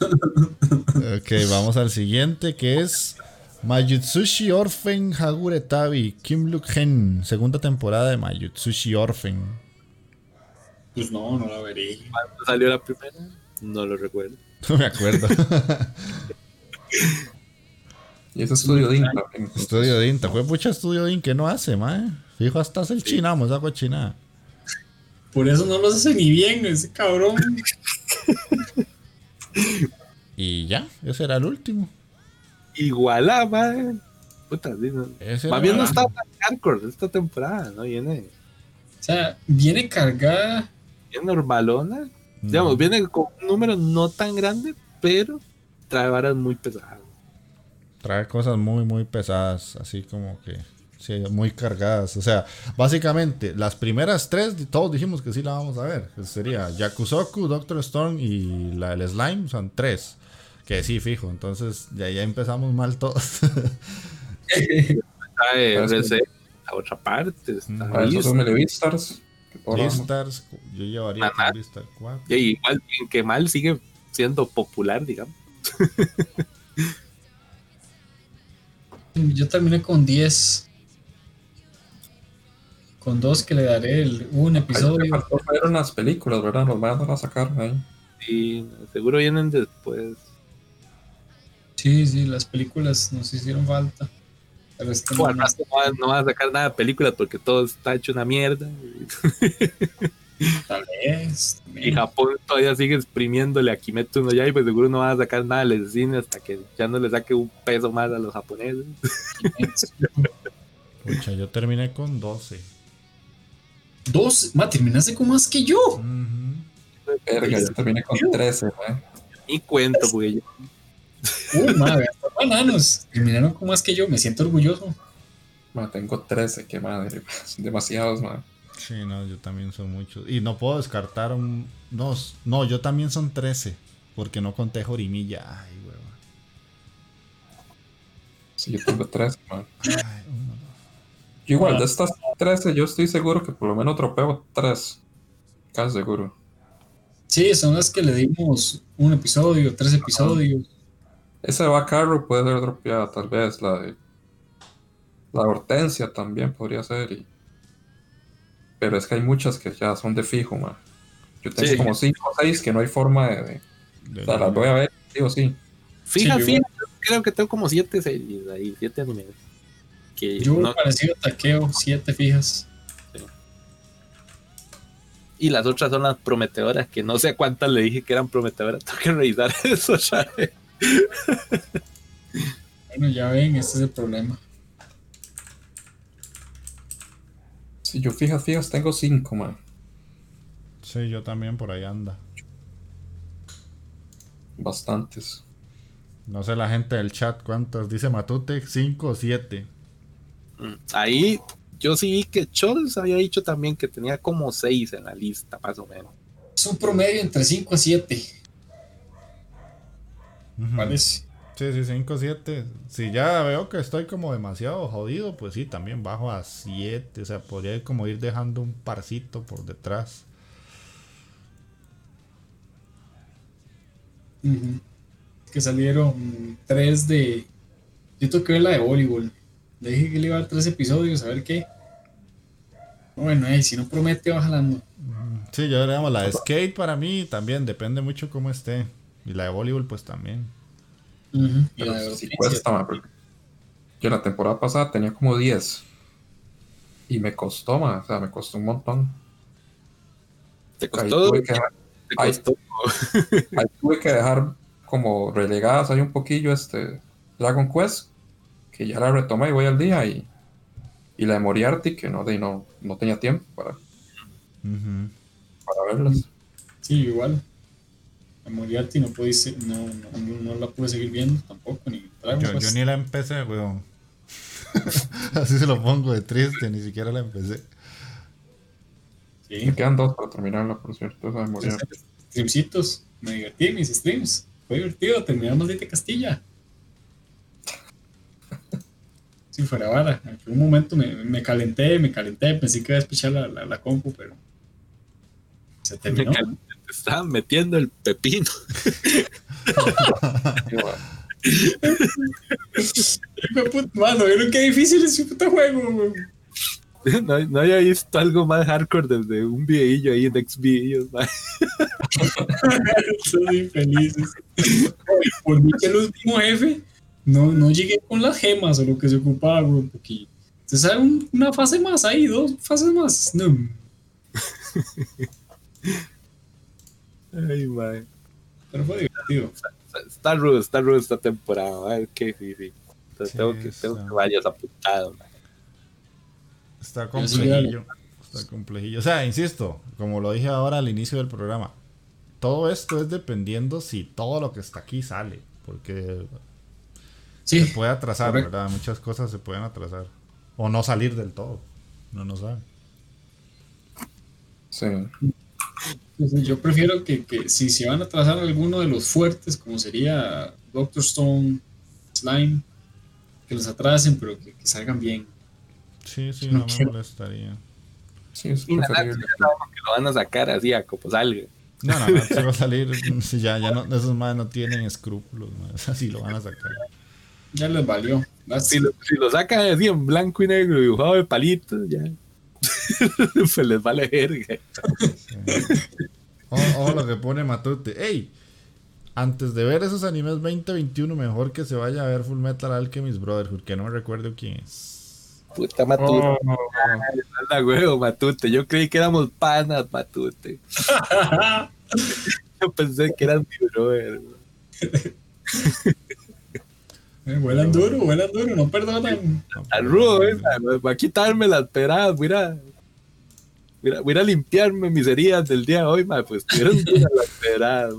ok, vamos al siguiente que es Mayutsushi Orphan Haguretabi Kim Luk Gen, segunda temporada de Mayutsushi Orphan. Pues no, no la veré. ¿Cuándo salió la primera? No lo recuerdo. No me acuerdo. y ese estudio de Estudio de Inta. Fue mucho estudio de que no hace, mae. Fijo, hasta el sí. chinamo esa cochinada. Por eso no lo hace ni bien ese cabrón. y ya, ese era el último. Igualá, man. Puta, no. Más bien no está tan hardcore esta temporada, ¿no? Viene. O sea, viene cargada. Viene normalona. Digamos, viene con un número no tan grande, pero trae varas muy pesadas. Trae cosas muy, muy pesadas, así como que Sí, muy cargadas. O sea, básicamente, las primeras tres, todos dijimos que sí la vamos a ver. Sería Yakusoku, Doctor Stone y la del Slime, son tres. Que sí, fijo. Entonces, ya, ya empezamos mal todos. a otra parte. Está eso Beastars. Beastars, yo llevaría Beastars 4. Y igual que mal sigue siendo popular, digamos. yo terminé con 10 con dos que le daré el, un episodio. Fueron unas películas, ¿verdad? Nos van a sacar ahí. Sí, seguro vienen después. Sí, sí, las películas nos hicieron falta. Pero es que O no, van a sacar nada de películas porque todo está hecho una mierda. tal vez. Y. Japón todavía sigue exprimiéndole a Kimetsu no ya y pues seguro no van a sacar nada del cine hasta que ya no le saque un peso más a los japoneses. Pucha, yo terminé con 12. Dos, ma, terminaste con más que yo. Verga, yo terminé con 13, mae. Ni cuento, porque yo Uy, madre, bananos. Terminaron con más que yo, me siento orgulloso. Mae, tengo 13, qué madre. Son demasiados, mae. Sí, no, yo también son muchos. Y no puedo descartar un. No, no, yo también son 13. Porque no conté Jorimilla. Ay, hueva. Sí, yo tengo 13, mae. Ay, uno, Yo Igual, de estas 13, yo estoy seguro que por lo menos tropeo 3. Casi seguro. Sí, son las que le dimos un episodio, tres episodios. Esa de Bacarro puede ser dropeada, tal vez. La de. La Hortensia también podría ser. y- Pero es que hay muchas que ya son de fijo, man. Yo tengo Sí. como 5 o 6 que no hay forma de. de- de- o sea, las voy a ver, sí o sí. Fija, Sí, fija, yo creo que tengo como siete series ahí, siete animes. Que Yo no- parecido a Taqueo, siete fijas. y las otras son las prometedoras, que no sé a cuántas le dije que eran prometedoras. Tengo que revisar eso ya. Bueno, ya ven, este es el problema. Si yo fijas, fijas, tengo 5, man. Sí, yo también por ahí anda. Bastantes. No sé la gente del chat cuántas. Dice Matute, 5 o 7. Mm, Ahí yo sí vi que Chols había dicho también que tenía como seis en la lista, más o menos. Es un promedio entre 5 a 7, parece. Sí, sí, 5 o 7. Si ya veo que estoy como demasiado jodido, pues sí, también bajo a 7. O sea, podría como ir dejando un parcito por detrás. Ujú. Que salieron tres de. Yo tengo que ver la de voleibol. Le dije que le iba a dar tres episodios, a ver qué. Bueno, eh, si no promete, va jalando. Sí, yo digamos, la de skate para mí también depende mucho cómo esté. Y la de voleibol, pues también. Y Pero la de sí cuesta, man. porque Yo la temporada pasada tenía como 10. Y me costó, man. O sea, me costó un montón. ¿Te Ahí costó? tuve que dejar- ¿Te ahí- costó? ahí tuve que dejar como relegadas ahí un poquillo este Dragon Quest, que ya la retomé y voy al día, y, y la de Moriarty, que no, de, no, no tenía tiempo para, para verlas. Sí, igual. A Moriarty no, pude no, no, no la pude seguir viendo tampoco, ni Yo, yo ni la empecé, weón. Así se lo pongo de triste, ni siquiera la empecé. Sí, Me quedan dos para terminarla, por cierto, esa de Moriarty. streamcitos. Me divertí en mis streams. Fue divertido terminar Maldita Castilla. Si fuera vara. En un momento me, me calenté, me calenté, pensé que iba a despechar la, la, la compu, pero se Me terminó. cal- te estaban metiendo el pepino. Puta, Mano, ¿vieron qué difícil es ese puto juego? güey? No, no había visto algo más hardcore desde un videillo ahí en Xvideos. Son infelices. Por mí que el último jefe no, no llegué con las gemas o lo que se ocupaba, güey, porque se sabe un- una fase más ahí, dos fases más. No. Ay, man. Pero fue divertido. Está rudo, está rudo esta temporada. Ay, que sí, sí. Entonces Sí, tengo, que, tengo que varios apuntados. man. Está complejillo. Está complejillo. O sea, insisto, como lo dije ahora al inicio del programa, todo esto es dependiendo si todo lo que está aquí sale. Porque Sí, se puede atrasar, correcto. ¿verdad? Muchas cosas se pueden atrasar. O no salir del todo. No no sabe. Sí. yo prefiero que, que si se van a trazar alguno de los fuertes, como sería Doctor Stone, Slime, que los atrasen, pero que, que salgan bien. Sí, sí, No no me molestaría. Sí, es Y nada, que lo van a sacar así a como salga. No, no, no, si va a salir. si ya, ya no, esos más no tienen escrúpulos, man. Así lo van a sacar. Ya les valió. Si lo, si lo sacan así en blanco y negro, dibujado de palitos, ya. pues les vale verga. O, o lo que pone Matute. ¡Ey! antes de ver esos animes 2021, mejor que se vaya a ver Full Metal Alchemist Brotherhood, que no me recuerdo quién es. Puta Matute. Oh. huevo, Matute. Yo creí que éramos panas, Matute. Yo pensé que eras mi brother. Eh, vuelan duro, vuelan duro, no perdonan. Al rudo, eh, va a quitarme las peradas, mira. Mira, voy a limpiarme mis heridas del día de hoy, ma, pues tuvieron las peradas,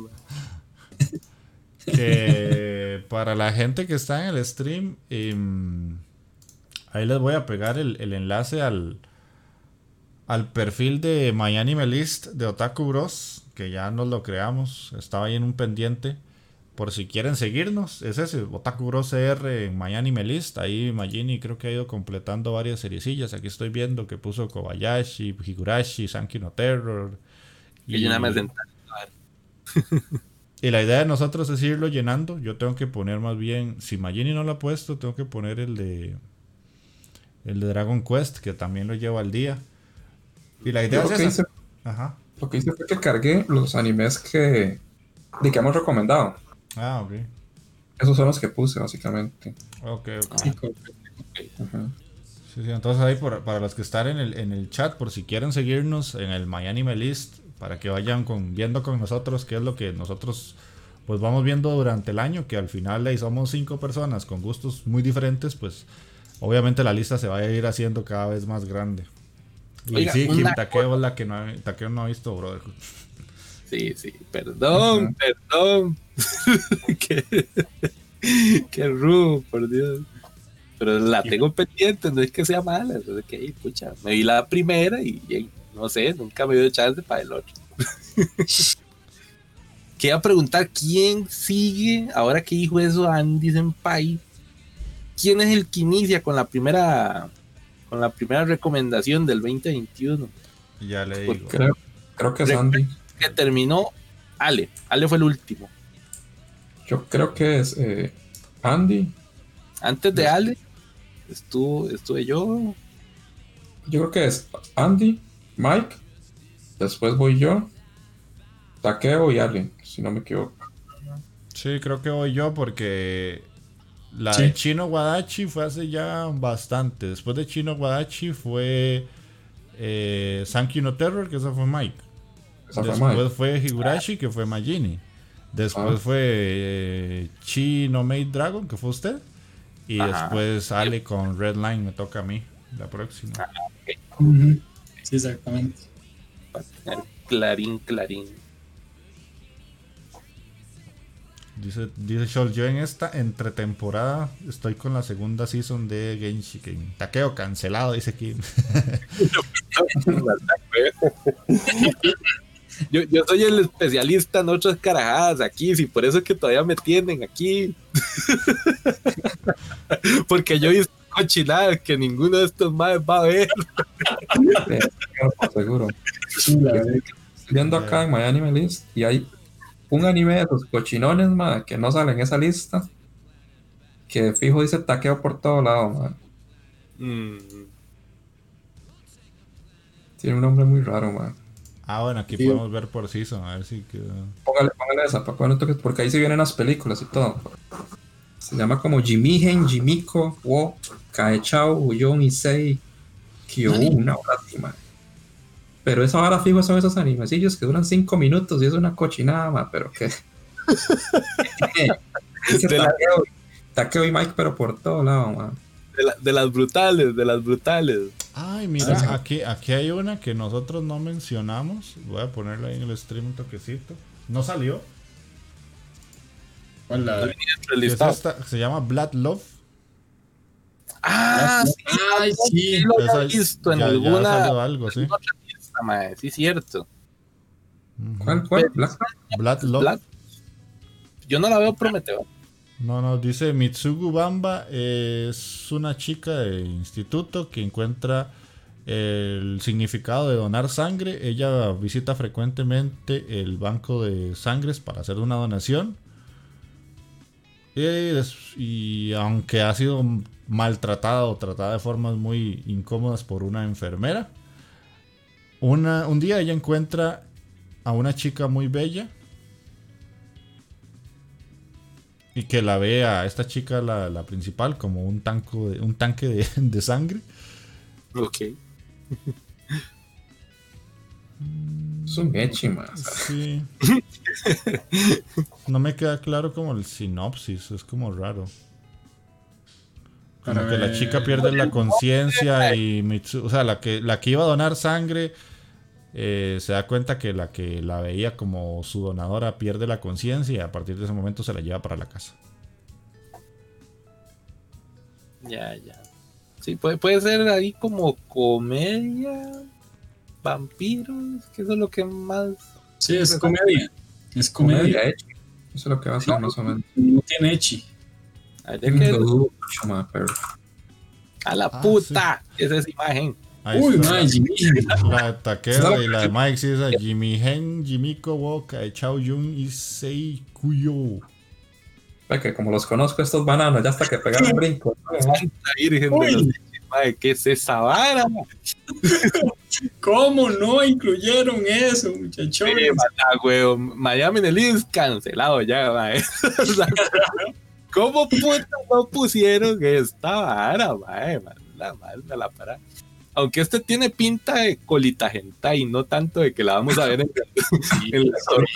Que para la gente que está en el stream, em, ahí les voy a pegar el, el, enlace al, al perfil de MyAnimeList List de Otaku Bros, que ya nos lo creamos, estaba ahí en un pendiente por si quieren seguirnos, es ese, Otaku Bros CR en Miami Melist. Ahí Magini creo que ha ido completando varias seriecillas. Aquí estoy viendo que puso Kobayashi, Higurashi, Sankey no Terror. Y, y más y la idea de nosotros es irlo llenando. Yo tengo que poner más bien, si Magini no lo ha puesto, tengo que poner el de el de Dragon Quest, que también lo llevo al día. Y la idea es esa. Ajá. Lo que hice fue que cargué los animes que, de que hemos recomendado. Ah, ok. Esos son los que puse, básicamente. Ok, ok. Sí, sí, entonces ahí para los que están en el, en el chat, por si quieren seguirnos en el MyAnimeList, List, para que vayan con, viendo con nosotros qué es lo que nosotros pues vamos viendo durante el año, que al final ahí somos cinco personas con gustos muy diferentes, pues obviamente la lista se va a ir haciendo cada vez más grande. Y sí, Kim Takeo es la que no, Takeo no ha visto, brother. Sí, sí, perdón, perdón. qué, qué rudo, por Dios. Pero la tengo pendiente, no es que sea mala. Es que, pucha, me vi la primera y, no sé, nunca me dio chance para el otro. Quería preguntar quién sigue, ahora que dijo eso Andy Senpai, ¿quién es el que inicia con la primera con la primera recomendación del 2021? Ya le digo. Creo, creo que es Andy. Que terminó Ale. Ale fue el último. Yo creo que es eh, Andy. Antes de Ale, estuvo, estuve yo. Yo creo que es Andy, Mike, después voy yo, Takeo y Ale, si no me equivoco. Sí, creo que voy yo porque la de Chino Wadachi fue hace ya bastante. Después de Chino Wadachi fue eh, Sankey no Terror, que eso fue Mike. Después fue Higurashi, que fue Magini. Después ah. fue eh, Chi no Made Dragon, que fue usted. Y después sale con Red Line, me toca a mí, la próxima. Ah, sí, exactamente. Clarín, clarín. Dice, dice yo en esta entretemporada estoy con la segunda season de Genshiken. Taqueo cancelado, dice Kim. Yo, yo soy el especialista en otras carajadas aquí, y por eso es que todavía me tienen aquí. Porque yo hice cochinadas que ninguno de estos más va a ver. Seguro. viendo acá en My Anime List y hay un anime de esos cochinones, más que no sale en esa lista. Que fijo dice taqueo por todo lado, mm. Tiene un nombre muy raro, man. Ah, bueno, aquí podemos ver por season, a ver si queda. Póngale, póngale esa, porque ahí se vienen las películas y todo. Se llama como Jimigen, Jimiko, Wo, Kaechao, Uyon, Issei, Kyo, una hora, Pero esa hora fijo son esos animecillos que duran 5 minutos y es una cochinada, ma, pero que. Takeo, y Mike, pero por todo lado, man. De, las brutales, de las brutales. Ay, mira, aquí, aquí hay una que nosotros no mencionamos. Voy a ponerla ahí en el stream un toquecito. ¿No salió? Hola. se llama Blood Love. Ah, sí, sí, lo he visto en alguna. algo, sí. sí, cierto. ¿Cuál, cuál? Blood Love. Yo no la veo prometedora. No, no, dice Mitsugu Bamba es una chica de instituto que encuentra el significado de donar sangre. Ella visita frecuentemente el banco de sangres para hacer una donación. Y, aunque ha sido maltratada o tratada de formas muy incómodas por una enfermera, un día ella encuentra a una chica muy bella Y que la ve a esta chica, la, la principal, como un, tanco de, un tanque de, de sangre. Ok. Es un más. Sí. No me queda claro como el sinopsis, es como raro. Como que la chica pierde la conciencia y Mitsu, o sea, la que, la que iba a donar sangre eh, se da cuenta que la que la veía como su donadora pierde la conciencia y a partir de ese momento se la lleva para la casa. Ya, ya. Sí, puede, puede ser ahí como comedia, vampiros, que eso es lo que más. Sí, es comedia. Es comedia. Comedia echi. Eso es lo que va a ser más o menos. No tiene echi. A la Ah, puta, esa es imagen. Ahí Uy, está. madre, Jimmy. La de Takeo y la de Mike sí es a Jimmy Hen, Jimiko Woka, Chao Yun y Sei Kuyo. Ve que como los conozco estos bananos, ya hasta que pegaron brinco. Virgen de Uy. los Madre, ¿qué es esa vara? ¿Cómo no incluyeron eso, muchachos? Mala, weón. Miami en el East cancelado ya, sea, ¿Cómo puta no pusieron esta vara, mae? La manda la para. Aunque este tiene pinta de colita hentai, no tanto de que la vamos a ver en, en la historia.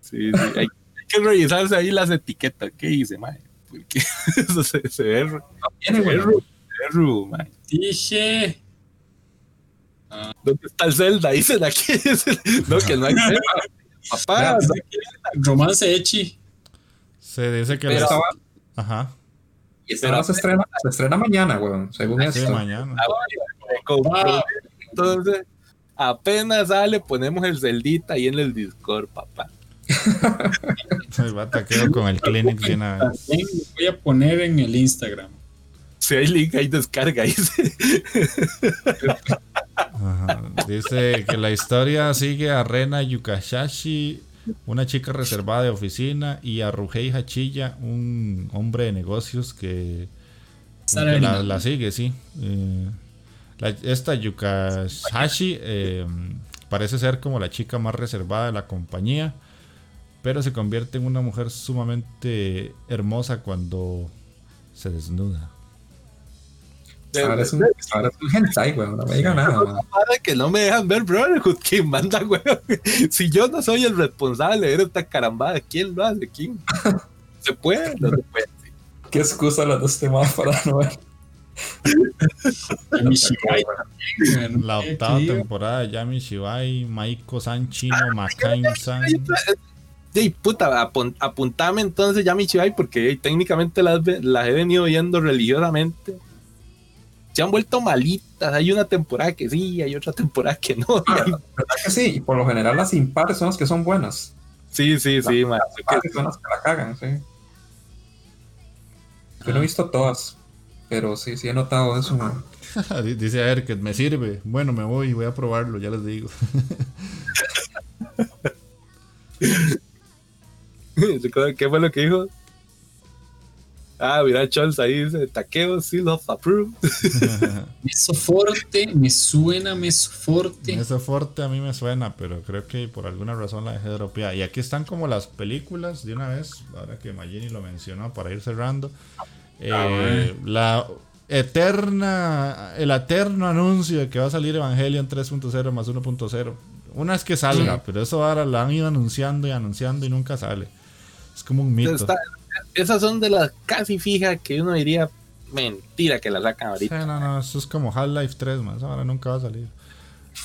Sí, sí. Hay, hay que revisarse ahí las etiquetas. ¿Qué dice, mae? Porque eso se, se ve, Tiene, se ve, güey. ru- se ve mae. Dije. ¿Dónde está el Zelda? Dicen aquí. No, que no hay Zelda. Papá, Romance Echi. Se dice que Pero va- Ajá. Y se estrena, se estrena mañana, weón, según Sí, esto. mañana. compró. Entonces, apenas sale, ponemos el Zeldita ahí en el Discord, papá. Se va Takeo con el Clinic de una vez. También lo voy a poner en el Instagram. Si hay link, ahí descarga. Dice. Ajá. Dice que la historia sigue a Rena Yukashashi, una chica reservada de oficina, y a Ruhei Hachiya, un hombre de negocios que, la, sigue, sí. Eh, la- esta Yukashashi eh, parece ser como la chica más reservada de la compañía, pero se convierte en una mujer sumamente hermosa cuando se desnuda. Ahora es un, ahora es un hentai, weón, no me diga nada. weón. Para que no me dejan ver Brotherhood, ¿quién manda, weón? Si yo no soy el responsable de ver esta carambada, ¿quién lo hace? ¿Quién? ¿Se puede? No se puede. ¿Qué excusa las dos temas para no ver? Y Mishibai también. La Eh, octava temporada de Yami Shibai, Maiko San Chino, Makain San. Ey, puta, apun- apuntame entonces ya mi Chibai, porque ey, técnicamente las, las he venido viendo religiosamente. Se han vuelto malitas. Hay una temporada que sí, hay otra temporada que no. Ah, ¿Verdad que sí? Y por lo general las impares son las que son buenas. Sí, sí, sí, man. Las impares son las que la cagan, sí. Yo no he visto todas, pero sí, sí he notado eso, man. Dice a ver que me sirve. Bueno, me voy, voy a probarlo, ya les digo. ¿Qué fue lo que dijo? Ah, mira, Charles ahí dice, taqueo, seal of approve. Mesoforte, me suena Mesoforte. Ese fuerte a mí me suena, pero creo que por alguna razón la dejé dropeada. Y aquí están como las películas de una vez, ahora que Magini lo mencionó para ir cerrando. Eh, la eterna, el eterno anuncio de que va a salir Evangelion 3.0 más 1.0. Una es que salga, pero eso ahora la han ido anunciando y anunciando y nunca sale. Es como un mito. Está- esas son de las casi fijas que uno diría mentira que la sacan Sí, ahorita. no, no, eso es como Half-Life 3, más ahora nunca va a salir.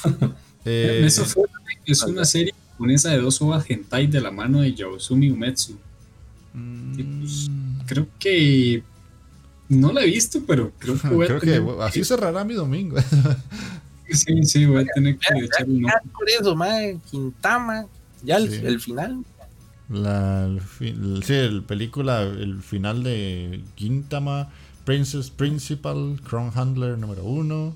Eh, Mesoforte es una serie japonesa de dos ovas hentai de la mano de Yaosumi Umetsu. mm, Creo que no la he visto, pero creo que voy a Creo que tener bueno, así cerrará mi domingo. Sí, sí, voy a tener que echarle un ojo. Por eso, mae, Quintama, ya el, Sí. el final. La el sí, el película, el final de Gintama, Princess Principal, Crown Handler número uno,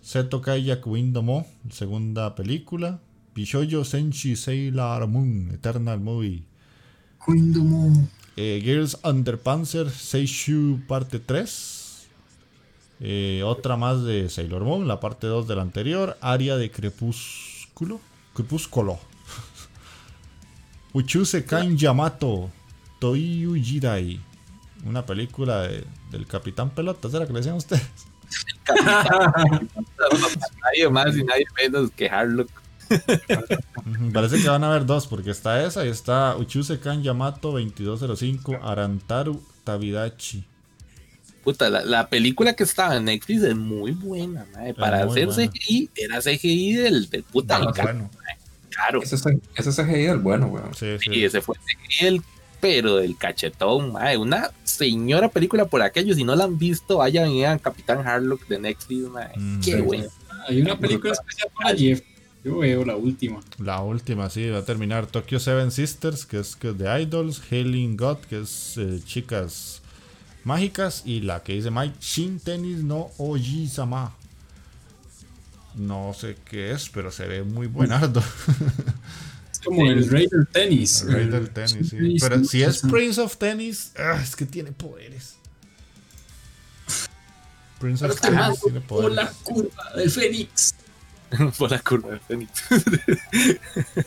Seto Kayak Windomo, segunda película, Bishoyo Senshi Sailor Moon, Eternal Movie, Kundomo. eh, Girls Under Panzer, Seishu parte 3, eh, otra más de Sailor Moon, la parte 2 de la anterior, Aria de Crepúsculo, Crepúsculo. Uchuse Kain Yamato, Toiyu Jirai. Una película del Capitán Pelota, ¿será que le decían ustedes? nadie más y nadie menos que Harlock. Parece que van a haber dos, porque está esa y está Uchuse Kan Yamato 2205 Arantaru Tabidachi. Puta, la, película que estaba en Netflix es muy buena, Para hacer CGI, era CGI del, del puta. bueno. Claro. Ese, ese CGI del bueno, weón. Sí, sí. Y ese fue CGI del pero del cachetón, madre. Una señora película por aquello. Si no la han visto, vayan y Capitán Harlock de Netflix, madre. Mm, Qué bueno. Hay una película especial para Jeff. Yo veo la última. La última, sí, va a terminar Tokyo Seven Sisters, que es, que de Idols, Hailing God, que es eh, chicas mágicas, y la que dice Mike, Shin Tennis no Oji-sama. No sé qué es, pero se ve muy buenardo. Es como el rey del tenis. El rey del tenis, sí. Pero si es Prince of Tennis, ah, es que tiene poderes. Prince of Tennis tiene poderes. Por la curva del Fénix. por la curva del Fénix.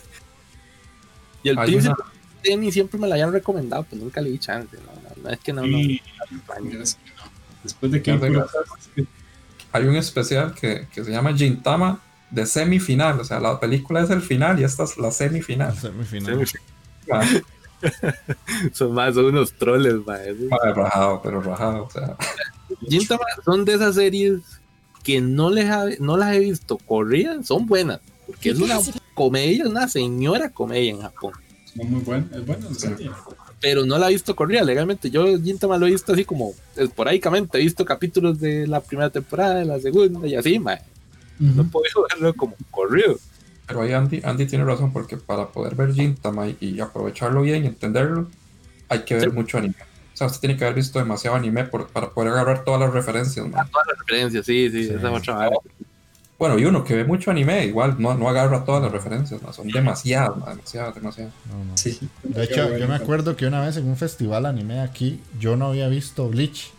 y el Prince of Tennis siempre me lo hayan recomendado, pero nunca le di chance. No, no, es que no. no, Después de que hay un especial que, que se llama Gintama de semifinal. O sea, la película es el final y esta es la semifinal. semifinal. son más, son unos troles, maestro. rajado, pero rajado. O sea. Gintama son de esas series que no, les no las he visto corridas, son buenas. Porque es una comedia, una señora comedia en Japón. Es muy buena, es buena, pero no la he visto corrida legalmente. Yo Gintama lo he visto así como esporádicamente. He visto capítulos de la primera temporada, de la segunda y así, mae. No puedo verlo como corrido. Pero ahí Andy, Andy tiene razón porque para poder ver Gintama y, aprovecharlo bien y entenderlo, hay que ver mucho anime. O sea, usted tiene que haber visto demasiado anime para poder agarrar todas las referencias. Todas las referencias, sí, sí, esa es otra bueno, y uno que ve mucho anime, igual no, no agarra todas las referencias, ¿no? son demasiadas, demasiadas, demasiadas. Sí. De hecho, yo me acuerdo que una vez en un festival anime aquí, yo no había visto Bleach.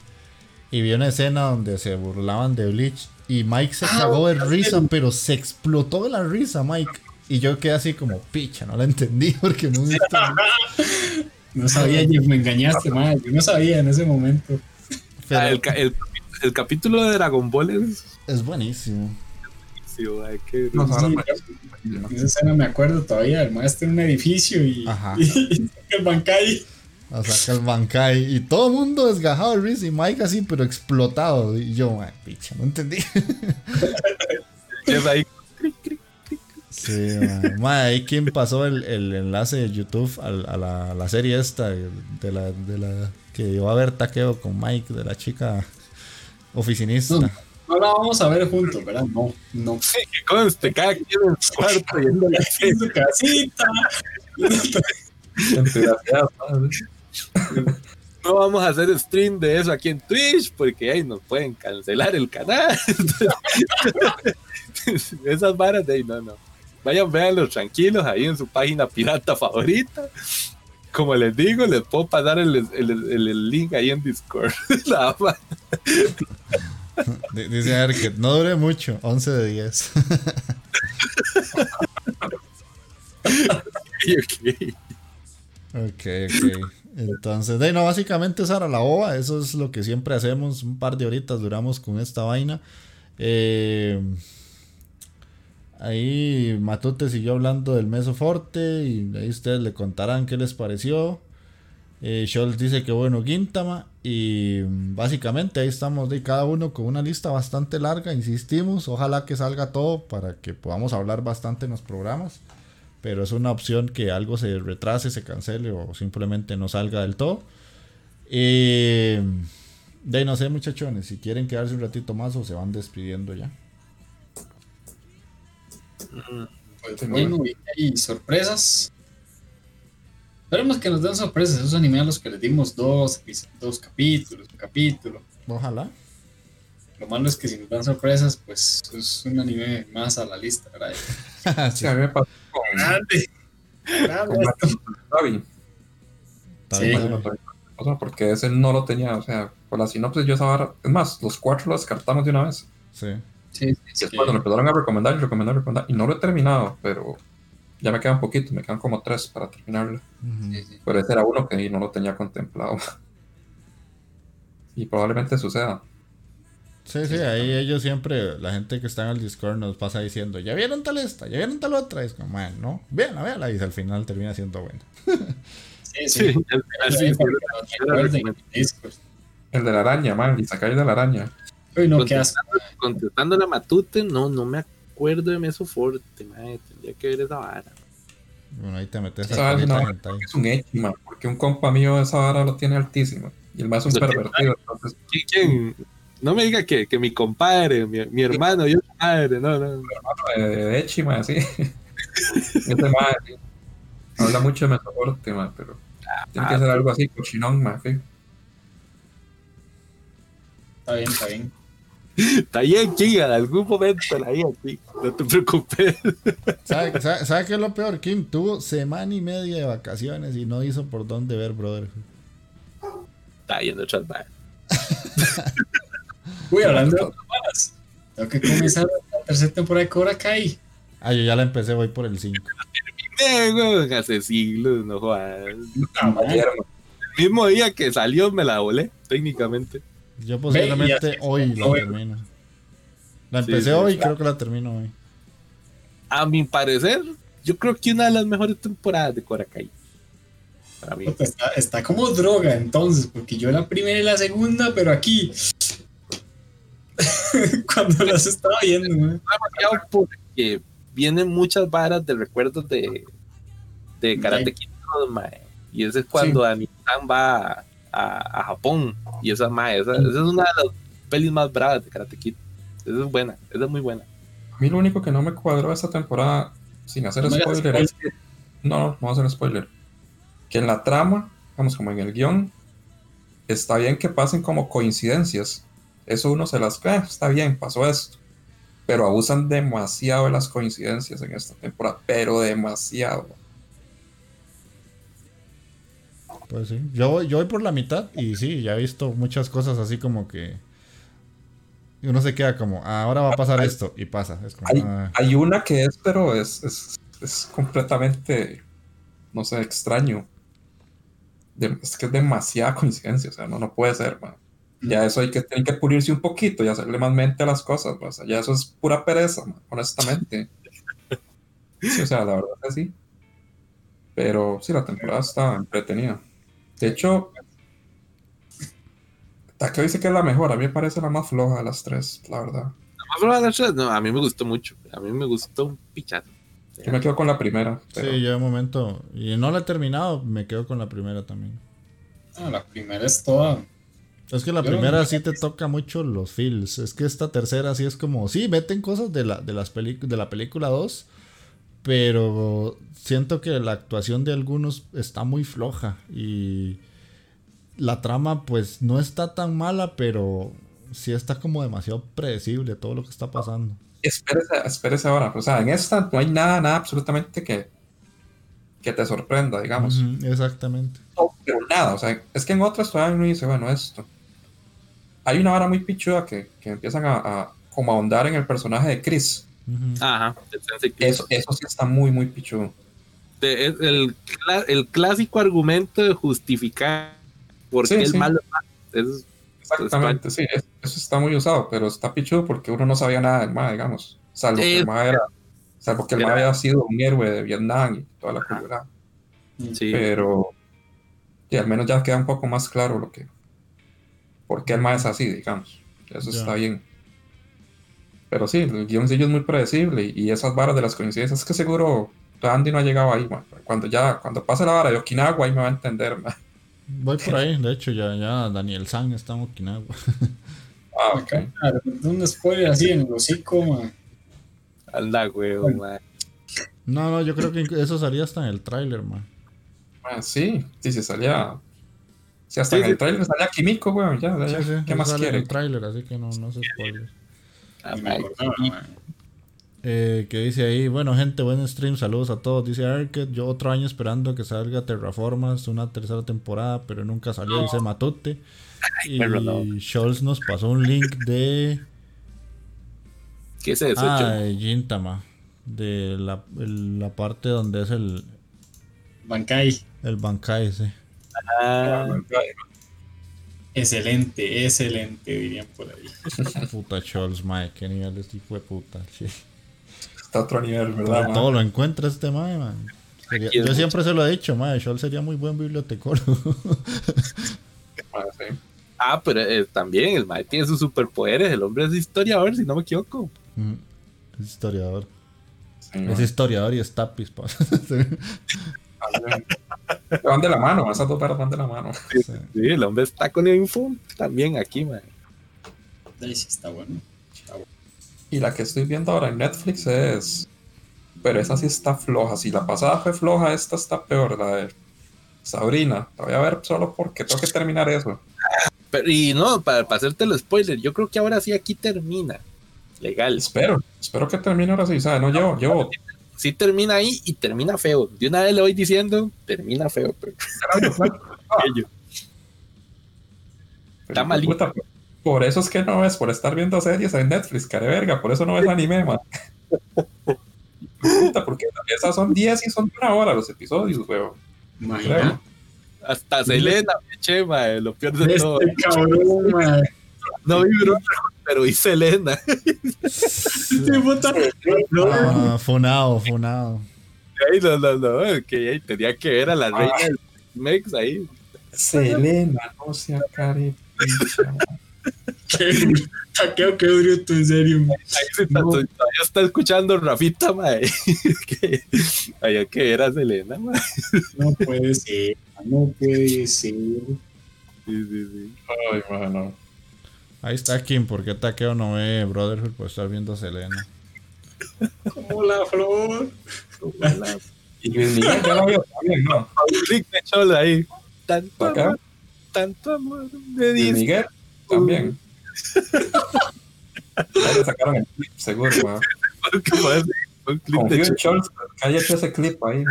Y vi una escena donde se burlaban de Bleach. Y Mike se ah, cagó de risa, pero se explotó de la risa, Mike. Y yo quedé así como, picha, no la entendí porque no No sabía, me engañaste, Mike. Yo no sabía en ese momento. Ah, el, el, capítulo de Dragon Ball es... Es buenísimo esa escena me acuerdo todavía, el maestro en un edificio y, el Bankai. O saca el Bankai y todo el mundo desgajado de y Mike así, pero explotado. Y yo, picha, no entendí. Sí, ahí quien pasó el, el, enlace de YouTube a, la, la, serie esta de la, de la que iba a ver taqueo con Mike, de la chica oficinista. No la vamos a ver juntos, ¿verdad? No, no. Sí, que conste, cada quien en su cuarto y en su casita. no vamos a hacer stream de eso aquí en Twitch porque ahí nos pueden cancelar el canal. Esas varas de ahí, no, no. Vayan, véanlos tranquilos ahí en su página pirata favorita. Como les digo, les puedo pasar el, el, el, el link ahí en Discord. Nada más. Dice que no dure mucho, 11 de 10. ok, ok. Entonces, de no, básicamente esa era la ova. Eso es lo que siempre hacemos. Un par de horitas duramos con esta vaina. Eh, ahí Matute siguió hablando del Mesoforte. Y ahí ustedes le contarán qué les pareció. Eh, Scholz dice que bueno, Gintama. Y básicamente ahí estamos de cada uno con una lista bastante larga, insistimos. Ojalá que salga todo para que podamos hablar bastante en los programas. Pero es una opción que algo se retrase, se cancele o simplemente no salga del todo. Eh, de no sé, muchachones, si quieren quedarse un ratito más o se van despidiendo ya. Pues bueno, hay sorpresas. Esperemos que nos den sorpresas, esos animes a los que les dimos dos, dos capítulos, un capítulo. Ojalá. Lo malo es que si nos dan sorpresas, pues es un anime más a la lista, ¿verdad? sí, a mí me pasó con grande. Grande. Sí. O sea, porque ese no lo tenía, o sea, por la sinopsis yo estaba... Es más, los cuatro los descartamos de una vez. Sí. Sí, sí, y después me empezaron a recomendar y recomendar, recomendar. Y no lo he terminado, pero Ya me quedan poquitos, me quedan como tres para terminarlo. Pero ese era uno que no lo tenía contemplado. y probablemente suceda. Sí, sí, ahí ellos siempre, la gente que está en el Discord nos pasa diciendo, ya vieron tal esta, ya vieron tal otra. es como, man, no, véanla, véanla. Y al final termina siendo bueno. sí, sí. El de la araña, man, y sacar de la araña. Uy, no, contestando, contestando la matute, no, no me acuerdo de Meso Forte, man, tendría que ver esa vara. Bueno, ahí te metes a no, Es un man, porque un compa mío esa vara lo tiene altísimo. Y el más es un pervertido. Entonces... ¿Quién? No me diga que, que mi compadre, mi, mi hermano, yo padre, no, no. Mi hermano de Echi, man, sí. Ese man, habla mucho de Meso Forte, man, pero tiene que ah, ser algo así, cochinón, man, sí. Está bien, está bien. Está bien, King, en algún momento la aquí. No te preocupes. ¿Sabe, sabe, qué es lo peor? Kim tuvo semana y media de vacaciones y no hizo por dónde ver, brother. Está yendo chatback. Uy, hablando de semanas. Tengo que comenzar la tercera temporada de Cobra Kai. Ah, yo ya la empecé, voy por el 5. Terminé, hace siglos, no jodas. El mismo día que salió me la volé, técnicamente. Yo posiblemente hoy la termino. La empecé hoy y creo que la termino hoy. A mi parecer, yo creo que una de las mejores temporadas de Korakai. Para mí. Está, está, como droga entonces, porque yo la primera y la segunda, pero aquí. Cuando las estaba viendo, porque vienen muchas varas de recuerdos de, de Karate Kid, y ese es cuando sí. va a, Japón. Y esa, esa, esa, es una de las pelis más bravas de Karate Kid. Esa es buena, esa es muy buena. A mí lo único que no me cuadró esta temporada, sin hacer spoiler, es que, no, no, no vamos a hacer spoiler. Que en la trama, vamos, como en el guion, está bien que pasen como coincidencias. Eso uno se las ve, está bien, pasó esto. Pero abusan demasiado de las coincidencias en esta temporada, pero demasiado. Pues sí, yo, yo voy por la mitad y sí, ya he visto muchas cosas así como que uno se queda como, ah, ahora va a pasar esto y pasa. Ah. hay, una que es, pero es, es, completamente, no sé, extraño. es que es demasiada coincidencia, o sea, no, no puede ser, man. Ya eso hay que, tener que pulirse un poquito y hacerle más mente a las cosas, o sea, ya eso es pura pereza, honestamente. Sí, o sea, la verdad es que sí. Pero sí, la temporada está entretenida. De hecho, Takeo dice que es la mejor. A mí me parece la más floja de las tres, la verdad. La más floja de las tres, no, a mí me gustó mucho. A mí me gustó un pichazo. Yo me quedo con la primera. Sí, yo de momento. Y no la he terminado, me quedo con la primera también. Ah, la primera es toda. Es que la primera sí te toca mucho los feels. Es que esta tercera sí es como. Sí, meten cosas de la, de las de la película 2. Pero siento que la actuación de algunos está muy floja y la trama pues no está tan mala, pero sí está como demasiado predecible todo lo que está pasando. Espérese, espérese ahora, o sea, en esta no hay nada, nada absolutamente que, que te sorprenda, digamos. exactamente. No, pero nada, o sea, es que en otras todavía uno dice, bueno, esto. Hay una hora muy pichuda que, que empiezan a, a, como ahondar en el personaje de Chris. Ajá, eso, eso sí está muy, muy pichudo el, el, clásico argumento de justificar por qué el malo es, Exactamente, sí, eso está muy usado, pero está pichudo porque uno no sabía nada del MA, digamos. Salvo que el MA era, salvo que el MA había sido un héroe de Vietnam y toda la cultura. Sí. Pero y al menos ya queda un poco más claro lo que. por qué el MA es así, digamos. Eso está bien. Pero sí, el guioncillo es muy predecible y esas varas de las coincidencias que seguro Andy no ha llegado ahí, Cuando ya, cuando pase la hora de Okinawa, ahí me va a entender, Voy por ahí, de hecho, ya, ya Daniel San está en Okinawa. Ah, ok. Un spoiler así en el hocico, man. Anda, weón, man. No, no, yo creo que eso salía hasta en el tráiler, man. Ah, sí, sí, se salía. Sí, hasta en el tráiler salía Kimiko, weón, ya, ya, ¿qué más quiere? En el tráiler, así que no, no se spoiler. Ah, eh, que dice ahí, bueno gente, buen stream, saludos a todos. Dice Arket, yo otro año esperando que salga Terraformas, una tercera temporada, pero nunca salió, dice Matute. Y Scholz nos pasó un link de... ¿Qué es eso? Ah, Gintama. De la, la parte donde es el. Bankai. El Bankai, sí. Ah, Excelente, excelente, dirían por ahí. Puta Scholz, mae, qué nivel este hijo de puta. sí. Está a otro nivel, ¿verdad? Todo lo encuentra este mae, man. Sería- es yo siempre se lo he dicho, mae, Scholz sería muy buen bibliotecólogo. Sí. ah, pero eh, también el Mae tiene sus superpoderes. El hombre es historiador, si no me equivoco. Mm, es historiador. Sí. Es historiador y es tapis, pa. También. Van de la mano, esas dos perras van de la mano. Sí. Sí, el hombre está con info también aquí. Ahí sí está bueno. Está bueno. Y la que estoy viendo ahora en Netflix es. Pero esa sí está floja. Si la pasada fue floja, esta está peor, la de Sabrina. La voy a ver solo porque tengo que terminar eso. Pero, y no, para, para hacerte el spoiler, yo creo que ahora sí aquí termina. Legal. Espero, espero que termine ahora sí. ¿sabes? No llevo, llevo. Sí termina ahí y termina feo. De una vez le voy diciendo, termina feo. Pero... Está malito. Puta, por eso es que no ves, por estar viendo series en Netflix, care verga. Por eso no ves anime, man. Puta, porque esas son 10 y son de una hora los episodios, weón. Imagina. Hasta Selena, me eché, mae, lo peor de todo. Este cabrón, man. No vibró, pero vi Selena. Este puta. No, Ah, funado, funado. Ay, no, no, no, que ahí tenía que ver a la reina del Mex ahí. Selena, no sea care picha, man. qué taqueo, qué bruto, en serio. man. Ahí se está, todavía está escuchando Rafita, mae. había que ver a Selena, mae. No puede ser, no puede ser. Sí, sí, sí. Ay, mano. Ahí está Kim, ¿por qué Taqueo no ve Brotherhood por estar viendo a Selena? Como la flor. Y Luis Miguel ya lo vio también, ¿no? Un clic de ahí. Tanto Acá. amor, tanto amor me Luis dice. Miguel también. Ya le sacaron el clip, seguro. Como ese, Un clip de Confío en cholo. Scholz, cállate ese clip ahí.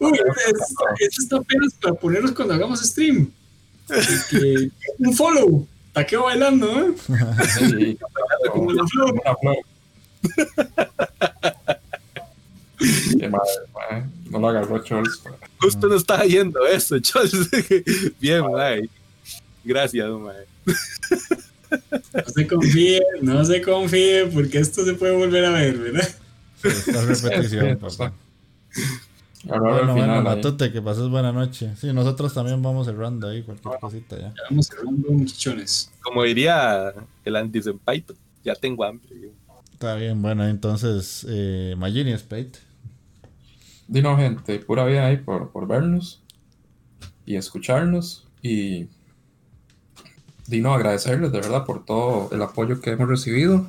Uy, esto está apenas para ponernos cuando hagamos stream. Así que, un follow. Taqueo bailando, ¿eh? Sí, Como la flor. una flor. Qué madre, man. No lo agarró man. Justo no estaba yendo eso, cholo. Bien, mae. Gracias, mae. No se confíe, no se confíe, porque esto se puede volver a ver, ¿verdad? Sí, esta es repetición, papá. Ahora Bueno, al bueno. Matute, que pases buena noche. Sí, nosotros también vamos cerrando ahí cualquier cosita ya. Ya vamos cerrando, muchachones. Como diría el anti senpai, ya tengo hambre. Está bien, bueno, entonces, eh, Magini Spade. Dino, gente, pura vida ahí por, por vernos y escucharnos. Y Dino, agradecerles de verdad por todo el apoyo que hemos recibido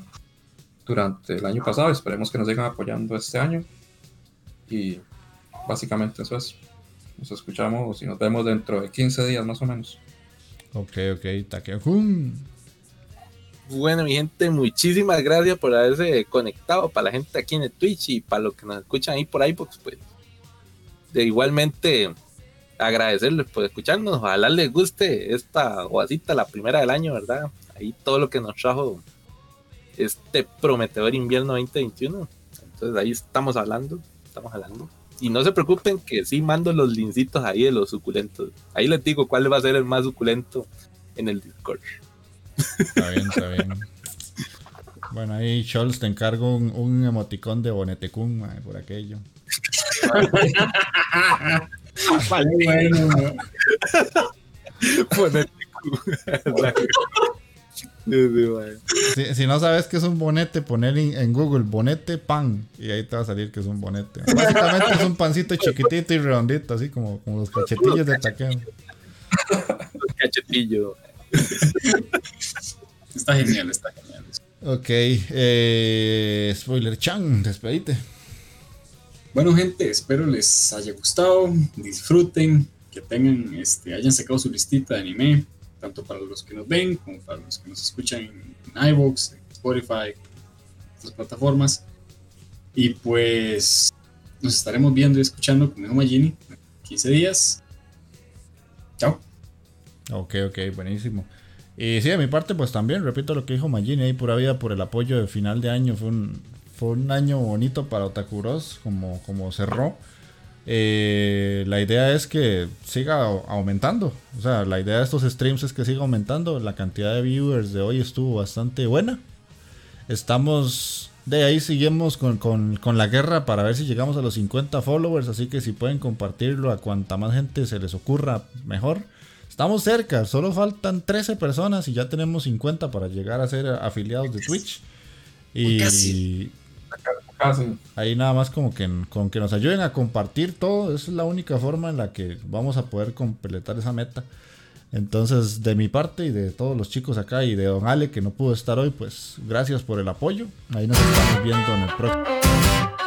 durante el año pasado. Esperemos que nos sigan apoyando este año. Y básicamente eso es. Nos escuchamos y nos vemos dentro de 15 días más o menos. Ok, ok, Taqueo. ¡Cum! Bueno, mi gente, muchísimas gracias por haberse conectado. Para la gente aquí en el Twitch y para los que nos escuchan ahí por iBox, pues. De igualmente agradecerles por escucharnos. Ojalá les guste esta guasita, la primera del año, ¿verdad? Ahí todo lo que nos trajo este prometedor invierno 2021. Entonces ahí estamos hablando, estamos hablando. Y no se preocupen que sí mando los lincitos ahí de los suculentos. Ahí les digo cuál va a ser el más suculento en el Discord. Está bien, está bien. Bueno, ahí, Scholz, te encargo un, un emoticón de Bonetecún, mae, por aquello. Vale, bueno, ¿no? Si, si no sabes qué es un bonete, poner en, en Google bonete pan y ahí te va a salir que es un bonete. Básicamente es un pancito chiquitito y redondito, así como, como los cachetillos de taqueo. Cachetillo. Está genial, está genial. Ok, eh, spoiler Chan, despedite. Bueno, gente, espero les haya gustado, disfruten, que tengan, este, hayan sacado su listita de anime, tanto para los que nos ven como para los que nos escuchan en, en iVoox, en Spotify, otras plataformas. Y pues nos estaremos viendo y escuchando con Magini en 15 días. Chao. Ok, ok, buenísimo. Y sí, de mi parte, pues también, repito lo que dijo Magini ahí, pura vida por el apoyo de final de año. Fue un, fue un año bonito para Otakuros, como, como cerró. Eh, la idea es que siga aumentando. O sea, la idea de estos streams es que siga aumentando. La cantidad de viewers de hoy estuvo bastante buena. Estamos de ahí, seguimos con, con, la guerra para ver si llegamos a los 50 followers. Así que si pueden compartirlo a cuanta más gente se les ocurra, mejor. Estamos cerca, solo faltan 13 personas y ya tenemos 50 para llegar a ser afiliados de Twitch. Y, Ahí nada más como que con que nos ayuden a compartir todo, esa es la única forma en la que vamos a poder completar esa meta. Entonces, de mi parte y de todos los chicos acá y de Don Ale que no pudo estar hoy, pues gracias por el apoyo. Ahí nos estamos viendo en el próximo.